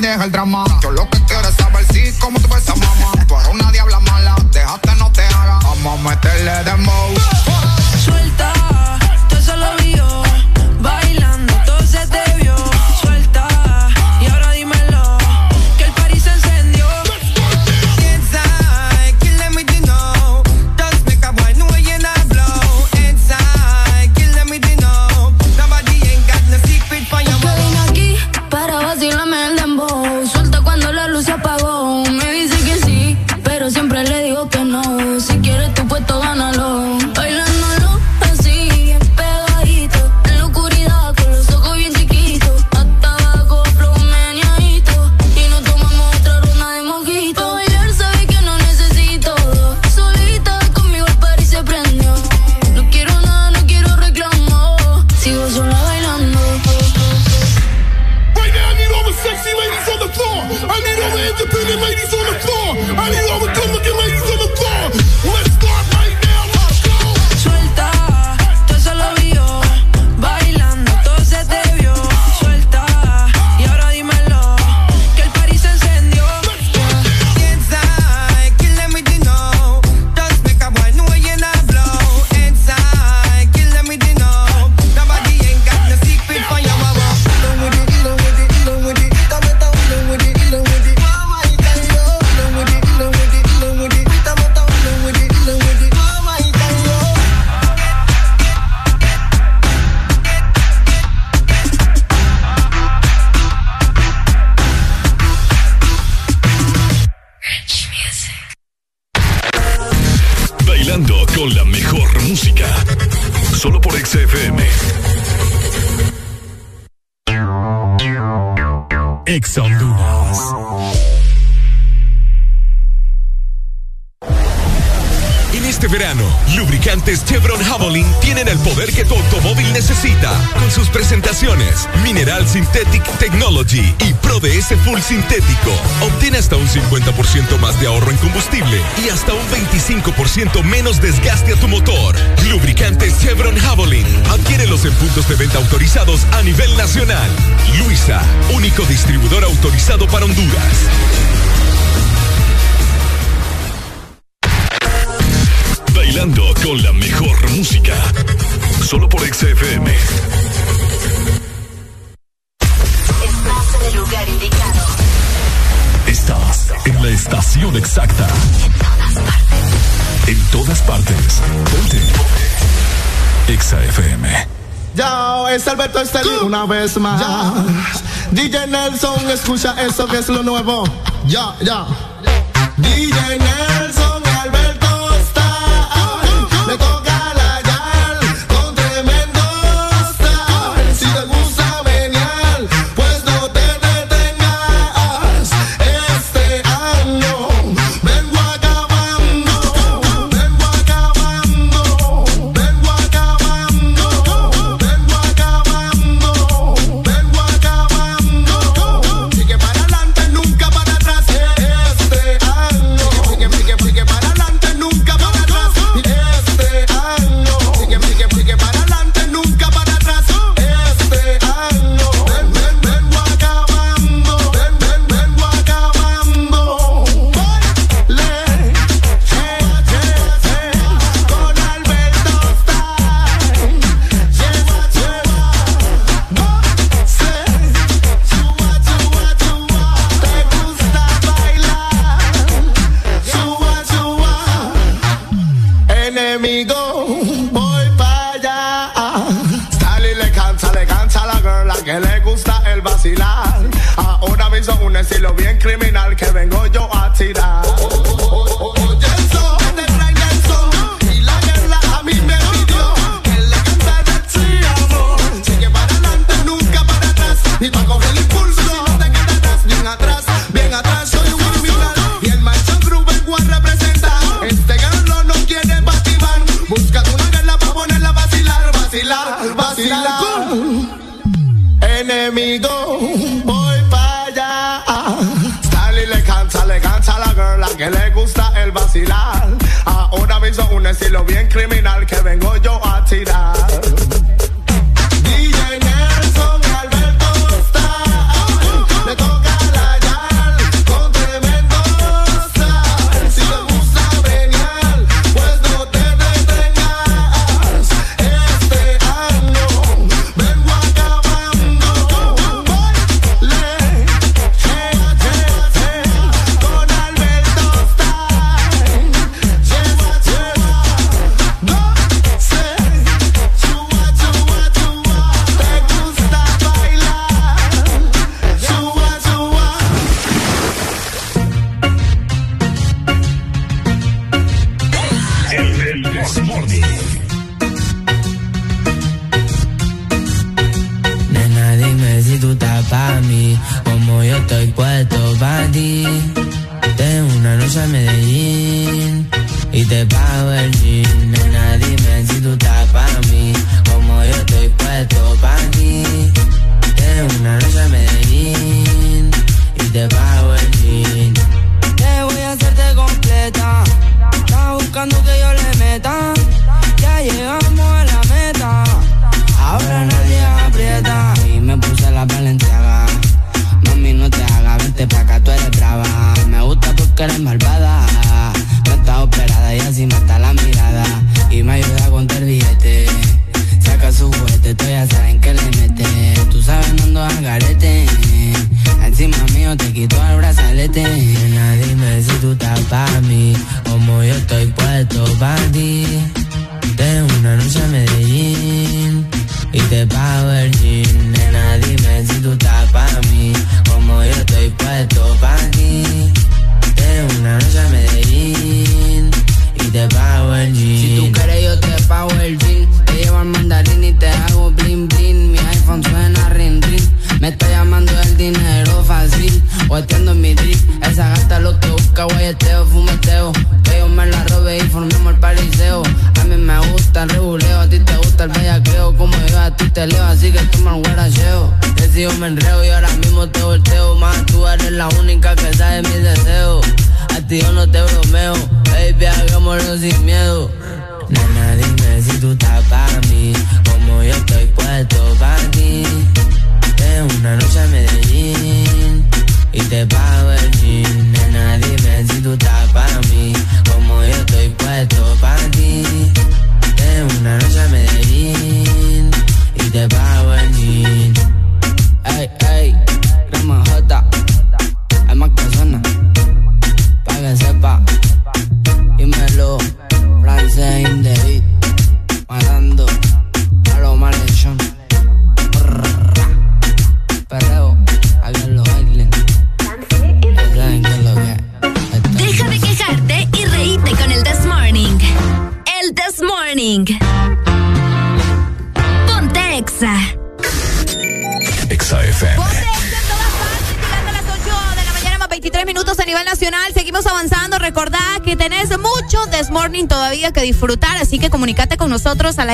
deja el drama. Yo lo que quiero es saber si, cómo tú ves a mamá. Tú eres una diabla mala, déjate no te haga. Vamos a meterle de mouse. sintético. Obtén hasta un 50% más de ahorro en combustible y hasta un 25% menos desgaste a tu motor. Lubricante Chevron Javelin. Adquiérelos en puntos de venta autorizados a nivel nacional. Luisa, único distribuidor autorizado para Honduras. Bailando con la mejor música. Solo por XFM. Exacta. En todas partes. En todas partes. Ponte. Ponte. Exa FM. Ya, es Alberto Estelí uh. una vez más. Ya. DJ Nelson, escucha eso que es lo nuevo. Ya, ya. DJ Nelson. decirlo bien criminal que vengo yo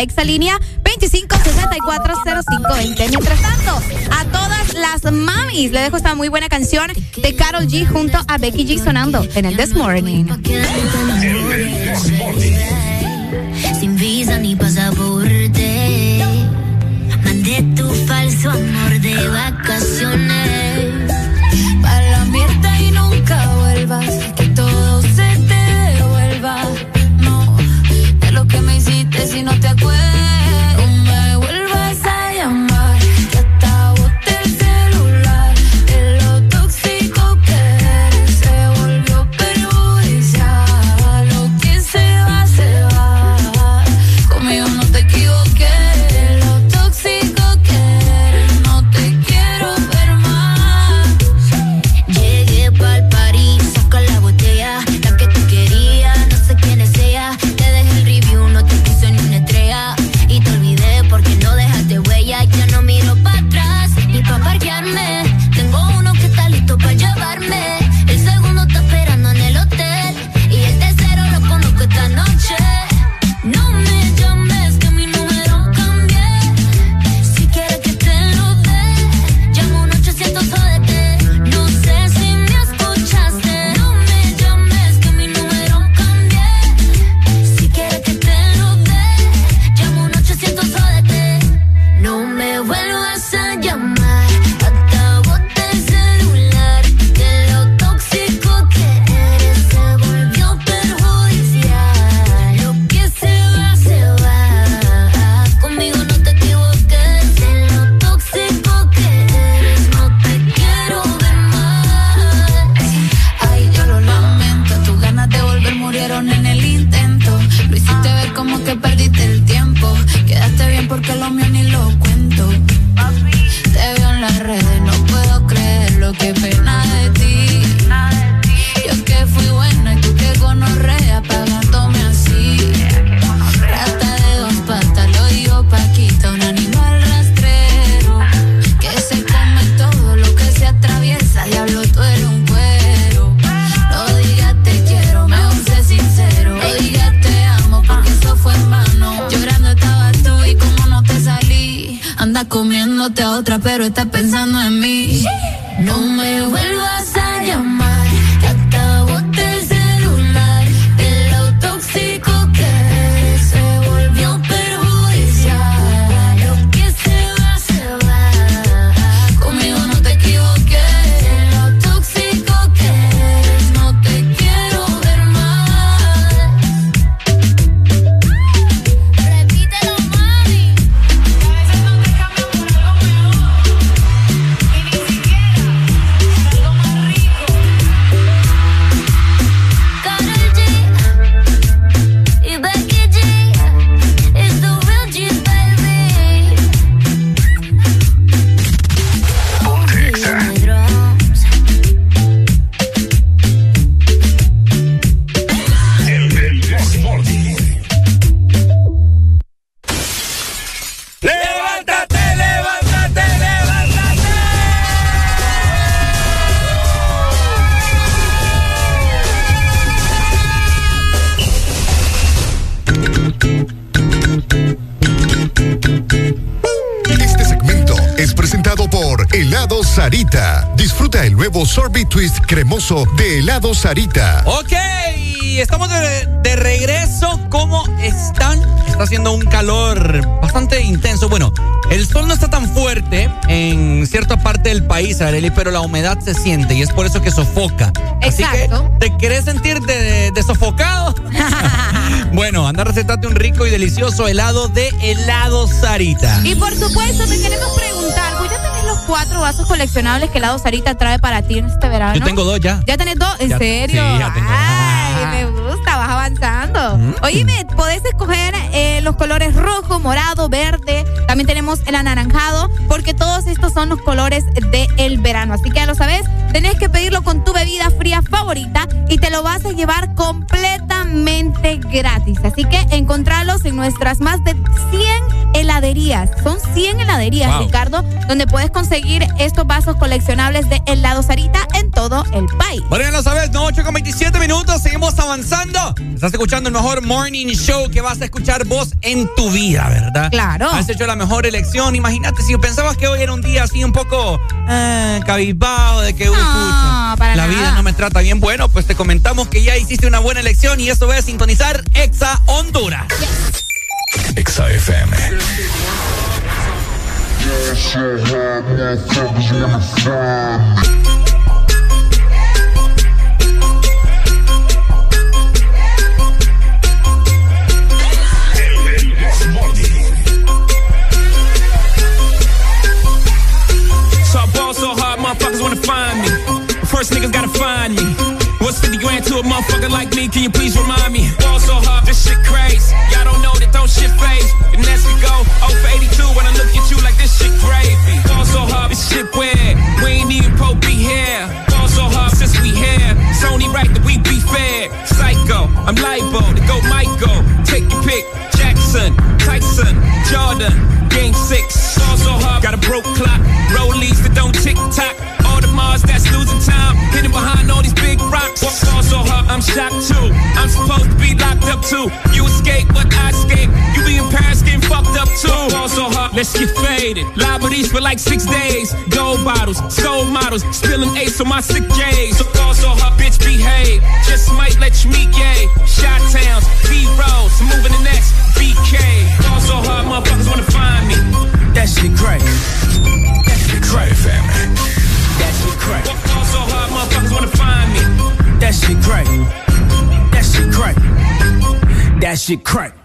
exalínea 25640520. Mientras tanto, a todas las mamis le dejo esta muy buena canción de Carol G junto a Becky G sonando en el This El This Morning. Cremoso de helado Sarita. Ok, estamos de, regreso. ¿Cómo están? Está haciendo un calor bastante intenso. Bueno, el sol no está tan fuerte en cierta parte del país, Arely, pero la humedad se siente y es por eso que sofoca. Exacto. Así que, ¿te querés sentir de, sofocado? bueno, anda a recetarte un rico y delicioso helado de helado Sarita. Y por supuesto, te queremos preguntar, ¿voy a los cuatro vasos coleccionables que Lado Sarita trae para ti en este verano? Yo tengo dos ya. ¿Ya tenés dos? ¿En serio? Sí, ya tengo. Ay, me gusta, vas avanzando. Mm. Oíme, podés escoger eh, los colores rojo, morado, verde. También tenemos el anaranjado, porque todos estos son los colores del el verano. Así que ya lo sabes, tenés que pedirlo con tu bebida fría favorita y te lo vas a llevar completamente gratis. Así que encontralos en nuestras más de 100 heladerías. Son 100 heladerías, Ricardo, donde puedes conseguir estos vasos coleccionables de helado Sarita en todo el país. Bueno, ya lo sabes, no 8 con 27 minutos, seguimos avanzando. Estás escuchando el mejor morning show que vas a escuchar vos en tu vida, ¿verdad? Claro. Has hecho la mejor elección. Imagínate, si pensabas que hoy era un día así un poco eh, cabizbajo, de que, la vida no me trata bien, bueno, pues te comentamos que ya hiciste una buena elección y eso voy a sintonizar Exa Honduras. FM. So I ball so hard, motherfuckers wanna find me. First niggas gotta find me. What's 50 grand to a motherfucker like me? Can you please remind me? Ball so hard, this shit crazy. Y'all like six days. Gold bottles, soul models, spilling ace on my sick days. So fall so hard, bitch, behave. Just might let you meet gay. Shot towns, B rolls, moving the next BK. Fall so hard, motherfuckers wanna find me. That shit crazy. That shit crazy, family. That shit crazy. Fall so hard, motherfuckers wanna find me. That shit crazy. That shit crazy. That shit crack.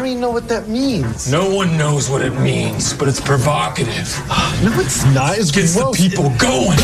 I don't even know what that means. No one knows what it means, but it's provocative. No, it's not. It's Gets the people going.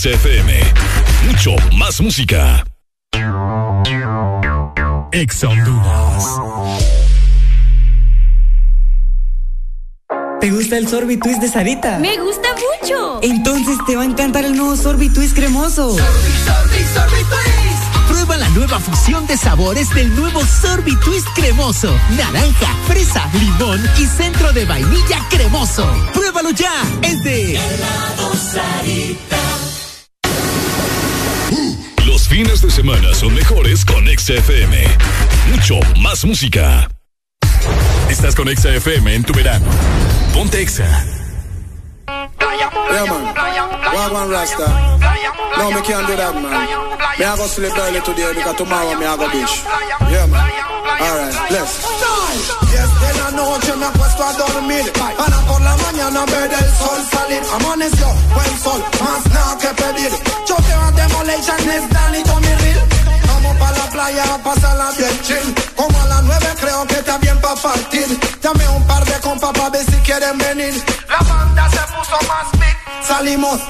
XFM. Mucho más música. Ex Honduras. ¿Te gusta el sorbitwist de Sarita? Me gusta mucho. Entonces te va a encantar el nuevo sorbitwist cremoso. Prueba la nueva fusión de sabores del nuevo Sorbitwist cremoso. Naranja, fresa, limón y centro de vainilla cremoso. Pruébalo ya. Es de Los fines de semana son mejores con XFM. Mucho más música. Estás con XFM en tu verano. Ponte Exa. Yeah, man. Wagwan Rasta. No, me can't do that, man. Me I go sleep early today because tomorrow me I go beach. Yeah, man. Alright, let's. Yes, de la noche me acuesto a dormir Para por la mañana ver el sol salir Amaneció buen sol, más nada que pedir Choqueo a Demolition, es Danny Tommy Real Vamos pa' la playa a pasarla bien chill. Como a las nueve creo que está bien pa' partir. A un par de compas pa' ver si quieren venir. La banda se puso más big Salimos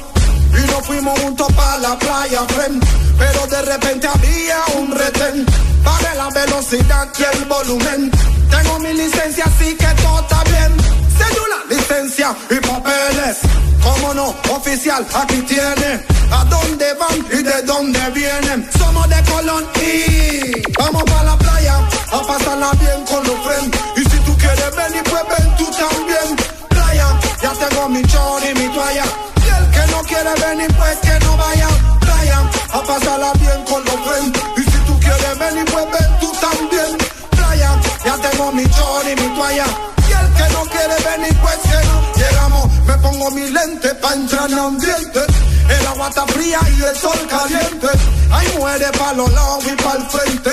y nos fuimos juntos pa' la playa, friend. Pero de repente había un retén. Baje la velocidad y el volumen. Tengo mi licencia así que todo está bien Cédula, licencia y papeles. Cómo no, oficial, aquí tiene. ¿A dónde van y de dónde vienen? Somos de Colón y Vamos pa' la playa a pasarla bien con los friends. Y si tú quieres venir, pues ven tú también. Playa, ya tengo mi chor y mi toalla. Y el que no quiere venir, pues que no vaya. Playa, a pasarla bien con los friends. Y si tú quieres venir, pues ven tú también. Playa, ya tengo mi chor y mi toalla quiere venir, pues que Llegamos, me pongo mi lente pa' entrar en ambiente el agua está fría y el sol caliente. Hay mujeres para los lados y para el frente.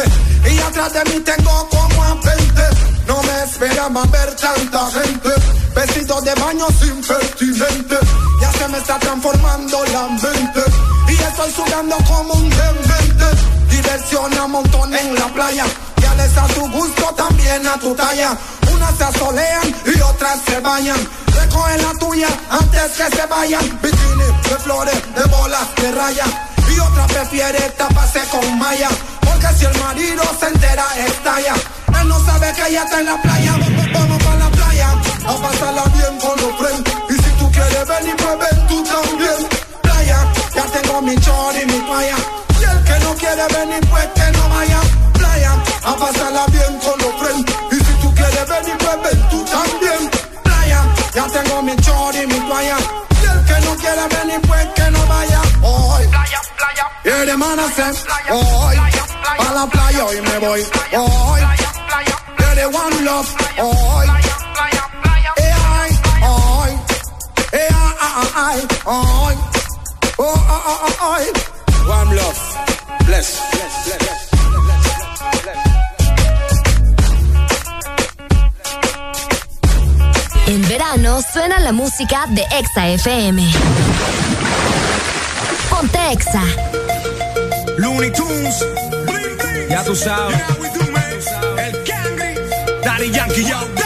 Y atrás de mí tengo como a 20. No me esperaba ver tanta gente. Vestidos de baño sin pertinente. Ya se me está transformando la mente. Y estoy sudando como un demente. Diversión a montón en la playa. Ya les a tu gusto, también a tu talla. Unas se asolean y otras se bañan. Recogen la tuya antes que se vayan. Bikini de flores, de bolas, de raya. Y otra prefiere taparse con malla. Porque si el marido se entera, estalla. Él no sabe que ella está en la playa. Vamos para la playa a pasarla bien con los friends. Y si tú quieres venir, pues ven tú también. Playa, ya tengo mi chor y mi toalla. Y el que no quiere venir, pues que no vaya. Playa, a pasarla bien con los friends. Y si tú también. Playa, ya tengo mi chor y mi toalla. Y el que no quiere venir, pues que no vaya. Hoy, playa, playa. Y Manasem, hoy, a la playa hoy me voy. Hoy, y de One Love, hoy. Eh, ay, hoy. Eh, ay, ay, ay, hoy. Oh, oh, oh, oh, hoy. One love. Bless. bless, bless. En Suena la música de Exa FM. Ponte Exa. Looney Tunes. Ya tú sabes. El Candy. Daddy Yankee, yo.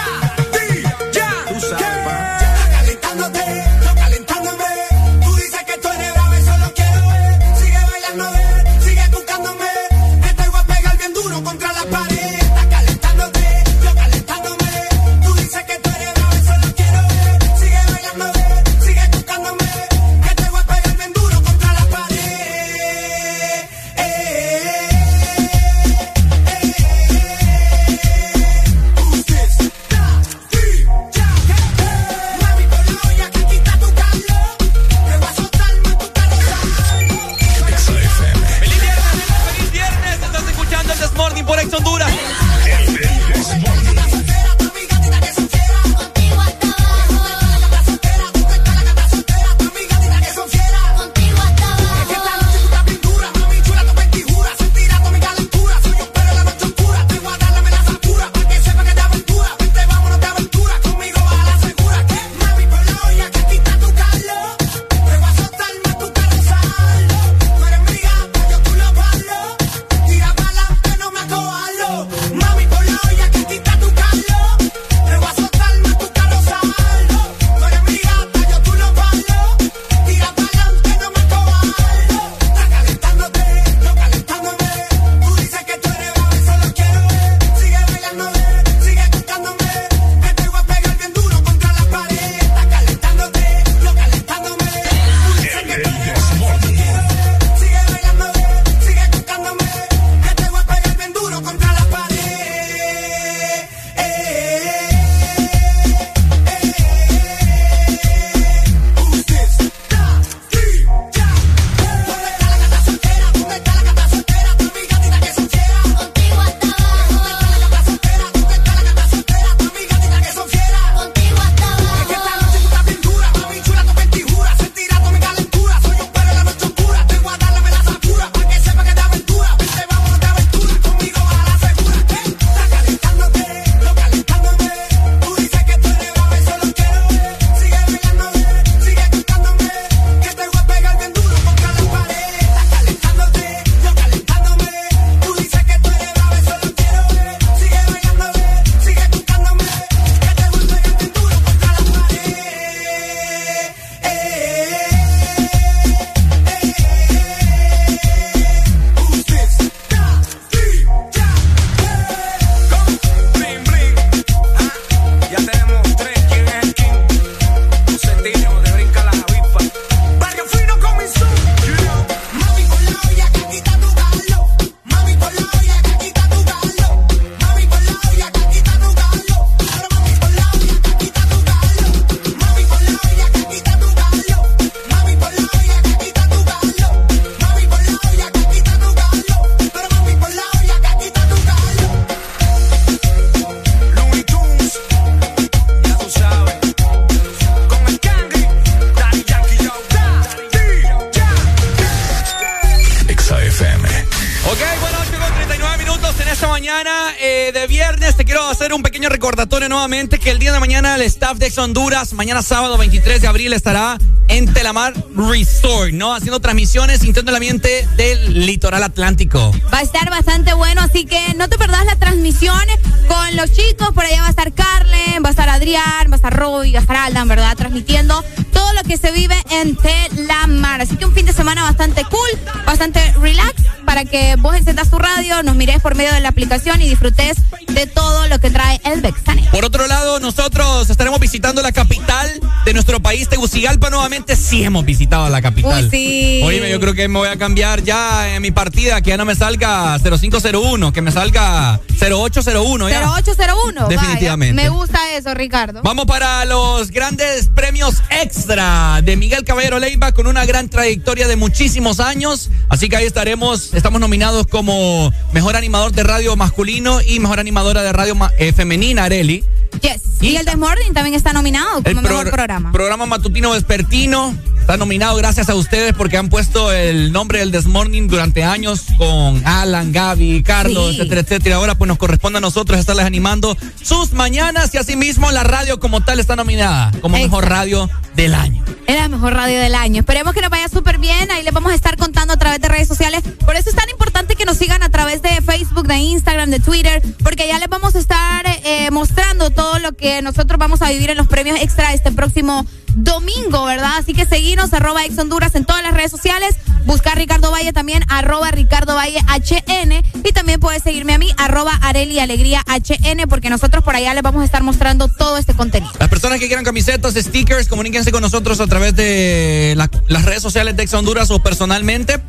Honduras. Mañana sábado 23 de abril estará en Telamar Resort, ¿no? Haciendo transmisiones, sintiendo el ambiente del litoral atlántico. Va a estar bastante bueno, así que no te perdás las transmisiones con los chicos. Por allá va a estar Carlen, va a estar Adrián, va a estar Roy, va a estar Aldan, ¿verdad? Transmitiendo todo lo que se vive en Telamar. Así que un fin de semana bastante cool, bastante relax para que vos encendas tu radio, nos mires por medio de la aplicación y disfrutes de todo lo que trae el Bexane. Por otro lado, nosotros estaremos visitando la capital de nuestro país, Tegucigalpa, nuevamente. Sí hemos visitado la capital. Uy, sí. Oíme, yo creo que me voy a cambiar ya en mi partida, que ya no me salga 0501, que me salga 0801 ya. 0801. Definitivamente. me gusta eso, Ricardo. Vamos para los grandes premios extra de Miguel Caballero Leiva con una gran trayectoria de muchísimos años. Así que ahí estaremos, estamos nominados como mejor animador de radio masculino y mejor animadora de radio eh, femenina, Areli. Yes. Y, el The Morning también está nominado como mejor programa. Programa matutino vespertino Está nominado gracias a ustedes porque han puesto el nombre del Desmorning durante años con Alan, Gaby, Carlos, etcétera, etcétera. Ahora pues nos corresponde a nosotros estarles animando sus mañanas y asimismo la radio como tal está nominada como mejor radio del año. Es la mejor radio del año. Esperemos que nos vaya súper bien. Ahí les vamos a estar contando a través de redes sociales. Por eso es tan importante que nos sigan a través de Facebook, de Instagram, de Twitter, porque ya les vamos a estar eh, mostrando todo lo que nosotros vamos a vivir en los premios extra este próximo domingo, ¿verdad? Así que seguimos arroba ex Honduras en todas las redes sociales. Buscar Ricardo Valle también, arroba Ricardo Valle HN. Y también puedes seguirme a mí, arroba Areli Alegría HN, porque nosotros por allá les vamos a estar mostrando todo este contenido. Las personas que quieran camisetas, stickers, comuníquense con nosotros a través de las redes sociales de Ex Honduras o personalmente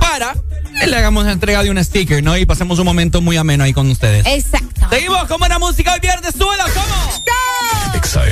para que le hagamos la entrega de un sticker, ¿no? Y pasemos un momento muy ameno ahí con ustedes. Exacto. Seguimos con buena música hoy viernes. Súbela, ¿cómo? Exa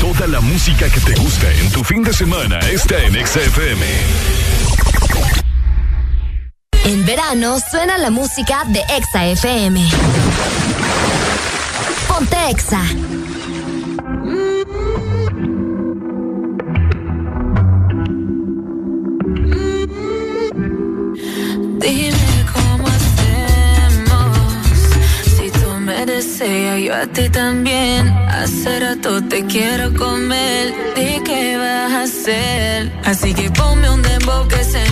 Toda la música que te gusta en tu fin de semana está en XFM. En verano suena la música de Exa FM. Ponte Exa. Así que ponme un dembow que se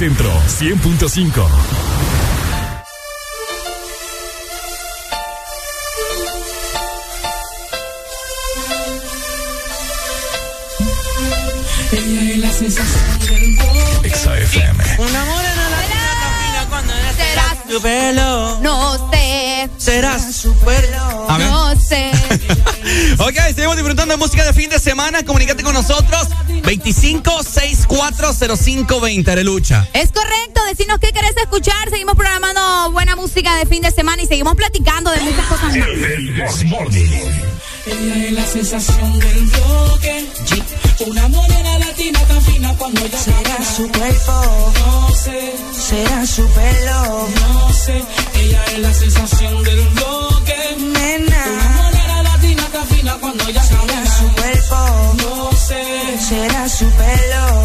Centro 100.5. XFM. Un amor en la vida serás tu pelo. No sé. Serás su pelo. No sé. ok, seguimos disfrutando de música de fin de semana. Comunícate con nosotros. 25 5640520, Arelucha. Es correcto, decinos qué querés escuchar. Seguimos programando buena música de fin de semana y seguimos platicando de muchas cosas más. Ella es la sensación del bloque. Una morena latina tan fina cuando ella Será gana. su cuerpo. No sé. Será su pelo. No sé. Ella es la sensación del bloque. Nena. Una morena latina tan fina cuando ella Será gana. su cuerpo. No sé. Será su pelo.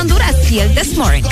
Honduras y el This Morning.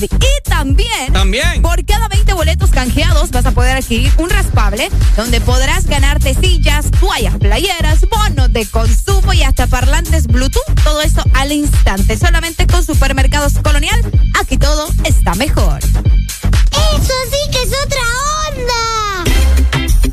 Familiar. Y también, También. por cada 20 boletos canjeados vas a poder adquirir un raspable donde podrás ganarte sillas, toallas, playeras, bonos de consumo y hasta parlantes Bluetooth. Todo eso al instante. Solamente con Supermercados Colonial. Aquí todo está mejor. Eso sí que es otra onda.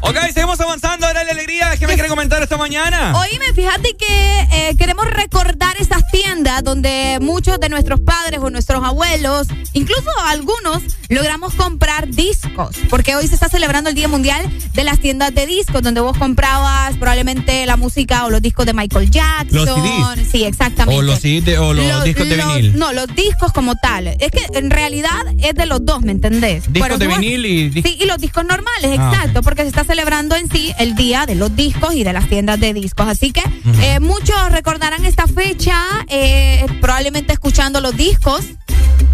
Ok, seguimos avanzando. Dale alegría. ¿Qué me quiere comentar esta mañana? Oíme, fíjate que eh, queremos recordar esas tiendas donde muchos de nuestros padres o nuestros abuelos, incluso algunos, logramos comprar discos. Porque hoy se está celebrando el Día Mundial de las tiendas de discos, donde vos comprabas probablemente la música o los discos de Michael Jackson. Los CDs. Sí, exactamente. O los, CD de- o los, discos de los- vinil. No, los discos como tal. Es que en realidad es de los dos, ¿me entendés? Discos de vinil y dis- Sí, y los discos normales, Ah, exacto, porque se está celebrando en sí el día de los discos y de las tiendas de discos. Así que eh, muchos recordarán esta fecha, eh, probablemente escuchando los discos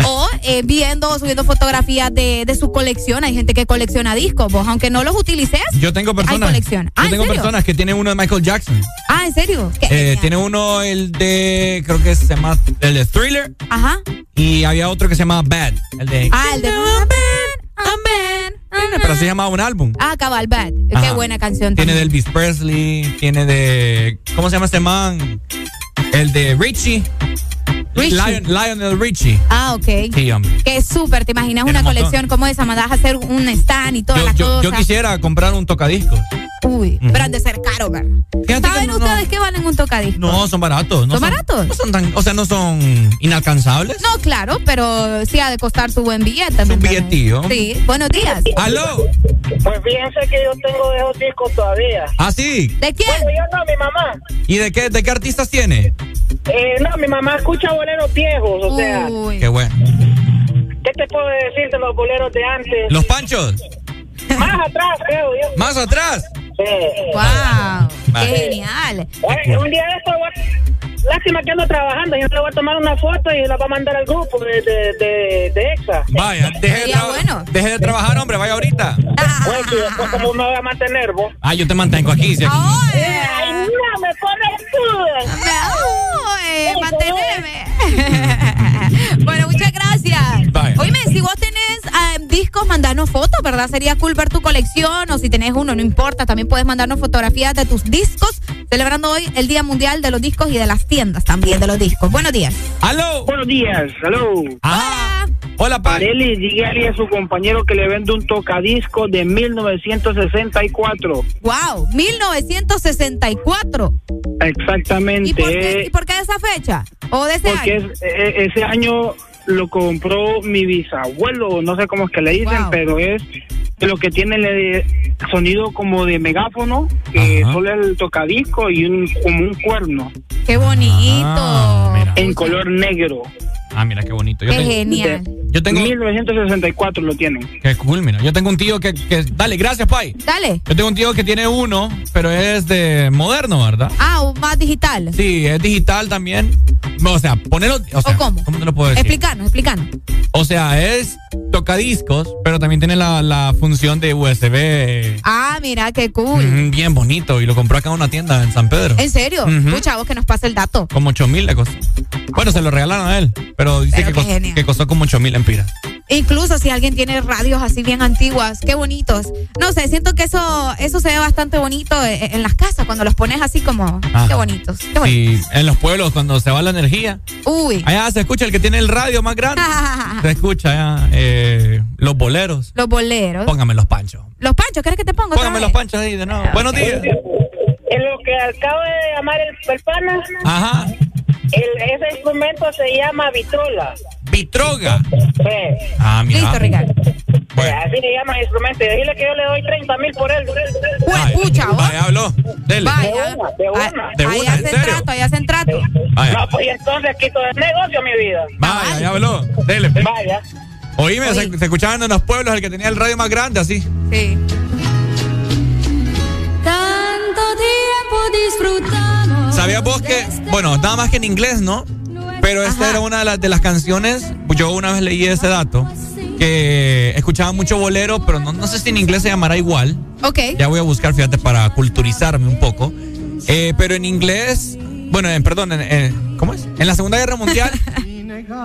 o eh, viendo o subiendo fotografías de, de su colección. Hay gente que colecciona discos, vos, aunque no los utilices. Yo tengo Hay personas. Ah, yo ¿en tengo personas que tienen uno de Michael Jackson. Ah, ¿en serio? Eh, tiene uno el de creo que se llama el de Thriller Ajá. y había otro que se llama Bad, el de Ah, el de amen. pero se llamaba un álbum. Ah, Cabal Bad. Qué buena canción. Tiene de también. Elvis Presley, tiene de ¿cómo se llama este man? El de Richie. Lion- Lionel Richie. Ah, ok. Sí, hombre. Que es súper, ¿te imaginas Tiene una un colección como esa? Mandas a hacer un stand y todas Yo, las yo, cosas. yo quisiera comprar un tocadiscos. Uy, pero han de ser caro, ¿verdad? ¿Saben que no, ustedes qué valen un tocadisco? No, son baratos. No ¿Son baratos? No son tan, o sea, no son inalcanzables. No, claro, pero sí ha de costar su buen billete. ¿me Un entiendes? billetillo. Sí, buenos días. ¡Aló! Pues fíjense que yo tengo de esos discos todavía. ¿Ah, sí? ¿De quién? Bueno, yo no, mi mamá. ¿Y de qué, de qué artistas tiene? Eh, no, mi mamá escucha boleros viejos, o sea. Qué bueno. ¿Qué te puedo decir de los boleros de antes? ¿Los panchos? Más atrás, creo yo. ¿Más atrás? ¡Wow! Vale. ¡Qué genial! Oye, un día de esto, voy- lástima que ando trabajando. Yo le voy a tomar una foto y la voy a mandar al grupo de, de, de, de EXA. Vaya, deje de, tra- deje de trabajar, hombre, vaya ahorita. Pues, y después, ¿cómo me voy a mantener, vos? Ah, yo te mantengo aquí. si aquí. Ay, no, me pones tú. ¡Ay, manteneme! bueno, muchas gracias. Vaya. Oíme, si vos tenés ah, discos, mandanos fotos, ¿verdad? Sería cool ver tu colección o si tenés uno, no importa. También puedes mandarnos fotografías de tus discos, celebrando hoy el Día Mundial de los Discos y de las tiendas también de los discos. Buenos días. ¡Aló! Buenos días, aló. Hola, pa. Areli, dígale a su compañero que le vende un tocadisco de 1964. ¡Wow! 1964. Exactamente. ¿Y por qué, ¿y por qué esa fecha? ¿O de ese Porque año? es- e- ese año lo compró mi bisabuelo, no sé cómo es que le dicen, Wow. pero es lo que tiene el sonido como de megáfono, que solo el tocadisco y un, como un cuerno ¡Qué bonito! Ah, en color negro. Ah, mira qué bonito. Yo ¡Qué tengo, genial! yo tengo 1964 lo tienen. Qué cool, mira. Yo tengo un tío que, que dale, gracias, Pai. Dale. Yo tengo un tío que tiene uno, pero es de moderno, ¿verdad? Ah, más digital. Sí, es digital también. O sea, ponerlo, o sea, cómo? te lo puedo decir? Explicanos, explicanos. O sea, es tocadiscos, pero también tiene la, la función de USB. Ah, mira, qué cool. mm, Bien bonito. Y lo compró acá en una tienda en San Pedro. ¿En serio? Ujú. Escucha, vos que nos pase el dato. Como 8 mil le costó. Bueno, se lo regalaron a él, pero dice Pero que, qué costó, que costó como 8 mil empiras. Incluso si alguien tiene radios así bien antiguas, qué bonitos. No sé, siento que eso eso se ve bastante bonito eh, en las casas cuando los pones así como Ah. qué bonitos. Qué bonitos. Y en los pueblos, cuando se va la energía, Uy. allá se escucha el que tiene el radio más grande. se escucha allá eh, los boleros. Los boleros. Póngame los panchos. Los panchos, ¿quieres que te ponga? Póngame los panchos ahí de nuevo. Buenos días. En lo que acabo de llamar el, el pana, Ajá. El- ese instrumento se llama vitrola. Vitroga. Sí. Ah, mira. Listo, Ricardo. Así le llama el instrumento. Y dile que yo le doy 30 mil por él. Pues, pucha, vos. Vaya, habló. Dele. Vaya. De una. De Ahí una, ¿en hacen serio? trato, ahí hacen trato. Vaya. No, pues y entonces quito el negocio, mi vida. Vaya, ya habló. Dele. Vaya. Oíme, se, se escuchaban en los pueblos el que tenía el radio más grande, así. Sí. Tanto tiempo disfrutamos. ¿Sabías vos que, bueno, nada más que en inglés, ¿no? Pero esta era una de las, de las canciones, yo una vez leí ese dato, que escuchaba mucho bolero, pero no, no sé si en inglés se llamará igual. Ok. Ya voy a buscar, fíjate, para culturizarme un poco. Eh, pero en inglés, bueno, en, perdón, en, en- ¿cómo es? En la Segunda Guerra Mundial,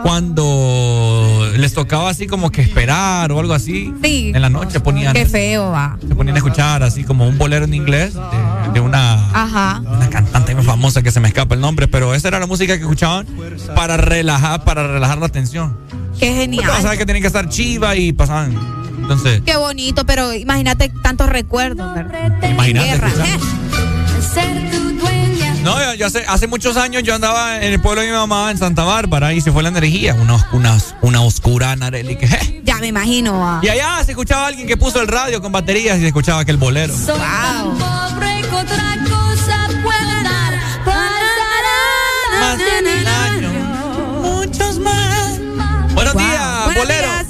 cuando les tocaba así como que esperar o algo así, Sí. en la noche ponían, Qué feo va. se ponían a escuchar así como un bolero en inglés de, de una Ajá. una cantante muy famosa que se me escapa el nombre, pero esa era la música que escuchaban para relajar, para relajar la tensión. Qué Porque genial. a ver que tienen que estar chiva y pasaban. Entonces, Qué bonito, pero imagínate tantos recuerdos, ¿verdad? imagínate. No, yo, yo hace, hace muchos años yo andaba en el pueblo de mi mamá, en Santa Bárbara, y se fue la energía. Una, una, una oscura Nareli. que, je. Ya me imagino. va. Y allá se escuchaba alguien que puso el radio con baterías y se escuchaba aquel bolero. Soy tan pobre que otra cosa pueda dar. Más de mil años. Muchos más. Buenos días, Buenos bolero. días.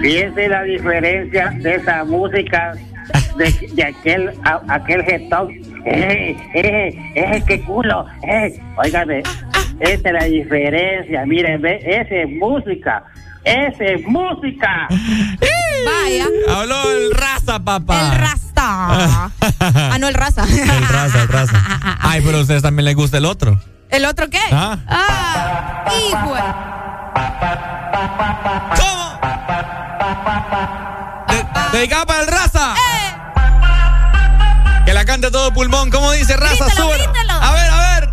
Fíjense la diferencia de esa música de, de aquel a- aquel gestón. ¡Eh, eh, eh, qué culo! ¡Eh! Óigame, esa es la diferencia. Miren, ve, esa es música. ¡Esa es música! Vaya. Habló el raza, papá. El rasta. Ah, no, el raza. El raza, el raza. Ay, pero a ustedes también les gusta el otro. ¿El otro qué? Ah. Ah, hijo. ¿Cómo? De- Dedicada para el raza. Eh. La cante todo pulmón. ¿Cómo dice raza? Grítalo, Súbelo. grítalo. A ver, a ver.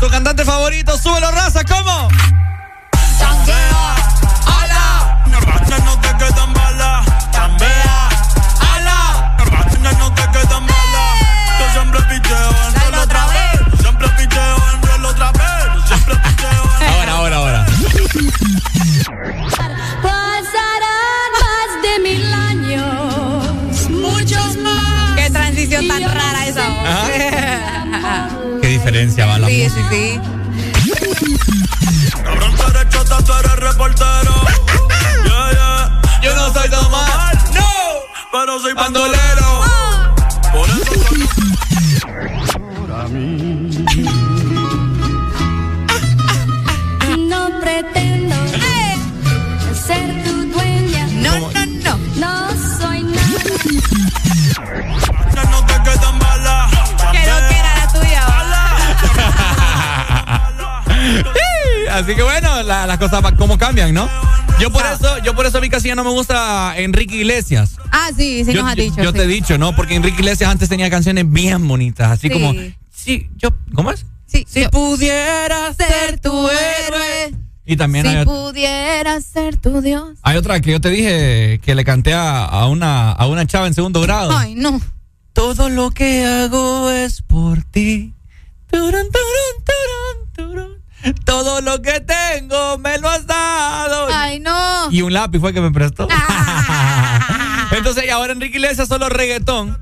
Su cantante favorito, súbelo, raza. ¿Cómo? ¡Hala! no te quedan balas, tambea, ¡Hala! no te quedan balas. Yo siempre picheo en otra vez. Siempre picheo en rol otra vez. Siempre picheo en Ahora, ahora, ahora. Qué transición tan rara esa. voz. Qué diferencia va la Sí, sí, música. sí. Cabrón, tú eres chota, tú eres reportero. Yeah, yeah. Yo no soy normal, no. Pero soy bandolero. Por eso soy... No pretendo ser tu dueña. No, no, no. No soy nada. No te quedan balas. Que no que era la tuya. Así que bueno, la- las cosas cómo cambian, ¿no? Yo por eso, yo por eso a mí casi ya no me gusta Enrique Iglesias. Ah, sí, sí yo, nos has yo- dicho. yo sí. te he dicho, ¿no? Porque Enrique Iglesias antes tenía canciones bien bonitas, así Sí. como, sí, yo, ¿cómo es? Sí, si yo- pudiera ser tu héroe. Y también Si hay, pudiera ser tu Dios. hay otra que yo te dije que le canté a, a una, a una chava en segundo grado. Ay, no. Todo lo que hago es por ti. Turun, turun, turun, turun. Todo lo que tengo me lo has dado. Ay, no. Y un lápiz fue que me prestó. Ah. Entonces, y ahora Enrique Iglesias solo reggaetón.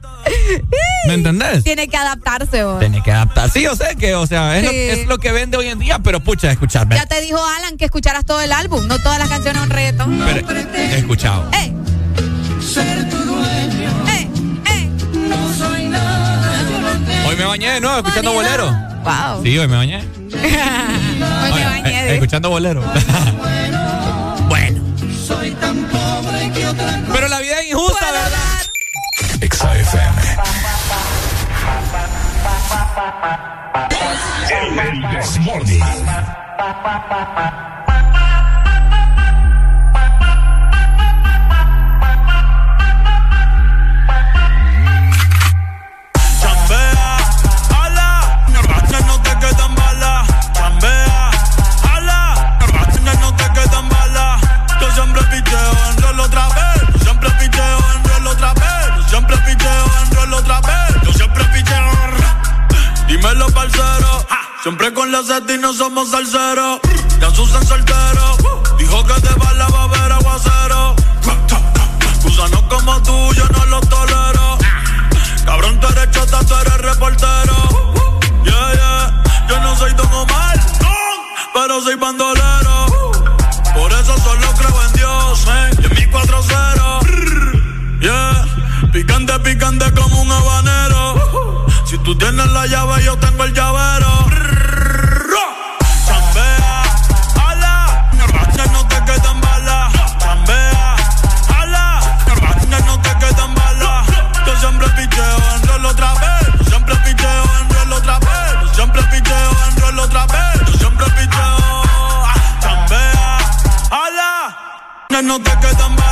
¿Me entendés? Tiene que adaptarse, vos. Tiene que adaptar. Sí, yo sé que, o sea, es, lo, Sí. es lo que vende hoy en día, pero pucha, escucharme. Ya te dijo Alan que escucharas todo el álbum, no todas las canciones son reggaetón. Pero he escuchado. ¡Ey! Ser tu dueño. Hoy me bañé de nuevo escuchando bolero. Wow. Sí, hoy me bañé. Hoy me bañé Eh, de. escuchando bolero. bueno. Soy tan pobre que otra cosa. Pero la vida es injusta, ¿verdad? XAFM. El Desmorning. Siempre picheo en rol otra vez. Yo siempre picheo. Dímelo, parcero. Siempre con la seta y no somos salseros. Ya Susan soltero. Dijo que de bala va a haber aguacero. Gusanos como tú, yo no los tolero. Cabrón, tú eres chota, tú eres reportero. Yeah, yeah. Yo no soy Don Omar, pero soy bandolero. Como un habanero. Si tú tienes la llave, yo tengo el llavero. Chambea, ala, no te quedan balas. Chambea, ala, no te quedan balas. Yo siempre picheo en otra vez. Yo siempre picheo en otra vez. Yo siempre picheo en otra vez. Yo siempre picheo. Chambea, ala, no te quedan balas.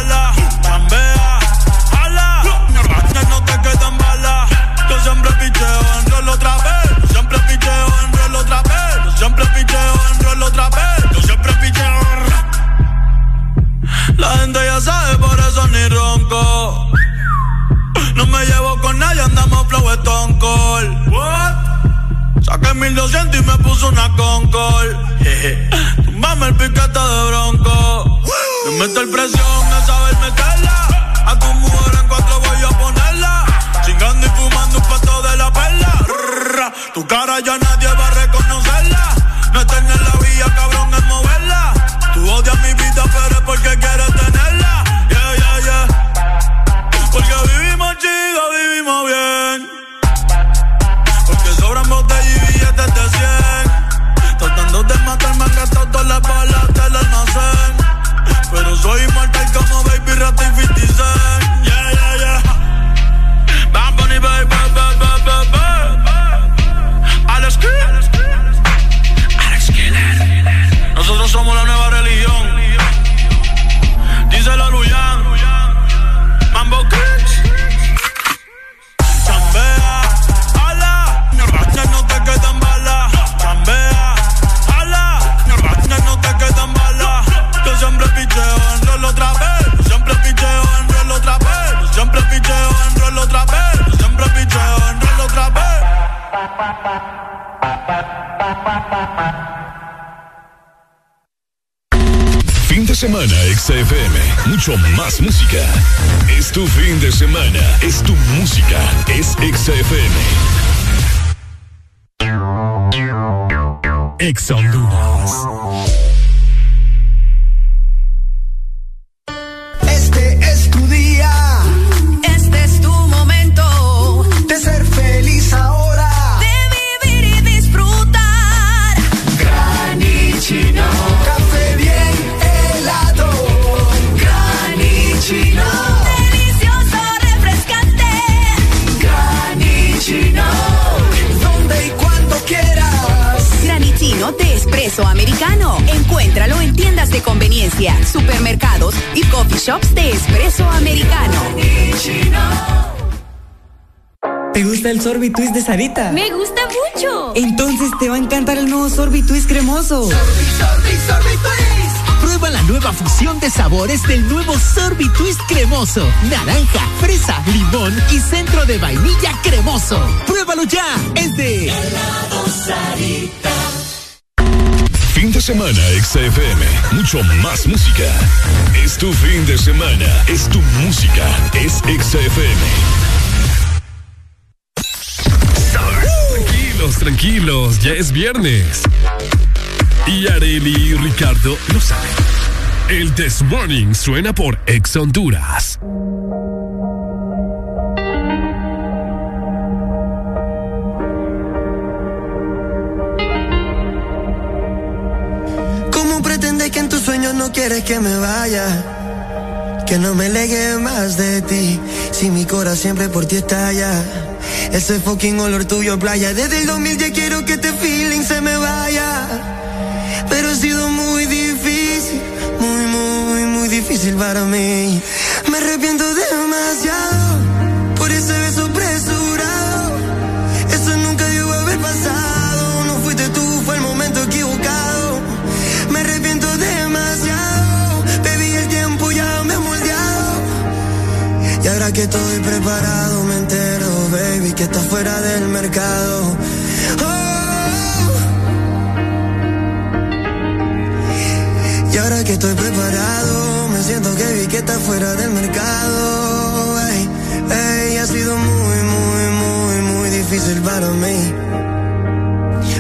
sabores del nuevo Sorbi Twist cremoso. Naranja, fresa, limón y centro de vainilla cremoso. ¡Pruébalo ya! Es de Fin de semana, XFM. Mucho más música. Es tu fin de semana. Es tu música. Es XFM. Tranquilos, tranquilos. Ya es viernes. Y Areli y Ricardo lo saben. El This Morning suena por Ex Honduras. ¿Cómo pretendes que en tus sueños no quieres que me vaya? Que no me legue más de ti, si mi cora siempre por ti estalla. Ese fucking olor tuyo playa, desde el 2000 ya quiero que este feeling se me vaya. difícil para mí. Fuera del mercado. Ey, ey, ha sido muy, muy, muy, muy difícil para mí.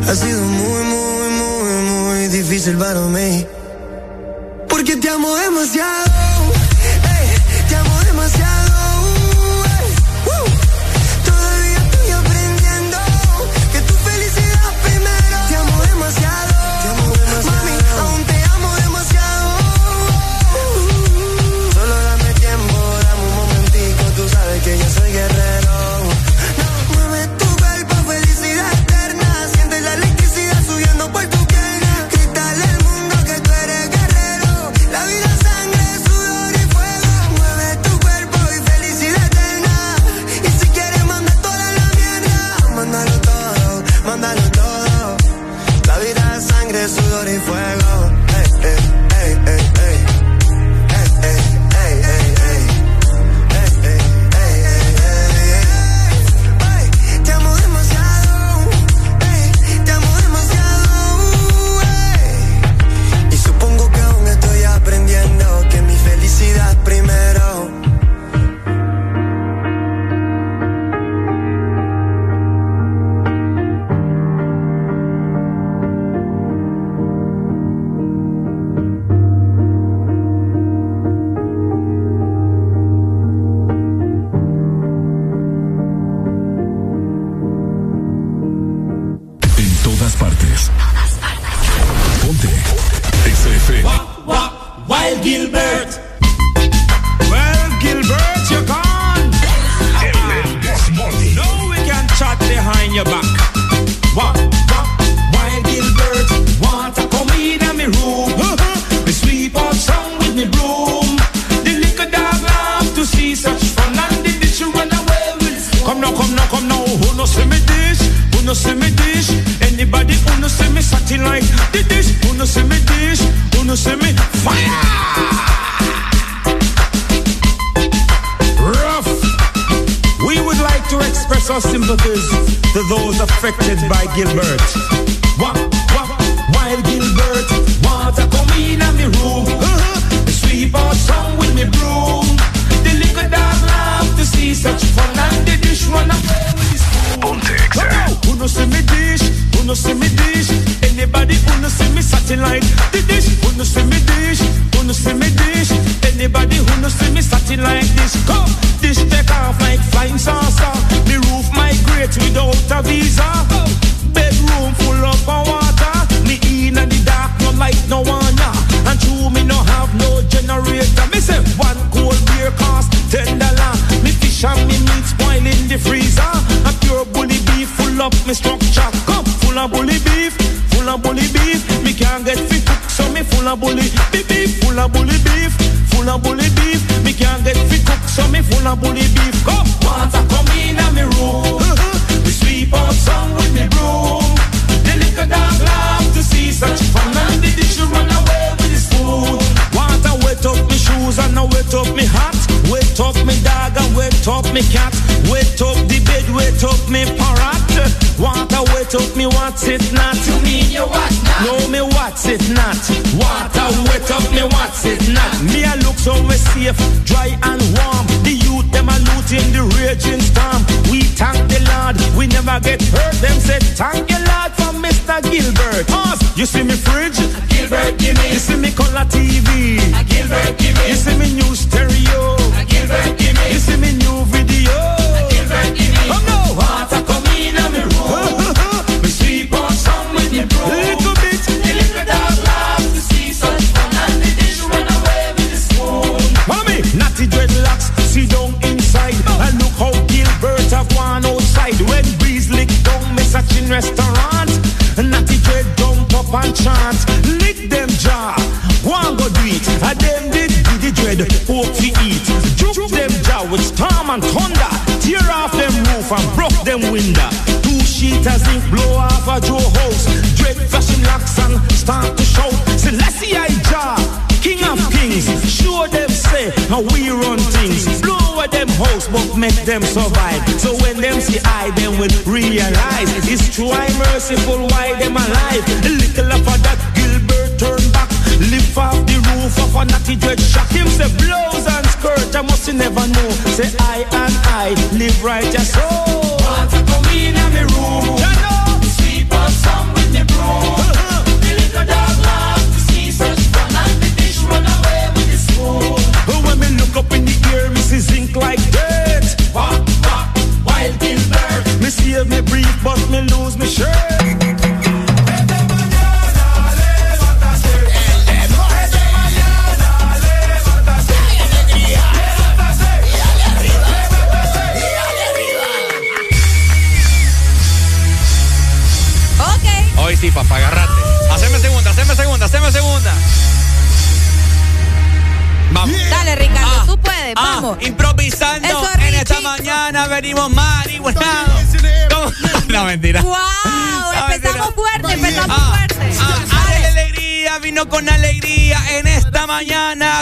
Ha sido muy, muy, muy, muy difícil para mí.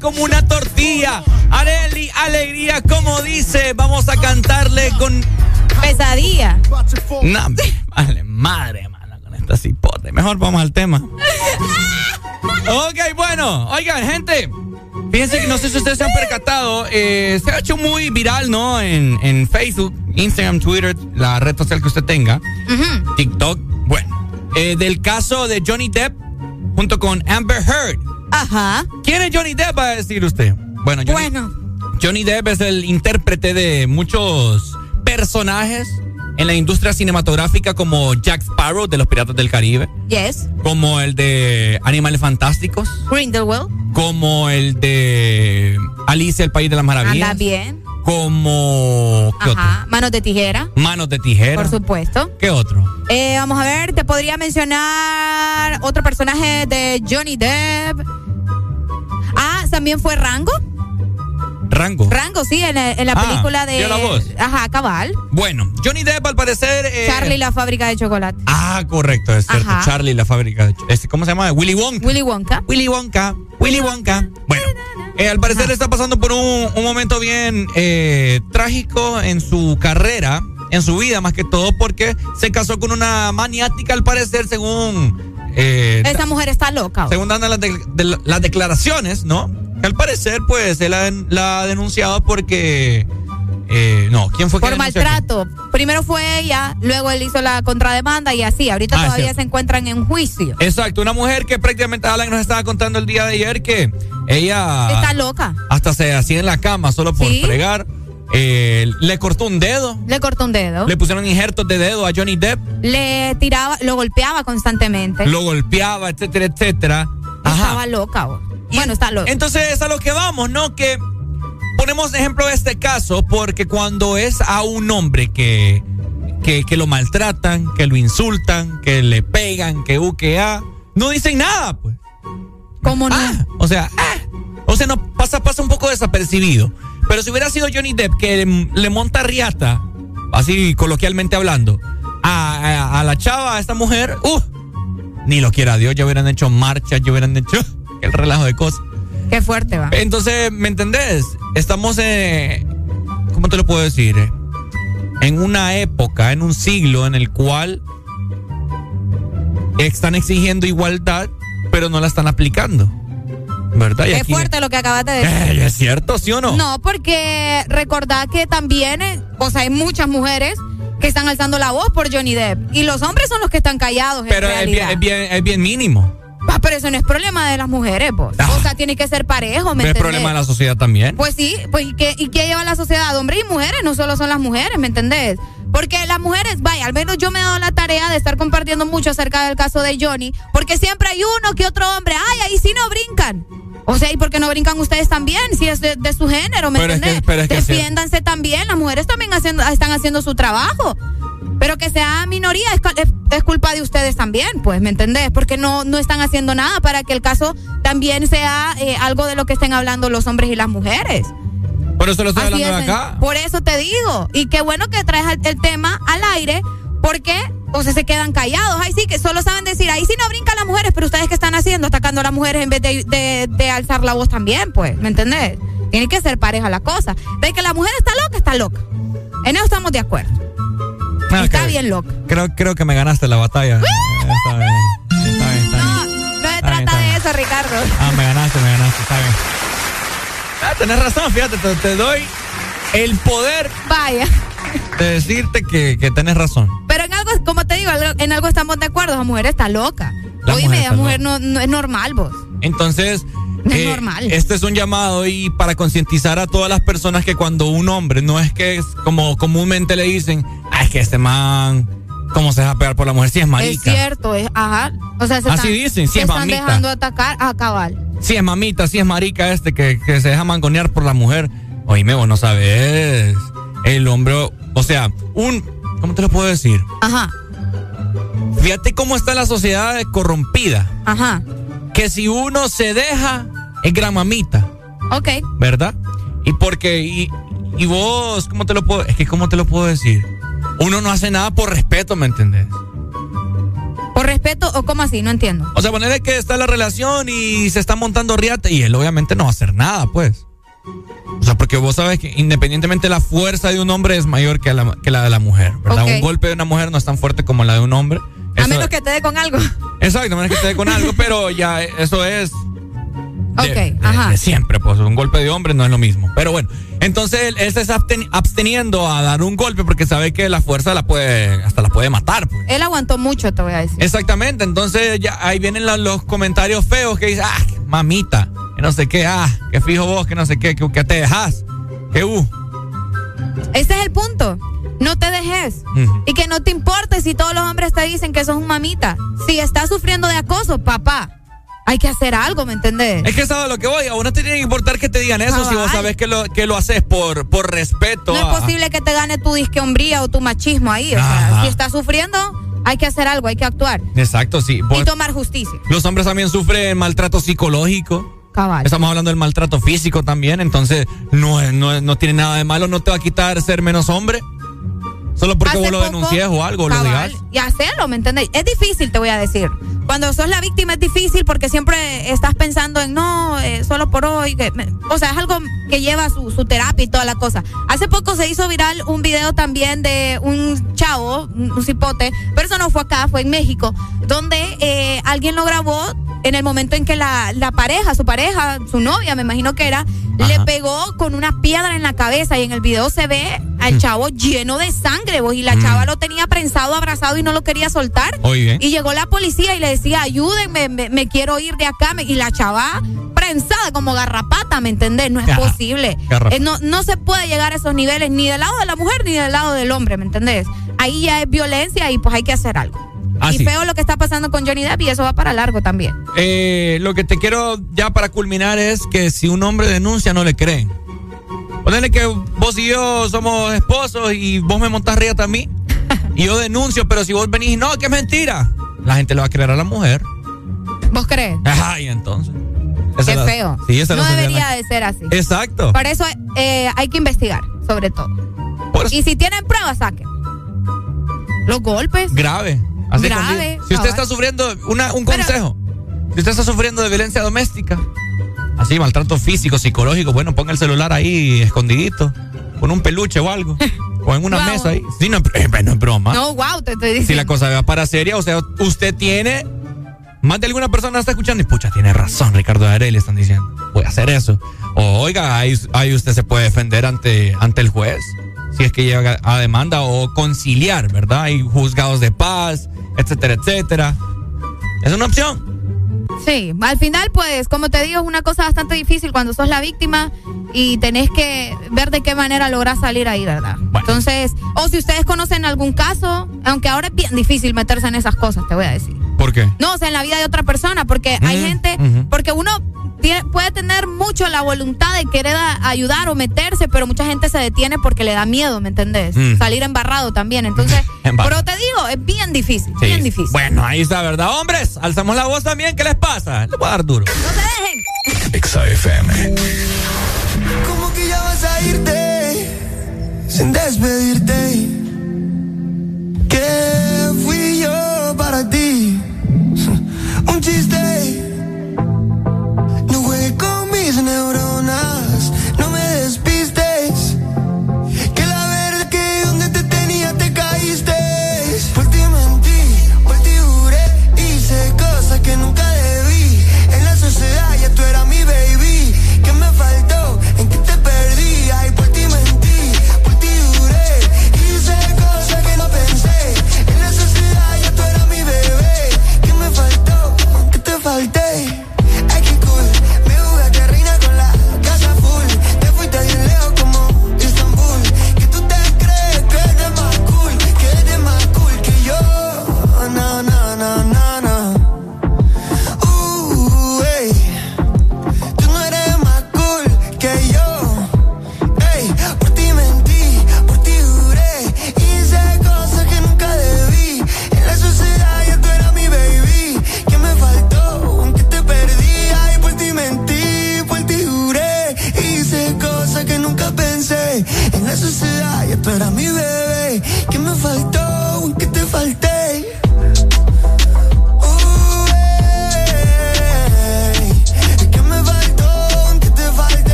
como una tortilla. Areli, alegría, como dice. Vamos a cantarle con. Pesadilla. No, vale, madre, mala, con esta cipote. Mejor vamos al tema. ok, bueno. Oigan, gente. Fíjense que no sé si ustedes se han percatado, eh, se ha hecho muy viral, ¿no? En, en, Facebook, Instagram, Twitter, la red social que usted tenga. TikTok, bueno, eh, del caso de Johnny Depp junto con Amber Heard. Ajá. ¿Quién es Johnny Depp? Va a decir usted. Bueno, Johnny, bueno. Johnny Depp es el intérprete de muchos personajes en la industria cinematográfica como Jack Sparrow de los Piratas del Caribe. Yes. Como el de Animales Fantásticos. Grindelwald. Como el de Alicia, el País de las Maravillas. Anda bien. Como. Ajá. Manos de tijera. Manos de tijera. Por supuesto. ¿Qué otro? Eh, vamos a ver, te podría mencionar otro personaje de Johnny Depp también fue Rango. Rango. Rango, sí, en, la ah, película de. la voz. Ajá, cabal. Bueno, Johnny Depp al parecer. Eh, Charlie la fábrica de chocolate. Ah, correcto, es cierto. Ajá. Charlie la fábrica de chocolate. Este, ¿Cómo se llama? Willy Wonka. Willy Wonka. Willy Wonka. Willy Wonka. Bueno. Eh, al parecer Ajá. está pasando por un, momento bien eh, trágico en su carrera, en su vida más que todo, porque se casó con una maniática al parecer, según eh, Esa mujer está loca. Según dan las, declaraciones, ¿no? Al parecer, pues, él la, ha denunciado porque... Eh, no, ¿quién fue? Por maltrato. Primero fue ella, luego él hizo la contrademanda y así. Ahorita ah, todavía se encuentran en juicio. Exacto, una mujer que prácticamente Alan nos estaba contando el día de ayer que ella... Está loca. Hasta se hacía en la cama solo por ¿Sí? fregar. Eh, le cortó un dedo. Le cortó un dedo. Le pusieron injertos de dedo a Johnny Depp. Le tiraba, lo golpeaba constantemente. Lo golpeaba, etcétera, etcétera. Estaba loca. Bueno, está loca. Entonces es a lo que vamos, ¿no? Que ponemos de ejemplo este caso porque cuando es a un hombre que, que, que lo maltratan, que lo insultan, que le pegan, que u, que a, no dicen nada, pues. ¿Cómo no? o sea, ah, o sea, no pasa, pasa un poco desapercibido. Pero si hubiera sido Johnny Depp que le, le monta riata, así coloquialmente hablando, a, a- a la chava, a esta mujer, uh, ni lo quiera Dios, ya hubieran hecho marchas, ya hubieran hecho el relajo de cosas. Qué fuerte va. Entonces, ¿me entendés? Estamos en. ¿Cómo te lo puedo decir? En una época, en un siglo en el cual están exigiendo igualdad, pero no la están aplicando. ¿Verdad? Y Qué aquí- fuerte lo que acabas de decir. Eh, ¿Es cierto, sí o no? No, porque recordad que también, eh, o sea, hay muchas mujeres que están alzando la voz por Johnny Depp. Y los hombres son los que están callados. Pero en es bien, es, bien, es bien mínimo. Ah, pero eso no es problema de las mujeres, vos. Ah. O sea, tiene que ser parejo, ¿me Es entendés? problema de la sociedad también. Pues sí, pues ¿y qué, ¿y qué lleva la sociedad? Hombres y mujeres, no solo son las mujeres, ¿me entendés? Porque las mujeres, vaya, al menos yo me he dado la tarea de estar compartiendo mucho acerca del caso de Johnny, porque siempre hay uno que otro hombre, ay, ahí sí no brincan. O sea, ¿y por qué no brincan ustedes también? Si es de, de su género, ¿me Pero es que- pero es que. Defiéndanse también, las mujeres también haciendo, están haciendo su trabajo. Pero que sea minoría es, culpa de ustedes también, pues, ¿me entendés? Porque no, no están haciendo nada para que el caso también sea eh, algo de lo que estén hablando los hombres y las mujeres. Por eso lo estoy Así hablando de acá. Por eso te digo. Y qué bueno que traes el, el tema al aire, porque sea, se quedan callados. Ahí sí que solo saben decir, ahí sí no brincan las mujeres, pero ustedes qué están haciendo, atacando a las mujeres en vez de, de- de alzar la voz también, pues, ¿me entendés? Tiene que ser pareja la cosa. De que la mujer está loca, está loca. En eso estamos de acuerdo. Ah, está bien loca. Creo, creo que me ganaste la batalla. Está bien. Está bien, está bien. No, no se trata de eso, Ricardo. Ah, me ganaste, me ganaste, está bien. Ah, tenés razón, fíjate, te, te doy el poder Vaya. De decirte que, que tenés razón. Pero en algo, como te digo, en algo estamos de acuerdo. La mujer está loca. La Oye, mujer está mujer no, no es normal, vos. Entonces, No es eh, normal. este es un llamado y para concientizar a todas las personas que cuando un hombre, no es que es como comúnmente le dicen, ah, es que este man, ¿cómo se deja pegar por la mujer? Si es Es marica. cierto, es, ajá. O sea, se Así están, dicen, sí se es están mamita. dejando atacar a cabal. Si es mamita, si es marica este que, que se deja mangonear por la mujer. Oíme, vos no sabes. El hombre, o sea, un, ¿cómo te lo puedo decir? Ajá, Fíjate cómo está la sociedad corrompida. ajá. Que si uno se deja, es gran mamita. Ok. ¿verdad? Y porque, y, y vos, ¿cómo te lo puedo? Es que, ¿cómo te lo puedo decir? Uno no hace nada por respeto, ¿me entendés? ¿Por respeto o cómo así? No entiendo. O sea, ponerle que está la relación y se está montando riata y él obviamente no va a hacer nada, pues. O sea, porque vos sabes que independientemente la fuerza de un hombre es mayor que la, que la de la mujer, ¿verdad? Un golpe de una mujer no es tan fuerte como la de un hombre. A Eso- menos que te dé con algo. Exacto, a menos que te dé con algo, pero ya eso es de, ajá. de siempre, pues un golpe de hombre no es lo mismo. Pero bueno, entonces él, él se está absten- absteniendo a dar un golpe porque sabe que la fuerza la puede, hasta la puede matar. Pues. Él aguantó mucho, te voy a decir. Exactamente, entonces ya ahí vienen la- los comentarios feos que dicen, ah, mamita, que no sé qué, ah, que fijo vos, que no sé qué, que, que te dejas, que uh. Ese es el punto. No te dejes. Y que no te importe si todos los hombres te dicen que sos un mamita. Si estás sufriendo de acoso, papá, hay que hacer algo, ¿me entendés? Es que sabes lo que voy, a uno te tiene que importar que te digan eso si vos sabes que lo, que lo haces por, por respeto. No a- es posible que te gane tu disque hombría o tu machismo ahí. O sea, si estás sufriendo, hay que hacer algo, hay que actuar. Exacto, sí. Y Vos- tomar justicia. Los hombres también sufren maltrato psicológico. Cabal. Estamos hablando del maltrato físico también, entonces no, no, no tiene nada de malo, no te va a quitar ser menos hombre. Solo porque Hace vos lo poco, denuncies o algo, lo cabal, digas. Y hacerlo, ¿me entendés? Es difícil, te voy a decir. Cuando sos la víctima es difícil porque siempre estás pensando en no, eh, solo por hoy. que o sea, es algo que lleva su, su terapia y toda la cosa. Hace poco se hizo viral un video también de un chavo, un, cipote, pero eso no fue acá, fue en México, donde eh, alguien lo grabó en el momento en que la, la pareja, su pareja, su novia, me imagino que era, le pegó con una piedra en la cabeza y en el video se ve al chavo lleno de sangre, vos, y la chava lo tenía prensado, abrazado y no lo quería soltar. Oye. Y llegó la policía y le decía, ayúdenme, me, me quiero ir de acá. me- Y la chava prensada como garrapata, ¿me entendés? No es posible. Eh, no, no se puede llegar a esos niveles ni del lado de la mujer ni del lado del hombre, ¿me entendés? Ahí ya es violencia y pues hay que hacer algo. Ah, y sí. feo lo que está pasando con Johnny Depp y eso va para largo también. Eh, lo que te quiero ya para culminar es que si un hombre denuncia, no le creen. Ponele que vos y yo somos esposos y vos me montás riata a mí y yo denuncio, pero si vos venís no, que es mentira, la gente le va a creer a la mujer. ¿Vos crees? Ay, entonces. Esa Qué la- feo. Sí, esa no la debería de ser así. Exacto. Por eso eh, hay que investigar, sobre todo. Y si tienen pruebas, saquen. Los golpes. Grave. Así Grave. Si usted está sufriendo, una, un consejo. Si usted está sufriendo de violencia doméstica, así, maltrato físico, psicológico, bueno, ponga el celular ahí escondidito, con un peluche o algo. o en una Guau. mesa ahí. Sí, no, eh, no es broma. No, wow, te estoy diciendo. Si la cosa va para seria, o sea, usted tiene. Más de alguna persona está escuchando y pucha, tiene razón, Ricardo Arel, están diciendo. Voy a hacer eso. O oiga, ahí, ahí usted se puede defender ante, ante el juez. Si es que llega a demanda o conciliar, ¿verdad? Hay juzgados de paz, etcétera, etcétera. Es una opción. Sí, al final, pues, como te digo, es una cosa bastante difícil cuando sos la víctima y tenés que ver de qué manera lográs salir ahí, ¿verdad? Entonces, o si ustedes conocen algún caso, aunque ahora es bien difícil meterse en esas cosas, te voy a decir. ¿Por qué? No, o sea, en la vida de otra persona, porque hay Mm, gente, porque uno puede tener mucho la voluntad de querer a- ayudar o meterse, pero mucha gente se detiene porque le da miedo, ¿me entendés? Mm. Salir embarrado también. Entonces, pero te digo, es bien difícil, Sí. bien difícil. Bueno, ahí está, ¿verdad? Hombres, alzamos la voz también. ¿Qué les pasa? Les voy a dar duro. Exa FM. ¿Cómo que ya vas a irte sin despedirte? ¿Qué fui yo para ti? Un chiste.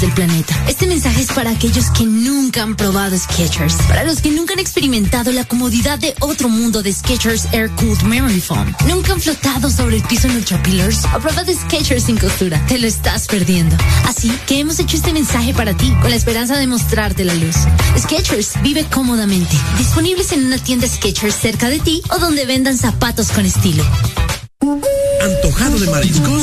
del planeta. Este mensaje es para aquellos que nunca han probado Skechers, para los que nunca han experimentado la comodidad de otro mundo de Skechers Air Cooled Memory Foam, nunca han flotado sobre el piso en Ultra Pillars o probado Skechers sin costura. Te lo estás perdiendo. Así que hemos hecho este mensaje para ti con la esperanza de mostrarte la luz. Skechers vive cómodamente, disponibles en una tienda Skechers cerca de ti o donde vendan zapatos con estilo. Antojado de mariscos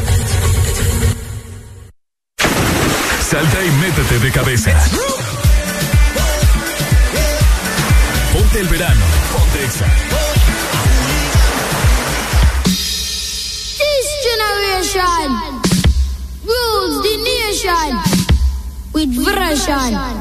Salta y métete de cabeza. Ponte el verano. Ponte Exa. This generation rules the nation with version.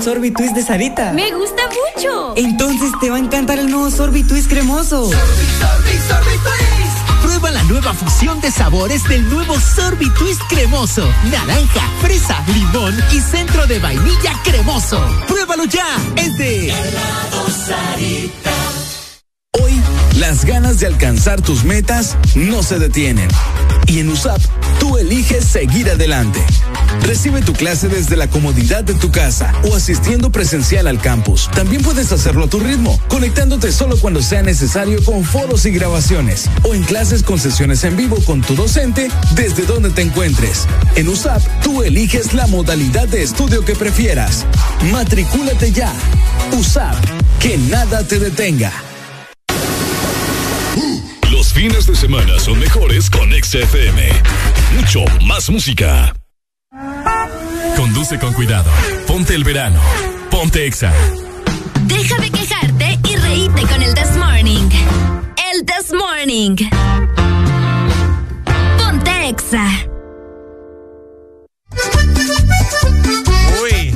el sorbitwist de Sarita. Me gusta mucho. Entonces te va a encantar el nuevo sorbitwist cremoso. Sorbi, sorbi, sorbitwist. Prueba la nueva fusión de sabores del nuevo sorbitwist cremoso. Naranja, fresa, limón y centro de vainilla cremoso. Pruébalo ya. Es de Sarita. Hoy las ganas de alcanzar tus metas no se detienen. Y en USAP tú eliges seguir adelante Recibe tu clase desde la comodidad de tu casa o asistiendo presencial al campus. También puedes hacerlo a tu ritmo, conectándote solo cuando sea necesario con foros y grabaciones o en clases con sesiones en vivo con tu docente desde donde te encuentres. En USAP, tú eliges la modalidad de estudio que prefieras. Matricúlate ya. USAP, que nada te detenga. Los fines de semana son mejores con XFM. Mucho más música. Conduce con cuidado. Ponte el verano. Ponte Exa. Deja de quejarte y reíte con el This Morning. El This Morning. Ponte Exa. Uy.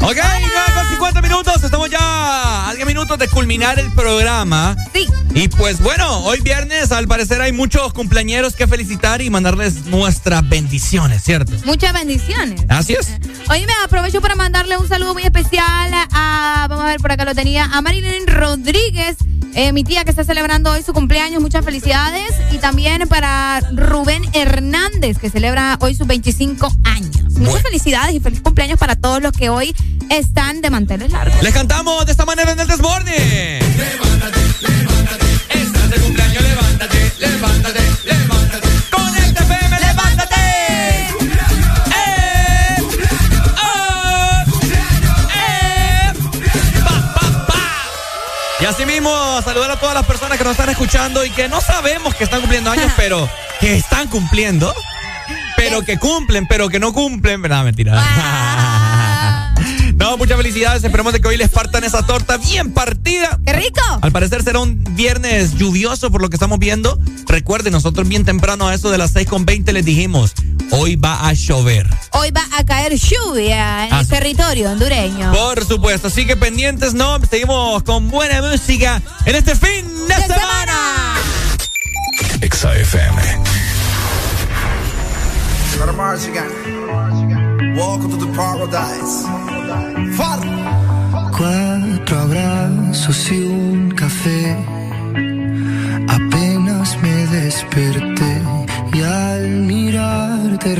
Ok, 9 con 50 minutos. Estamos ya a 10 minutos de culminar el programa. Sí. Y pues bueno, hoy viernes al parecer hay muchos cumpleañeros que felicitar y mandarles nuestras bendiciones, ¿cierto? Muchas bendiciones. Así es. Oye, me aprovecho para mandarle un saludo muy especial a, vamos a ver por acá lo tenía, a Marilyn Rodríguez, eh, mi tía que está celebrando hoy su cumpleaños, muchas felicidades. Y también para Rubén Hernández, que celebra hoy sus 25 años. Muchas felicidades y feliz cumpleaños para todos los que hoy están de manteles largos. Les cantamos de esta manera en el desborde. Saludar a todas las personas que nos están escuchando y que no sabemos que están cumpliendo años, pero que están cumpliendo. Pero que cumplen, pero que no cumplen. ¿Verdad? Mentira. No, muchas felicidades. Esperemos de que hoy les partan esa torta bien partida. ¡Qué rico! Al parecer será un viernes lluvioso por lo que estamos viendo. Recuerden, nosotros bien temprano a eso de las 6 con 20 les dijimos, hoy va a llover. Caer lluvia en Ah, el territorio hondureño. Por supuesto, así que pendientes, ¿no? Seguimos con buena música en este fin de, semana. Exa FM. Welcome to the paradise. Cuatro abrazos y un café. Apenas me desperté y al mirarte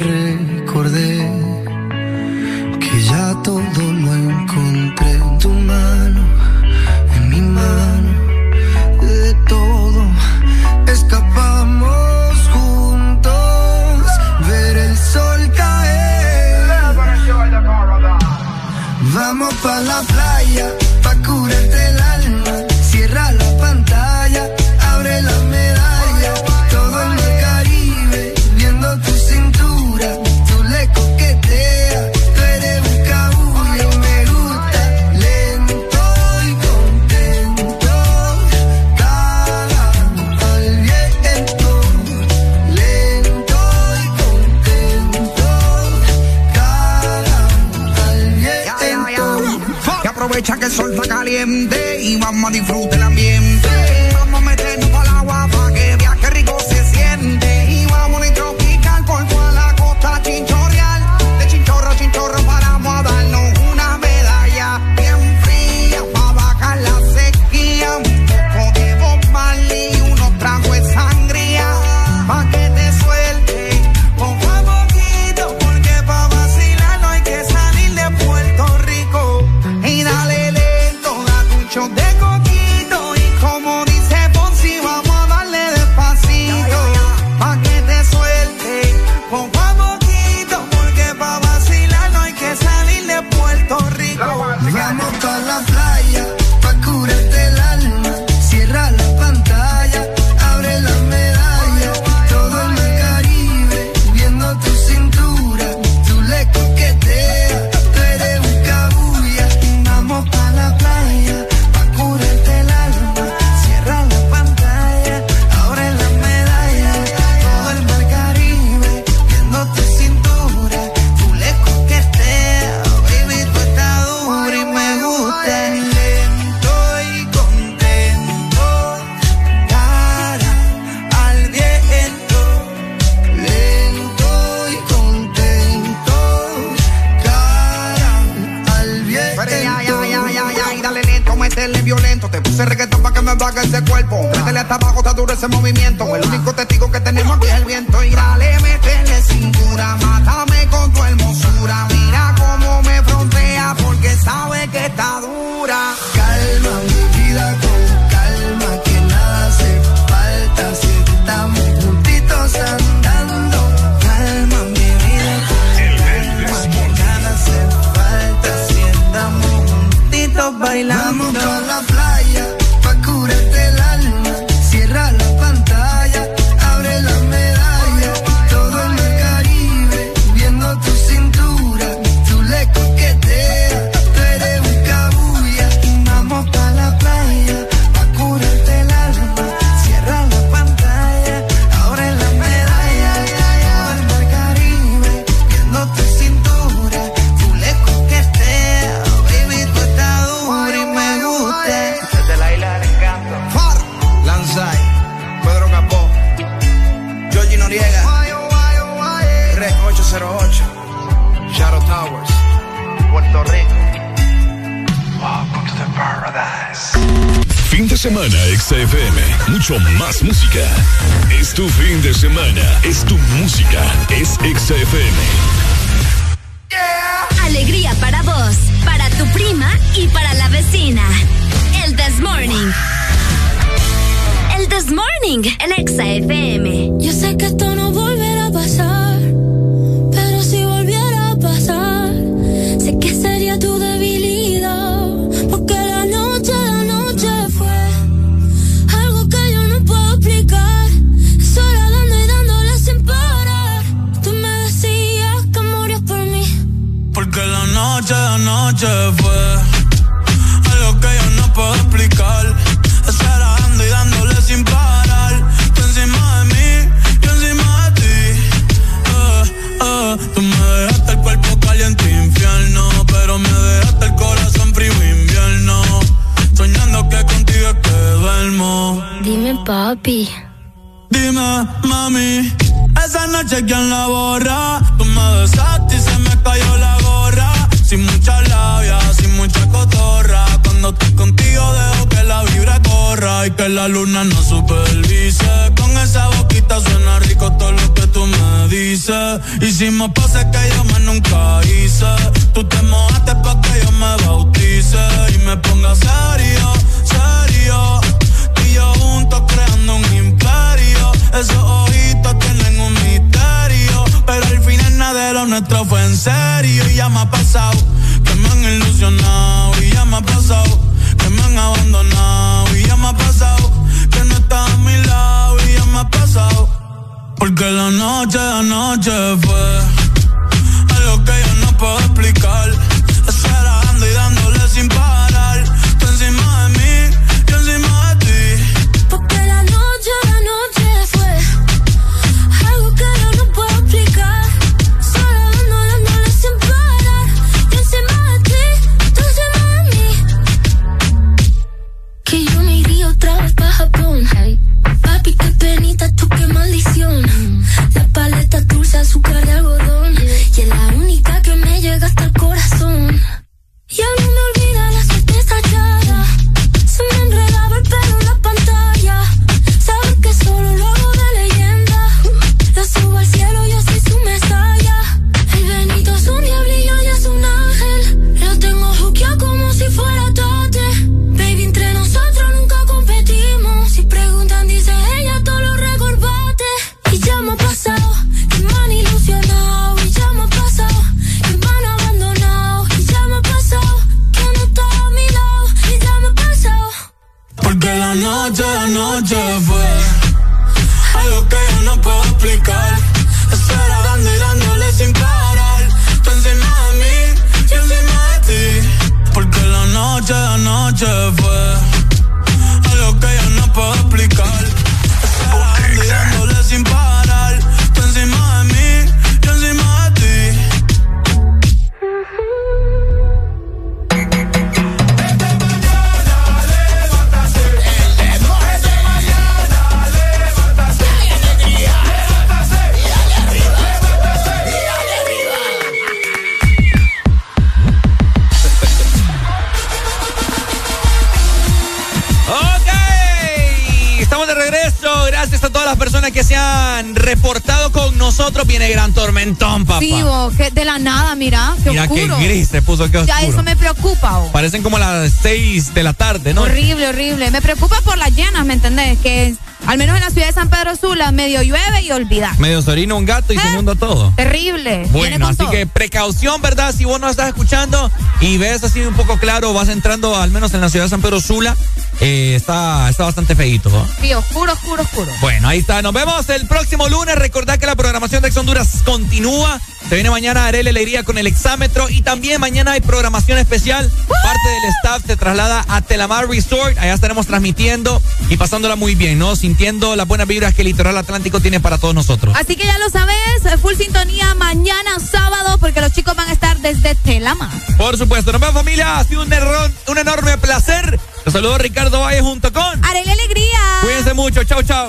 Ya eso me preocupa. Oh. Parecen como las 6 de la tarde, ¿no? Horrible, horrible. Me preocupa por las llenas, ¿me entendés? Que al menos en la ciudad de San Pedro Sula medio llueve y olvida. Medio se orina un gato y ¿Eh? se inunda todo. Terrible. Bueno, así que precaución, ¿verdad? Si vos no estás escuchando y ves así un poco claro, vas entrando al menos en la ciudad de San Pedro Sula, eh, está, está bastante feíto. ¿no? Sí, oscuro, oscuro, oscuro. Bueno, ahí está. Nos vemos el próximo lunes. Recordad que la programación de Ex Honduras continúa. Se viene mañana Arel Alegría con el exámetro y también mañana hay programación especial. Parte del staff se traslada a Telamar Resort. Allá estaremos transmitiendo y pasándola muy bien, ¿no? Sintiendo las buenas vibras que el litoral atlántico tiene para todos nosotros. Así que ya lo sabes, full sintonía mañana sábado porque los chicos van a estar desde Telamar. Por supuesto. Nos vemos familia. Ha sido un, error, un enorme placer. Te saludo Ricardo Valle junto con Arel Alegría. Cuídense mucho. Chao, chao.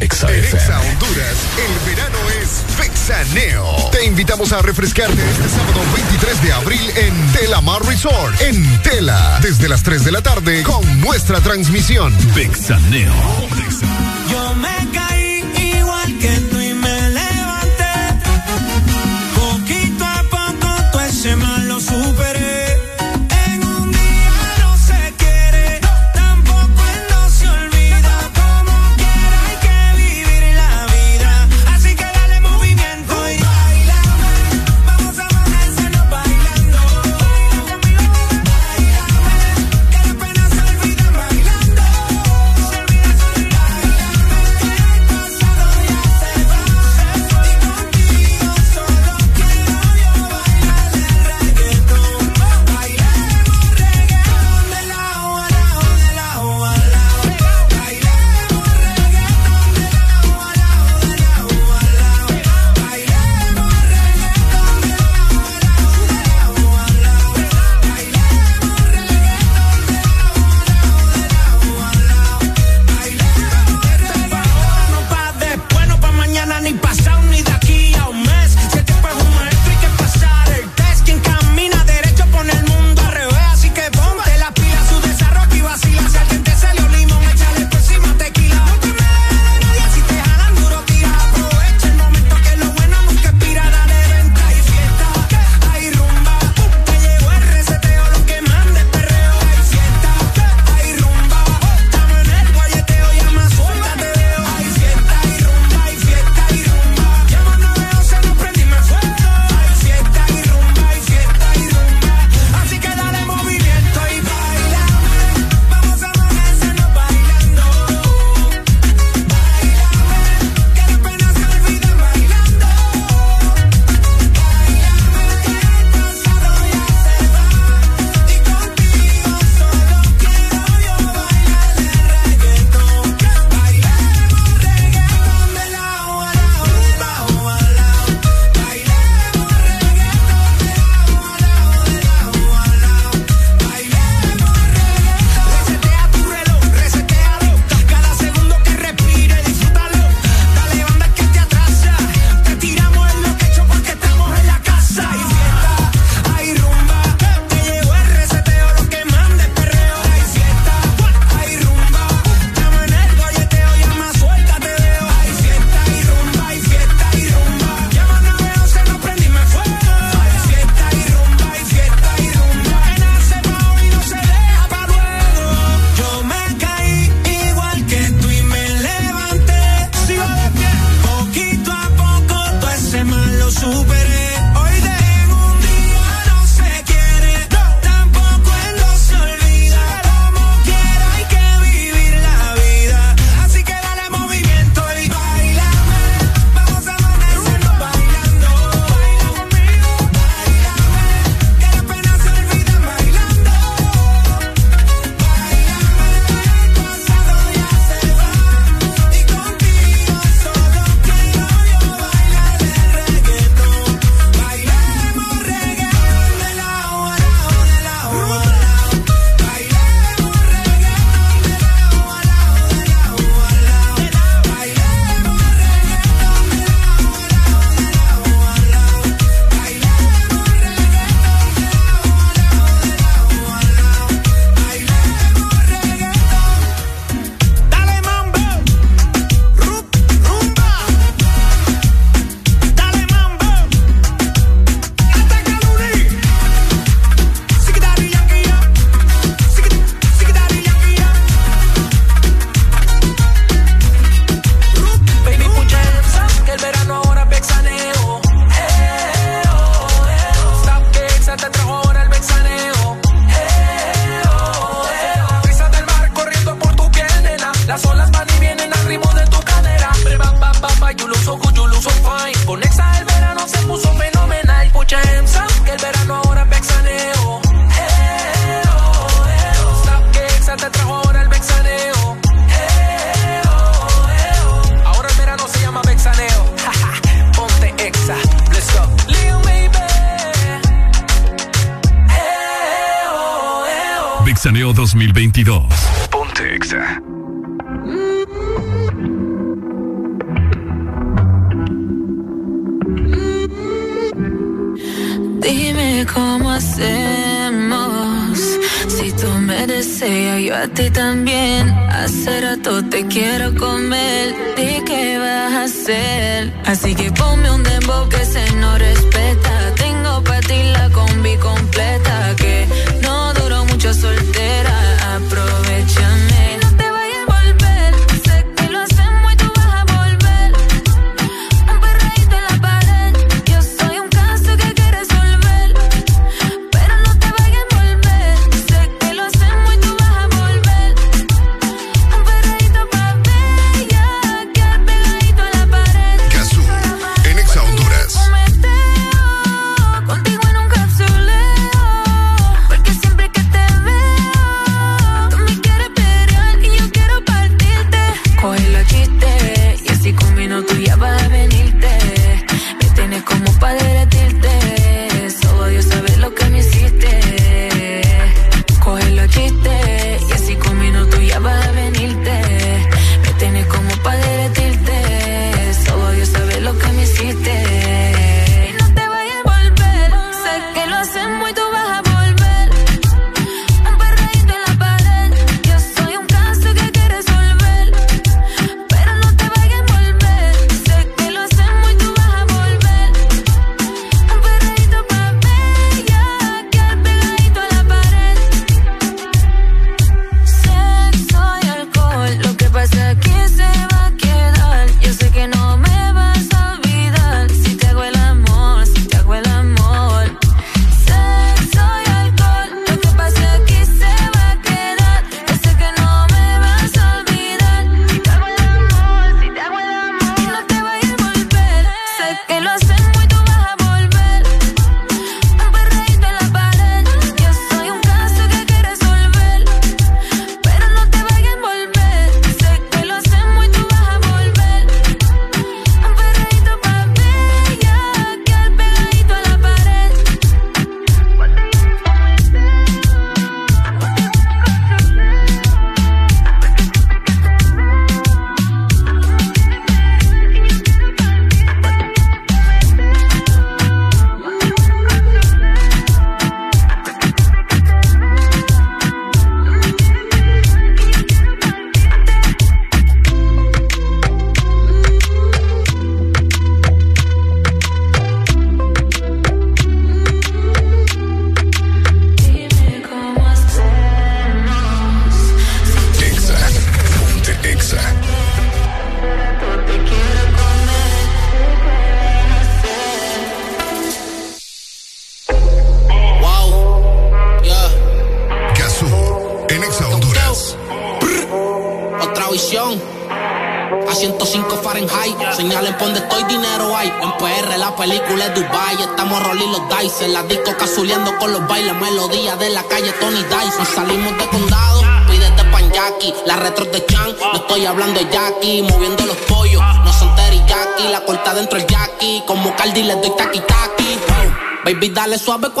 Exa Honduras, el verano es Fexaneo. Te invitamos a refrescarte este sábado 23 de abril en Telamar Resort, en Tela, desde las 3 de la tarde con nuestra transmisión. Fexaneo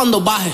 cuando baje.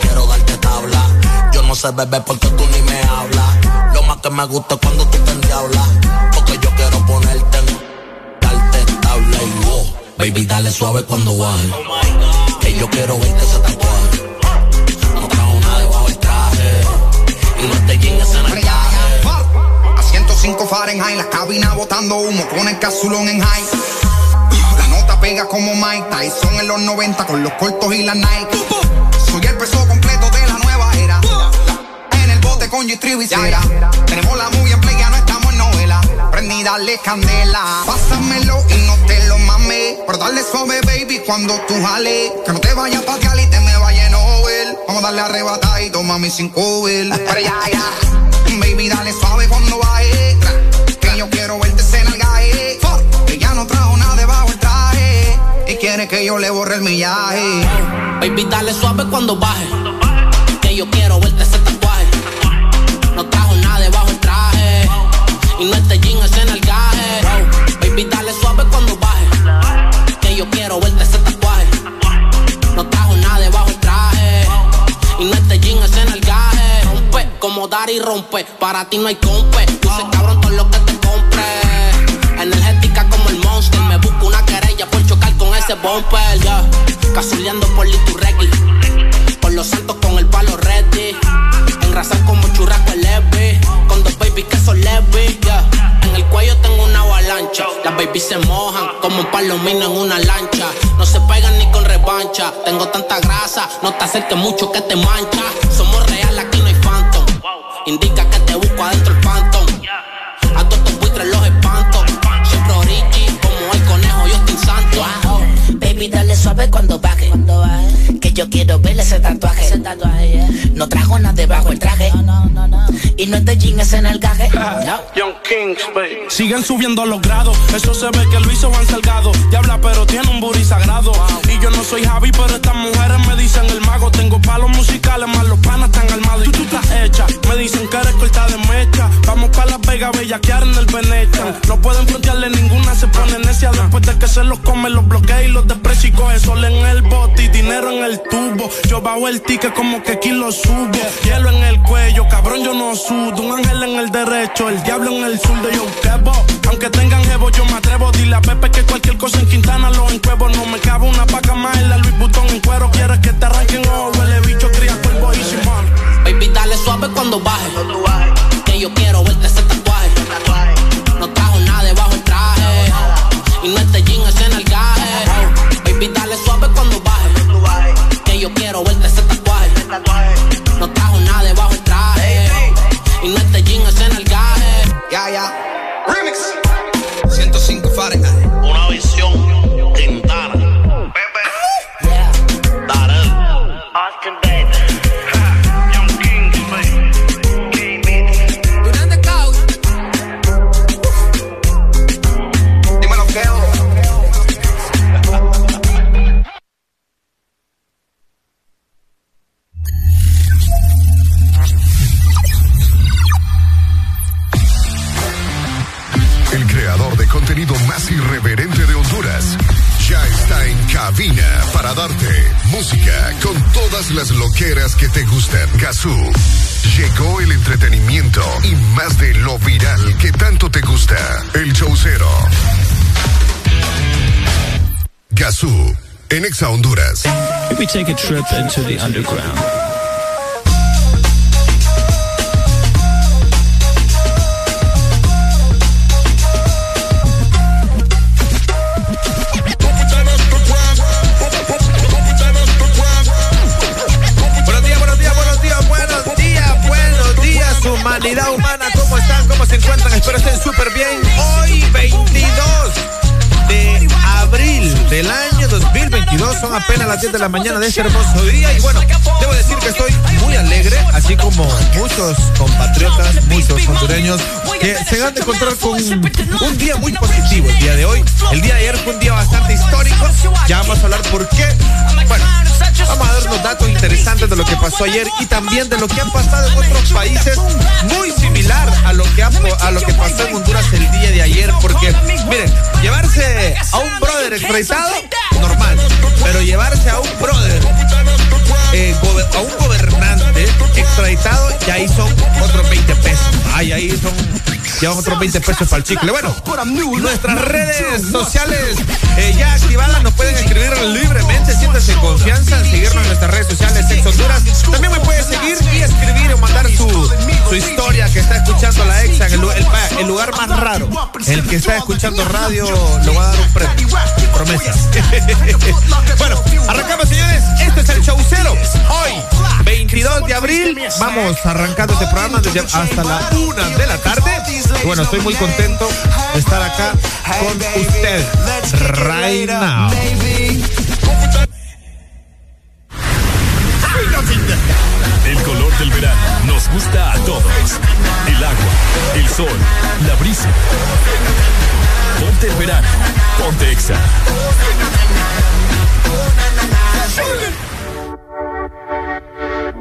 quiero darte tabla. Yo no sé beber porque tú ni me hablas. Lo más que me gusta es cuando tú te endiablas. Porque yo quiero ponerte en darte tabla y wow. Baby, dale suave cuando baje. Que yo quiero verte ese tatuaje. No trajo nada debajo del traje. Y no te llegues en el traje. A 105 Fahrenheit, la cabina botando humo con el casulón en high pega como Mike Tyson en los 90 con los cortos y la Nike. con Tenemos la movie en play, ya no estamos en novela. Prendí, dale candela. Pásamelo y no te lo mames. Pero dale suave, baby, cuando tú jales. Que no te vayas pa' Cali, te me vaya en. Vamos a darle arrebatada y toma mi sin cover. Baby, dale suave cuando baje. Que yo quiero verte cenar gae. Que ya no trajo nada debajo el traje. Y quiere que yo le borre el millaje. Baby, dale suave cuando baje Para ti no hay compe. Luce cabrón todo lo que te compre. Energética como el monster. Me busco una querella por chocar con ese bumper. Yeah. Cazuleando por Liturregui. Por los santos con el palo ready. Engrasar como churrasco leve. Con dos babies que son leves. Yeah. En el cuello tengo una avalancha. Las babies se mojan como un palomino en una lancha. No se pegan ni con revancha. Tengo tanta grasa, no te acerques mucho que te mancha. Somos real, aquí. Indica que te busco adentro el phantom. A todos estos buitres los espanto. Siempre origi, como el conejo, yo estoy santo. Baby, dale suave cuando baje. Que yo quiero ver ese tatuaje. No trajo nada debajo el traje. Y no es de jeans en el gaje. Young Kings, baby. Siguen subiendo los grados. Eso se ve que lo hizo Van Salgado. Diabla, pero tiene un booty sagrado. Y yo no soy Javi, pero estas mujeres me dicen el mago. Tengo palos musicales, más los panas están armados. Y tú, tú estás hecha. Me dicen que eres corta de mecha. Vamos para Las Vegas, bellaquear en el Venecia. No pueden frontearle ninguna, se pone necia. Después de que se los come, los bloquea y los desprecia. Y coge sol en el bote y dinero en el tubo. Yo bajo el ticket como que aquí lo subo. Hielo en el cuello, cabrón, yo no Un ángel en el derecho, el diablo en el zurdo. Yo quebo. Aunque tengan jevo, yo me atrevo. Dile a Pepe que cualquier cosa en Quintana lo encuevo. No me cabe una paca más en la Louis Vuitton en cuero. Quieres que te arranquen o huele bicho, cría cuervo y simón. Baby, dale suave cuando baje. Que yo quiero verte cabina para darte música con todas las loqueras que te gustan. Gazú. Llegó el entretenimiento y más de lo viral que tanto te gusta. El showcero. Gazú. En Exa Honduras. We take a trip into the underground. Se encuentran? Espero estén súper bien. Hoy, 22 de abril del año 2022, son apenas las 10 de la mañana de este hermoso día. Y bueno, debo decir que estoy muy alegre, así como muchos compatriotas, muchos hondureños, que se van a encontrar con un día muy positivo el día de hoy. El día de ayer fue un día bastante histórico. Ya vamos a hablar por qué. Bueno, vamos a dar unos datos interesantes de lo que pasó ayer y también de lo que ha pasado en otros países muy similar a lo que a lo que pasó en Honduras el día de ayer porque miren llevarse a un brother extraditado normal. Pero llevarse a un brother eh, a un gobernante extraditado ya ahí son otros 20 pesos. Ay ahí son llevan otros 20 pesos para el chicle. Bueno nuestras redes sociales eh, ya activadas nos pueden escribir libremente siéntese en confianza seguirnos en nuestras redes sociales Ex Honduras. También me puede seguir y escribir o mandar su, su historia que está escuchando la exa en el, lugar más raro. El que está escuchando radio le voy a dar un premio promesa bueno arrancamos señores. Este es el show hoy, 22 de abril, vamos arrancando este programa desde hasta la 1 de la tarde. Bueno, estoy muy contento de estar acá con usted right now. El color del verano nos gusta a todos. El agua, el sol, la brisa. Ponte el verano, ponte exa.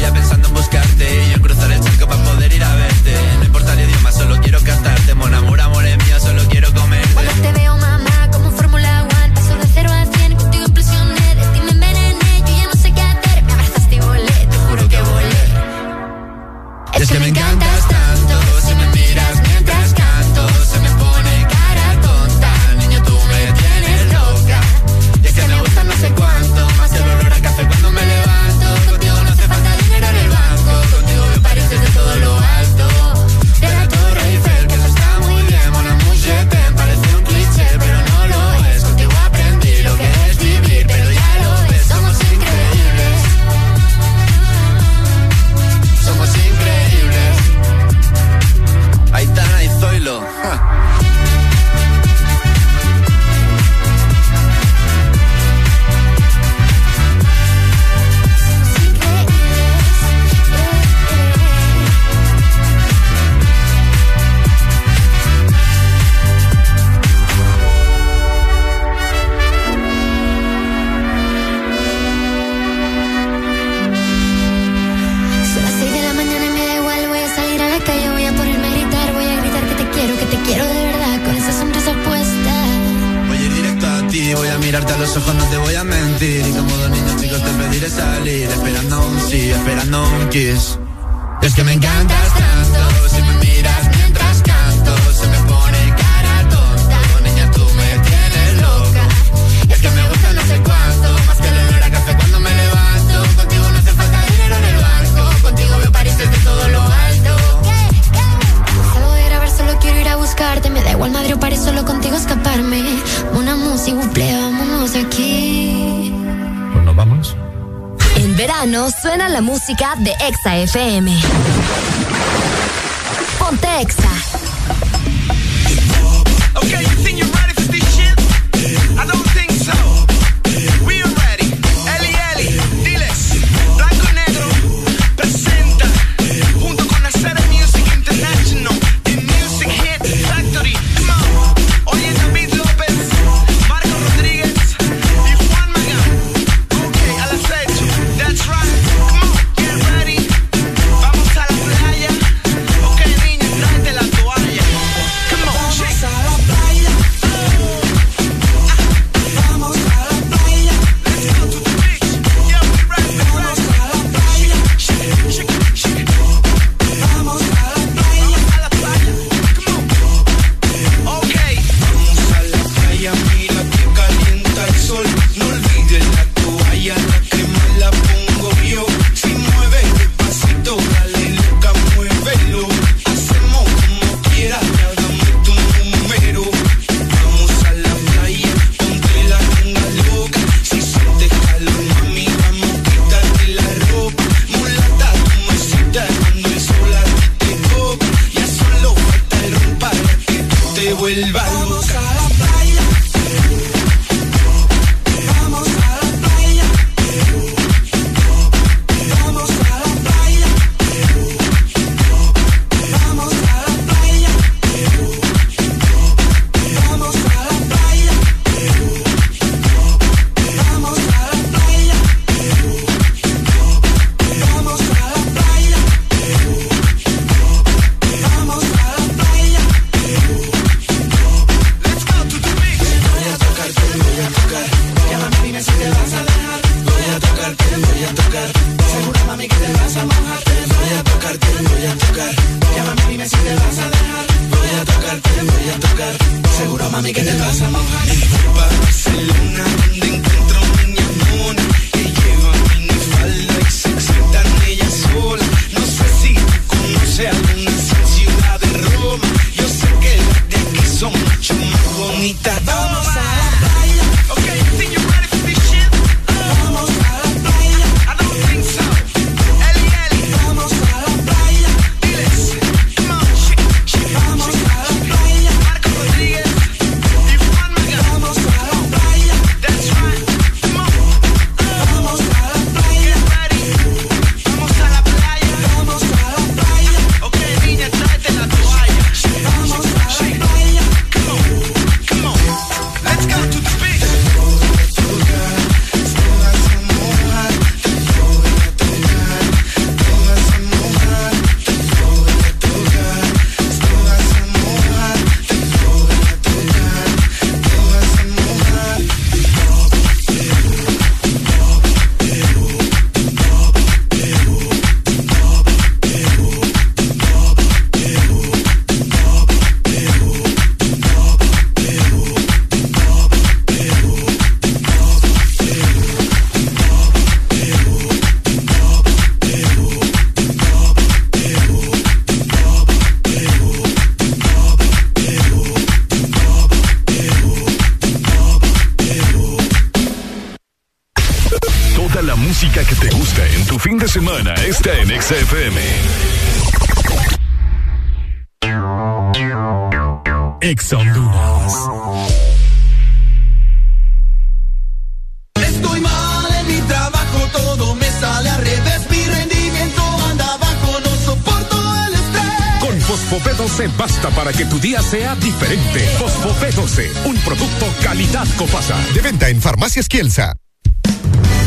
ella pensando en buscarte y yo cruzar el charco para poder ir a verte. Feme.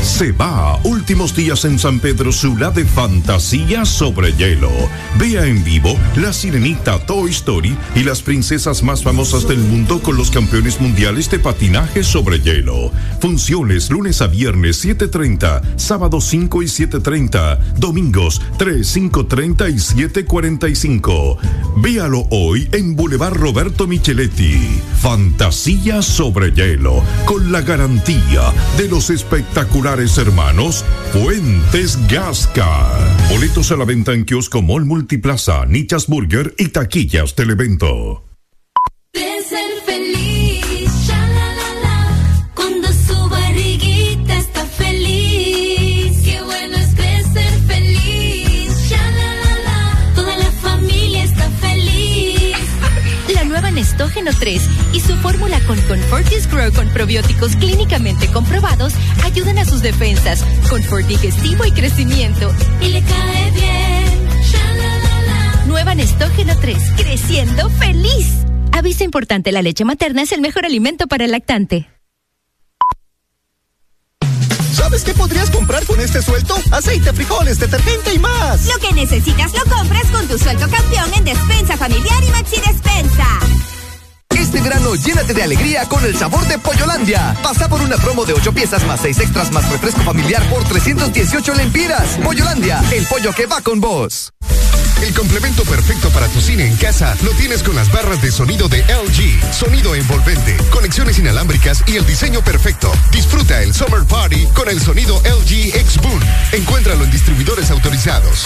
Se va. Últimos días en San Pedro Sula de Fantasía sobre Hielo. Vea en vivo La Sirenita, Toy Story y las princesas más famosas del mundo con los campeones mundiales de patinaje sobre hielo. Funciones lunes a viernes 7.30, sábado 5 y 7.30, domingos 3, 5.30 y 7.45. Véalo hoy en Boulevard Roberto Micheletti. Fantasía sobre hielo, con la garantía de los espectaculares hermanos Fuentes Gasca. Boletos a la venta en kiosco Mall Multiplaza, Nichas Burger y taquillas del Nestógeno 3 y su fórmula con Confortis Grow con probióticos clínicamente comprobados ayudan a sus defensas, confort digestivo y crecimiento. Y le cae bien. Nueva Nestógeno 3, creciendo feliz. Aviso importante, la leche materna es el mejor alimento para el lactante. ¿Sabes qué podrías comprar con este suelto? Aceite, frijoles, detergente y más. Lo que necesitas lo compras con tu sueldo campeón en Despensa Familiar y Maxi Despensa. Este verano llénate de alegría con el sabor de Pollolandia. Pasa por una promo de 8 piezas más 6 extras más refresco familiar por 318 lempiras. Pollolandia, el pollo que va con vos. El complemento perfecto para tu cine en casa lo tienes con las barras de sonido de LG. Sonido envolvente, conexiones inalámbricas y el diseño perfecto. Disfruta el Summer Party con el sonido LG X Boom. Encuéntralo en distribuidores autorizados.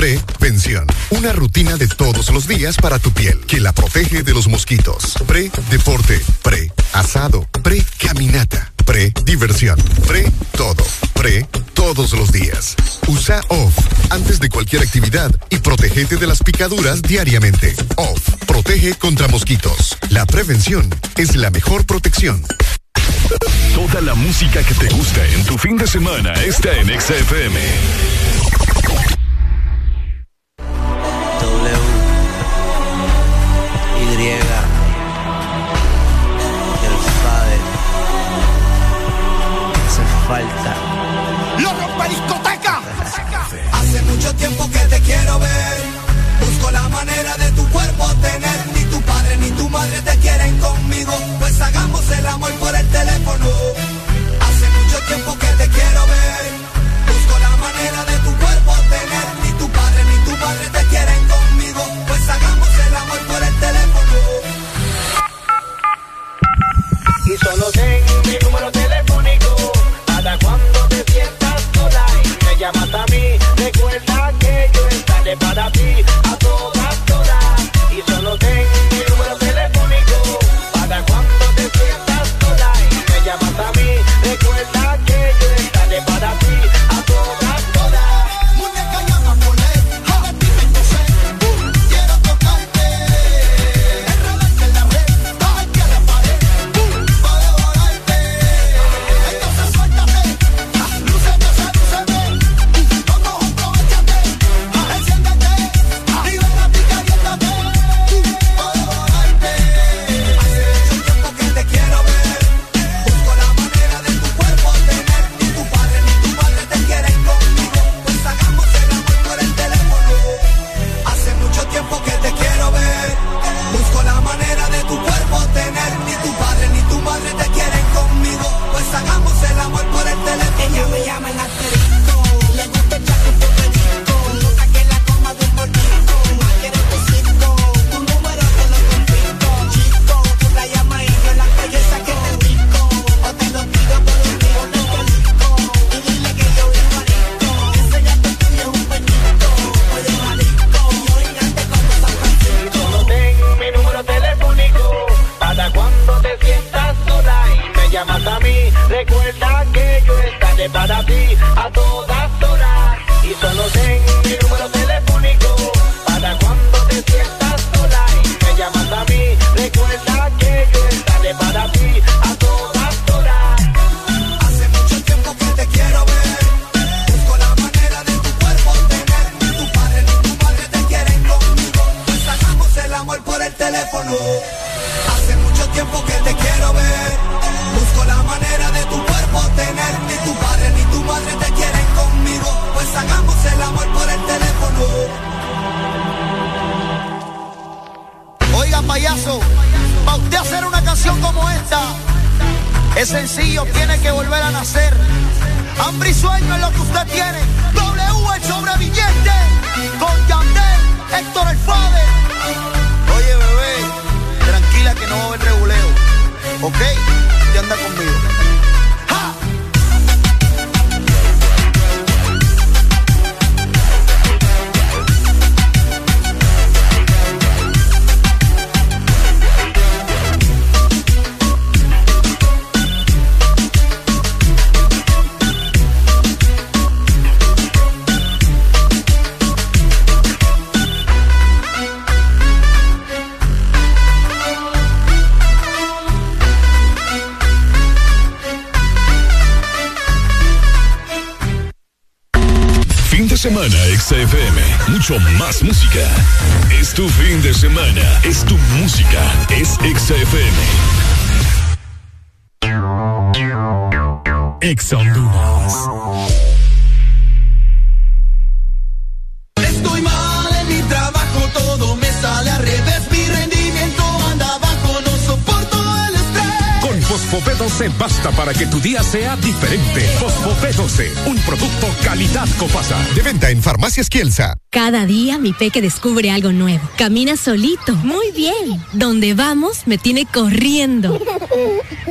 Prevención. Una rutina de todos los días para tu piel que la protege de los mosquitos. Pre-deporte. Pre-asado. Pre-caminata. Pre-diversión. Pre-todo. Pre todos los días. Usa OFF antes de cualquier actividad y protégete de las picaduras diariamente. OFF protege contra mosquitos. La prevención es la mejor protección. Toda la música que te gusta en tu fin de semana está en XFM. W Y El Fade Hace falta. ¡Lo rompe discoteca! Hace mucho tiempo que te quiero ver. Busco la manera de tu cuerpo tener. Ni tu padre ni tu madre te quieren conmigo. Pues hagamos el amor por el teléfono. Hace mucho tiempo que te quiero ver. para ti. más música. Es tu fin de semana, es tu música, es XFM. Exa Estoy mal en mi trabajo, todo me sale al revés, mi rendimiento anda abajo, no soporto el estrés. Con Fosfopé 12 basta para que tu día sea diferente. Fosfopé 12, un producto calidad Copasa. De venta en Farmacias Kielsa. Cada día mi peque descubre algo nuevo. Camina solito. Muy bien. Donde vamos me tiene corriendo.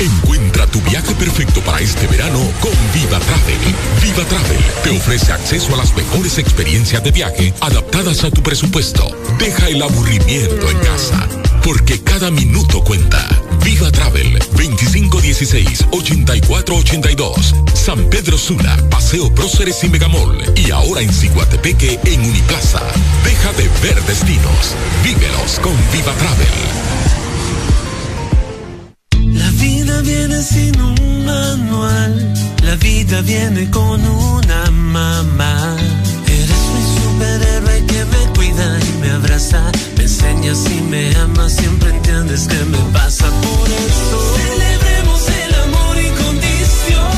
Encuentra tu viaje perfecto para este verano con Viva Travel. Viva Travel te ofrece acceso a las mejores experiencias de viaje adaptadas a tu presupuesto. Deja el aburrimiento en casa, porque cada minuto cuenta. Viva Travel 2516-8482. San Pedro Sula, Paseo Próceres y Megamall. Y ahora en Ciguatepeque en Uniplaza. Deja de ver destinos. Vívelos con Viva Travel. La vida viene sin un manual, la vida viene con una mamá. Eres mi superhéroe que me cuida y me abraza, me enseñas y me amas, siempre entiendes que me pasa por eso. Celebremos el amor incondicional,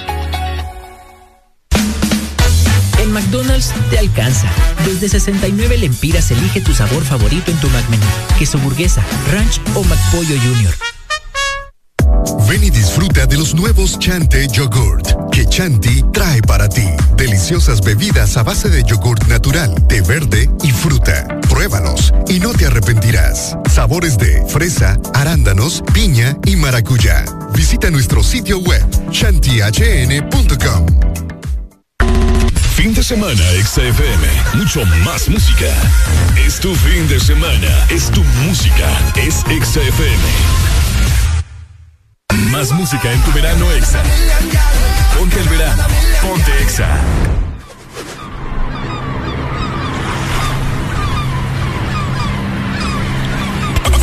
McDonald's te alcanza. Desde 69 lempiras elige tu sabor favorito en tu McMenú. Queso burguesa, ranch o McPollo Junior. Ven y disfruta de los nuevos Chante Yogurt que Chanti trae para ti. Deliciosas bebidas a base de yogurt natural, té verde y fruta. Pruébalos y no te arrepentirás. Sabores de fresa, arándanos, piña y maracuyá. Visita nuestro sitio web chantihn.com. Fin de semana, XFM. Mucho más música. Es tu fin de semana. Es tu música. Es XFM. Más música en tu verano, Exa. Ponte el verano. Ponte Exa.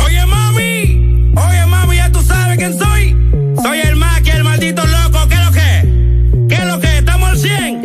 Oye mami, oye mami, ya tú sabes quién soy. Soy el Maki, el maldito loco. ¿Qué es lo que? ¿Qué es lo que? ¿Estamos al 100?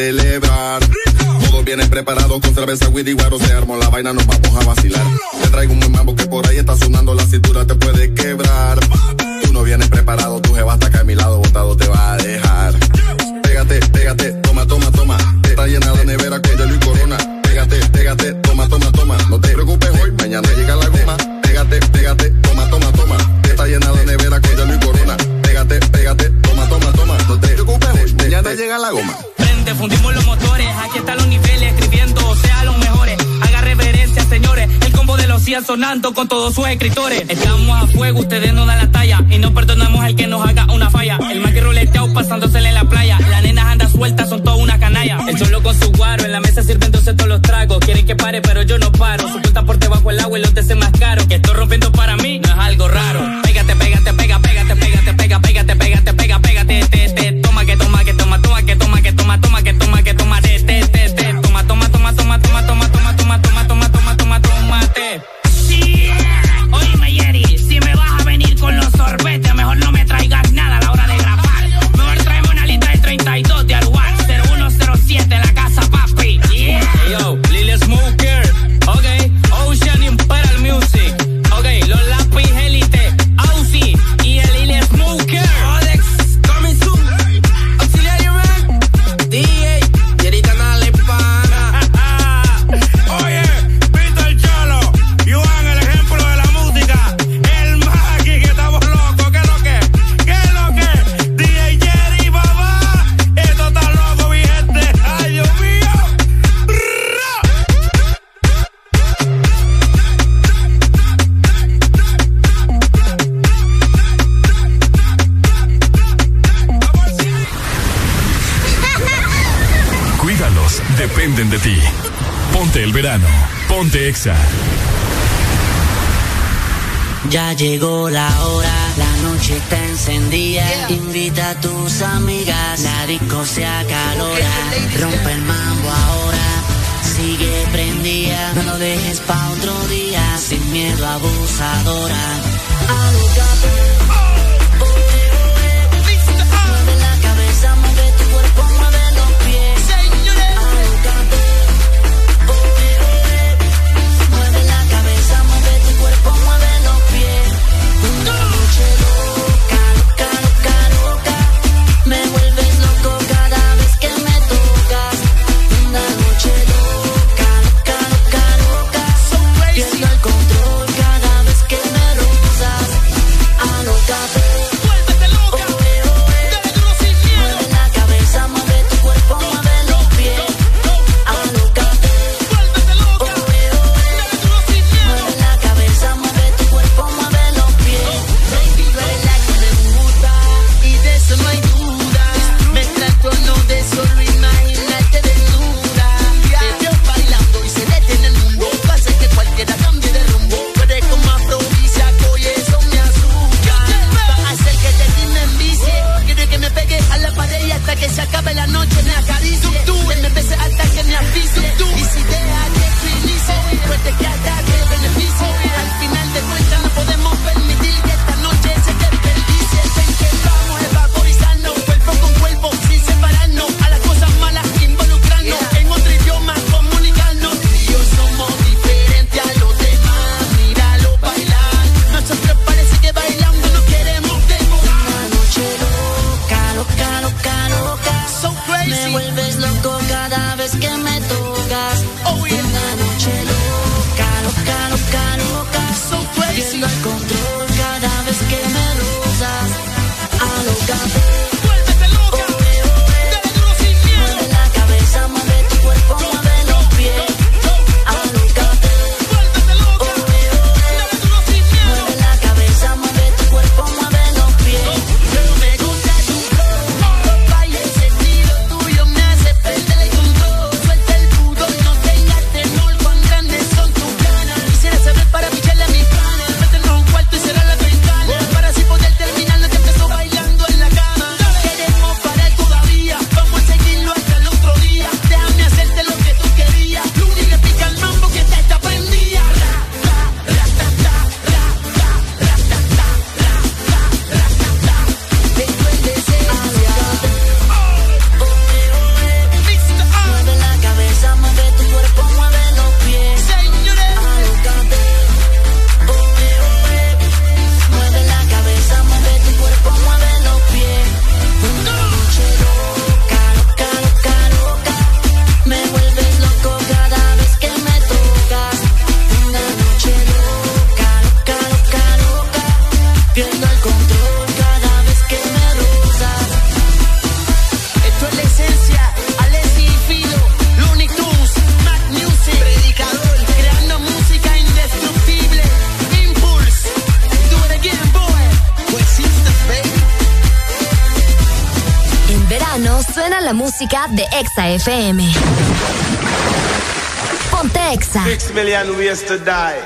celebrar. Todos vienen preparados con cerveza, whisky, guaro, se armó la vaina, nos vamos a vacilar. Te traigo un buen mambo que por ahí está sonando, la cintura te puede quebrar. Tú no vienes preparado, tu jeva está acá a mi lado, botado te sonando con todos sus escritores. Estamos a fuego, ustedes no dan la talla y no perdonamos al que nos haga una falla. El más que roleteado pasándosele en la playa, las nenas andan sueltas, son toda una canalla. El solo con su guaro, en la mesa sirviéndose todos los tragos. Quieren que pare, pero yo no paro. Su cuenta por debajo el agua y los deses Ponte Exa. Ya llegó la hora, la noche está encendida. Invita a tus amigas, la disco se acalora. Rompe el mambo ahora, sigue prendida. No lo dejes pa' otro día, sin miedo abusadora. Alócate. FM. Ponte Exa. Six million ways to die.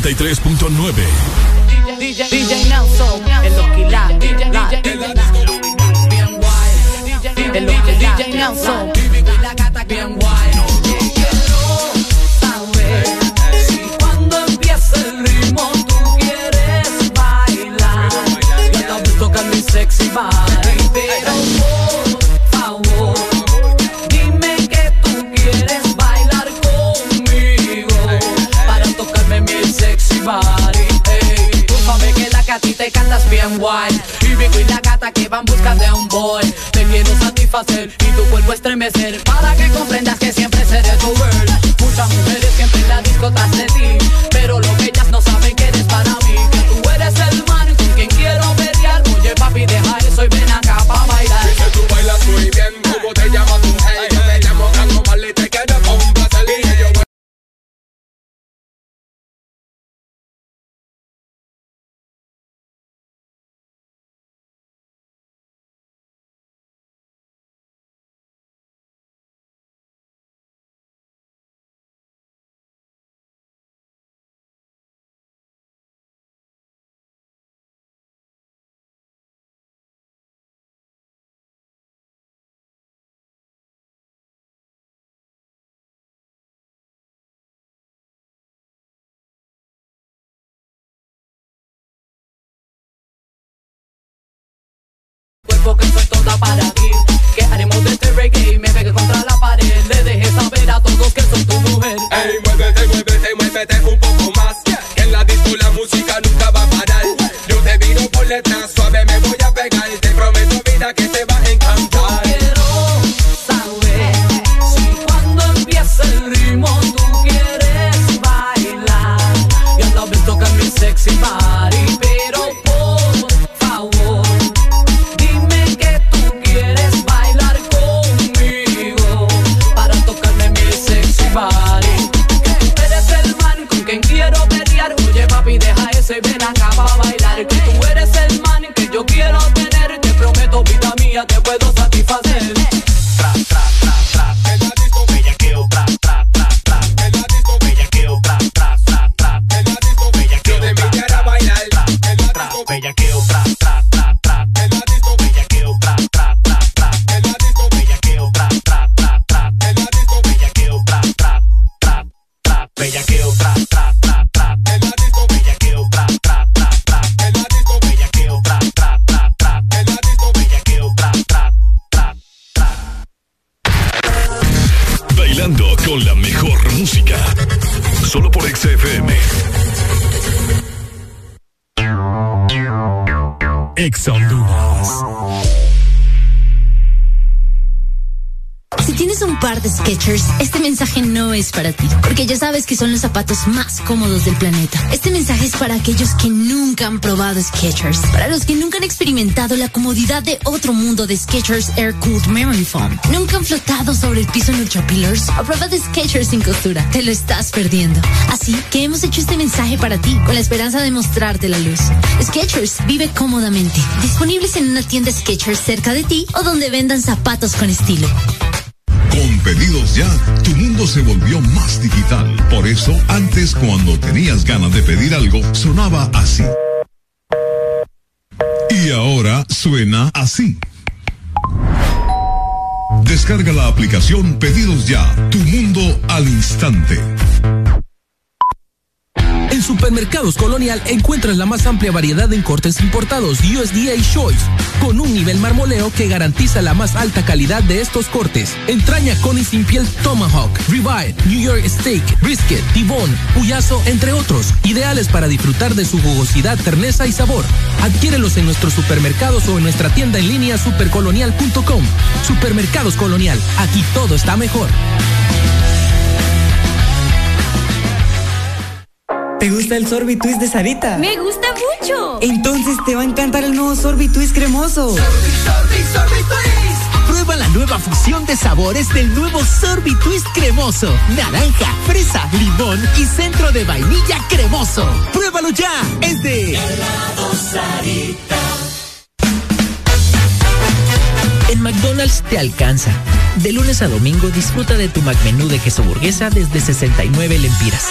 93. Del planeta. Este mensaje es para aquellos que nunca han probado Skechers, para los que nunca han experimentado la comodidad de otro mundo de Skechers Air Cooled Memory Foam, nunca han flotado sobre el piso en Ultra Pillars o prueba de Skechers sin costura. Te lo estás perdiendo. Así que hemos hecho este mensaje para ti, con la esperanza de mostrarte la luz. Skechers vive cómodamente, disponibles en una tienda Skechers cerca de ti o donde vendan zapatos con estilo. Pedidos ya, tu mundo se volvió más digital. Por eso, antes cuando tenías ganas de pedir algo, sonaba así. Y ahora suena así. Descarga la aplicación Pedidos Ya, tu mundo al instante. En Supermercados Colonial encuentras la más amplia variedad en cortes importados USDA Choice, con un nivel marmoleo que garantiza la más alta calidad de estos cortes. Entraña con y sin piel Tomahawk, Ribeye, New York Steak, Brisket, Tibón, Puyazo, entre otros, ideales para disfrutar de su jugosidad, terneza y sabor. Adquiérelos en nuestros supermercados o en nuestra tienda en línea supercolonial.com. Supermercados Colonial, aquí todo está mejor. ¿Te gusta el sorbitwist de Sarita? Me gusta mucho. Entonces te va a encantar el nuevo sorbitwist cremoso. Prueba la nueva fusión de sabores del nuevo Sorbitwist cremoso. Naranja, fresa, limón y centro de vainilla cremoso. Pruébalo ya. Es de En McDonald's te alcanza. De lunes a domingo disfruta de tu McMenú de queso burguesa desde 69 lempiras.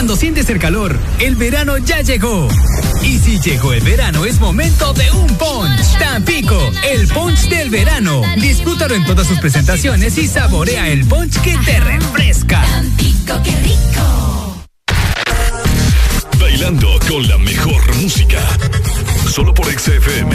Cuando sientes el calor, el verano ya llegó. Y si llegó el verano, es momento de un punch. Tampico, el punch del verano. Disfrútalo en todas sus presentaciones y saborea el punch que te refresca. Tampico, qué rico. Bailando con la mejor música. Solo por XFM.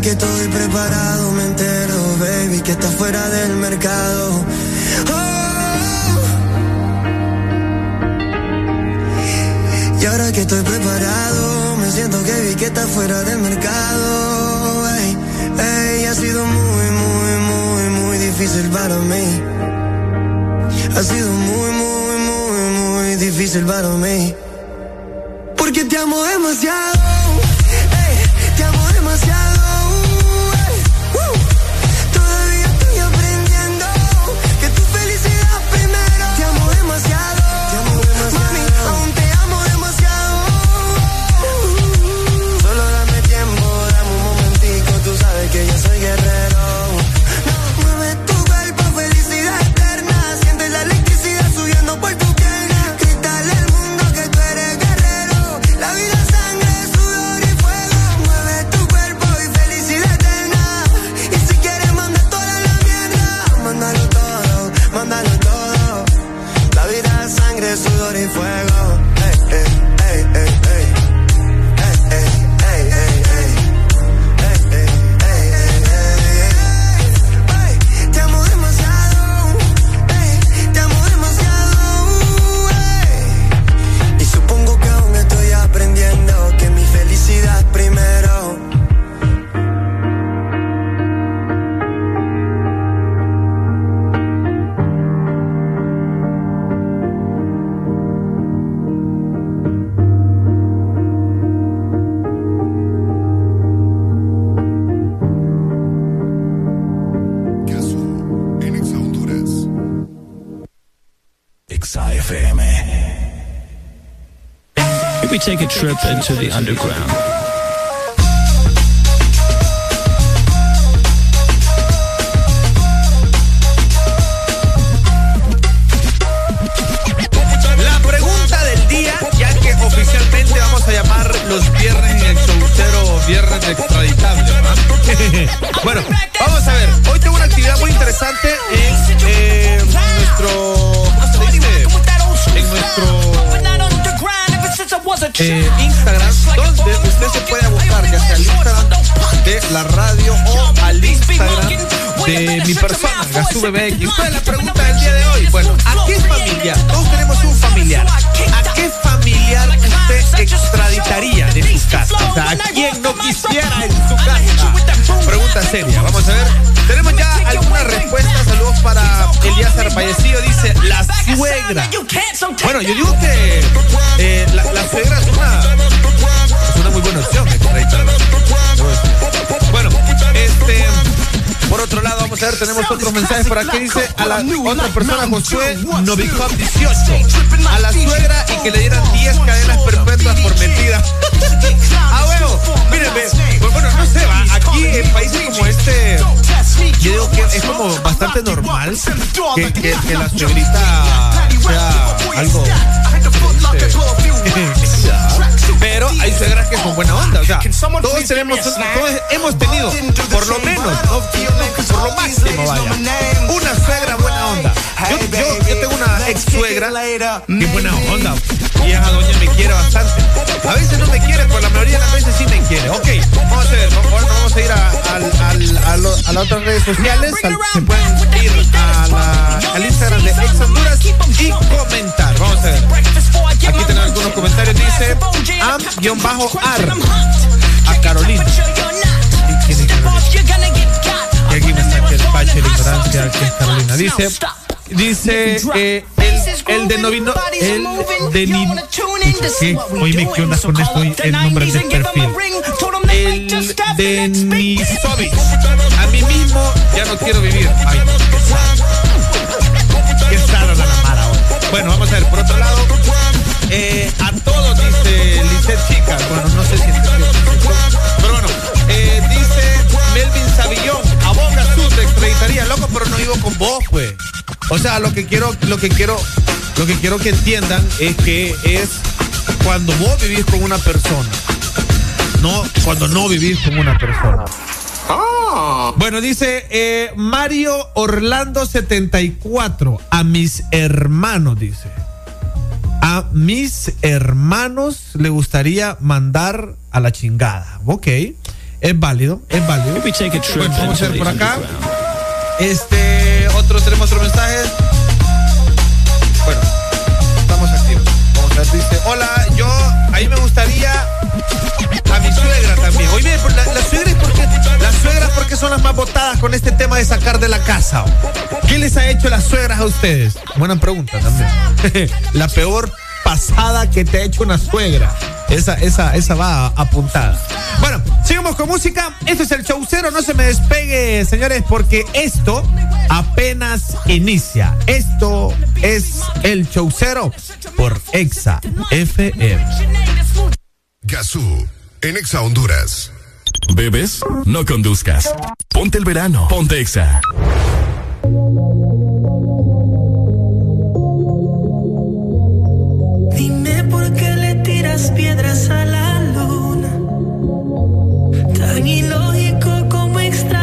Que estoy preparado, me entero, baby, que estás fuera del mercado. Oh. Y ahora que estoy preparado, me siento que vi que estás fuera del mercado. Ey, ey, ha sido muy, muy, muy, muy difícil para mí. Ha sido muy, muy, muy, muy difícil para mí. Porque te amo demasiado. Trip into the underground. Eh, Instagram, donde usted se puede buscar ya sea al Instagram de la radio o al Instagram de mi persona, Gazú BBX. ¿Cuál es la pregunta del día de hoy? Bueno, ¿a qué familiar? Todos tenemos un familiar. Casa? ¿a quién no quisiera en su casa? Pregunta seria. Vamos a ver. Tenemos ya algunas respuestas. Saludos para Elías Fallecido. Dice, la suegra. Bueno, yo digo que eh, la, la suegra es una, es una muy buena opción. Bueno, este... Por otro lado, vamos a ver, tenemos otros mensajes por aquí. Dice a la otra persona, Josué Novikov 18. A la suegra y que le dieran 10 cadenas perpetuas por mentira. Ah, huevo. Miren, ve, pues, bueno, no sé, va. Aquí en países como este, yo digo que es como bastante normal que, que, que la suegrita sea algo. este, Pero hay suegras que son buena onda. O sea, todos tenemos, todos hemos tenido, por lo menos, no, por lo máximo, vaya, una suegra buena onda. Yo, yo, yo tengo una ex suegra que es buena onda. Esa doña me quiere bastante. A veces no me quiere, pero la mayoría de las veces sí me quiere. Ok, vamos a ver, ahora vamos a ir a, al, a, lo- a las otras redes sociales. Al- se pueden ir a la, al Instagram de Ex Honduras y comentar. Vamos a ver. Aquí tenemos algunos comentarios. Dice am-ar a Carolina. ¿Y quién es Carolina? Y aquí me saca el pache de ignorancia que es Carolina. Dice, dice eh, el, de Novino, el de ni, ¿qué? Hoy me quedo con esto, el nombre del perfil. El de Nisovic. A mí mismo ya no quiero vivir. Ay, qué sad. Qué sad la ahora. Bueno, vamos a ver, por otro lado, eh, a todos dice Lisette Chica. Bueno, no sé si es Pero bueno, eh, dice Melvin Savillón, a vos Gazú te extraditaría, loco, pero no vivo con vos, pues. O sea, lo que quiero, lo que quiero, lo que quiero que entiendan es que es cuando vos vivís con una persona. No, cuando no vivís con una persona. Bueno, dice eh, Mario Orlando 74. A mis hermanos, dice. A mis hermanos le gustaría mandar a la chingada. Ok. Es válido, es válido. Bueno, vamos a ver por acá. Este, otros tenemos otro mensaje. A hola, yo, ahí me gustaría a mi suegra también. Oye, la, la suegra porque, las suegras porque son las más votadas con este tema de sacar de la casa. ¿Qué les ha hecho las suegras a ustedes? Buena pregunta también. la peor pasada que te ha hecho una suegra. Esa, esa, esa va apuntada. Bueno, sigamos con música. Esto es el show cero. No se me despegue, señores, porque esto apenas inicia. Esto es el show cero por Exa FM. Gazú, en Exa Honduras. ¿Bebes? No conduzcas. Ponte el verano. Ponte Exa. Dime por qué tiras piedras a la luna. Tan ilógico como extraerme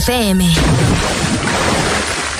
FM.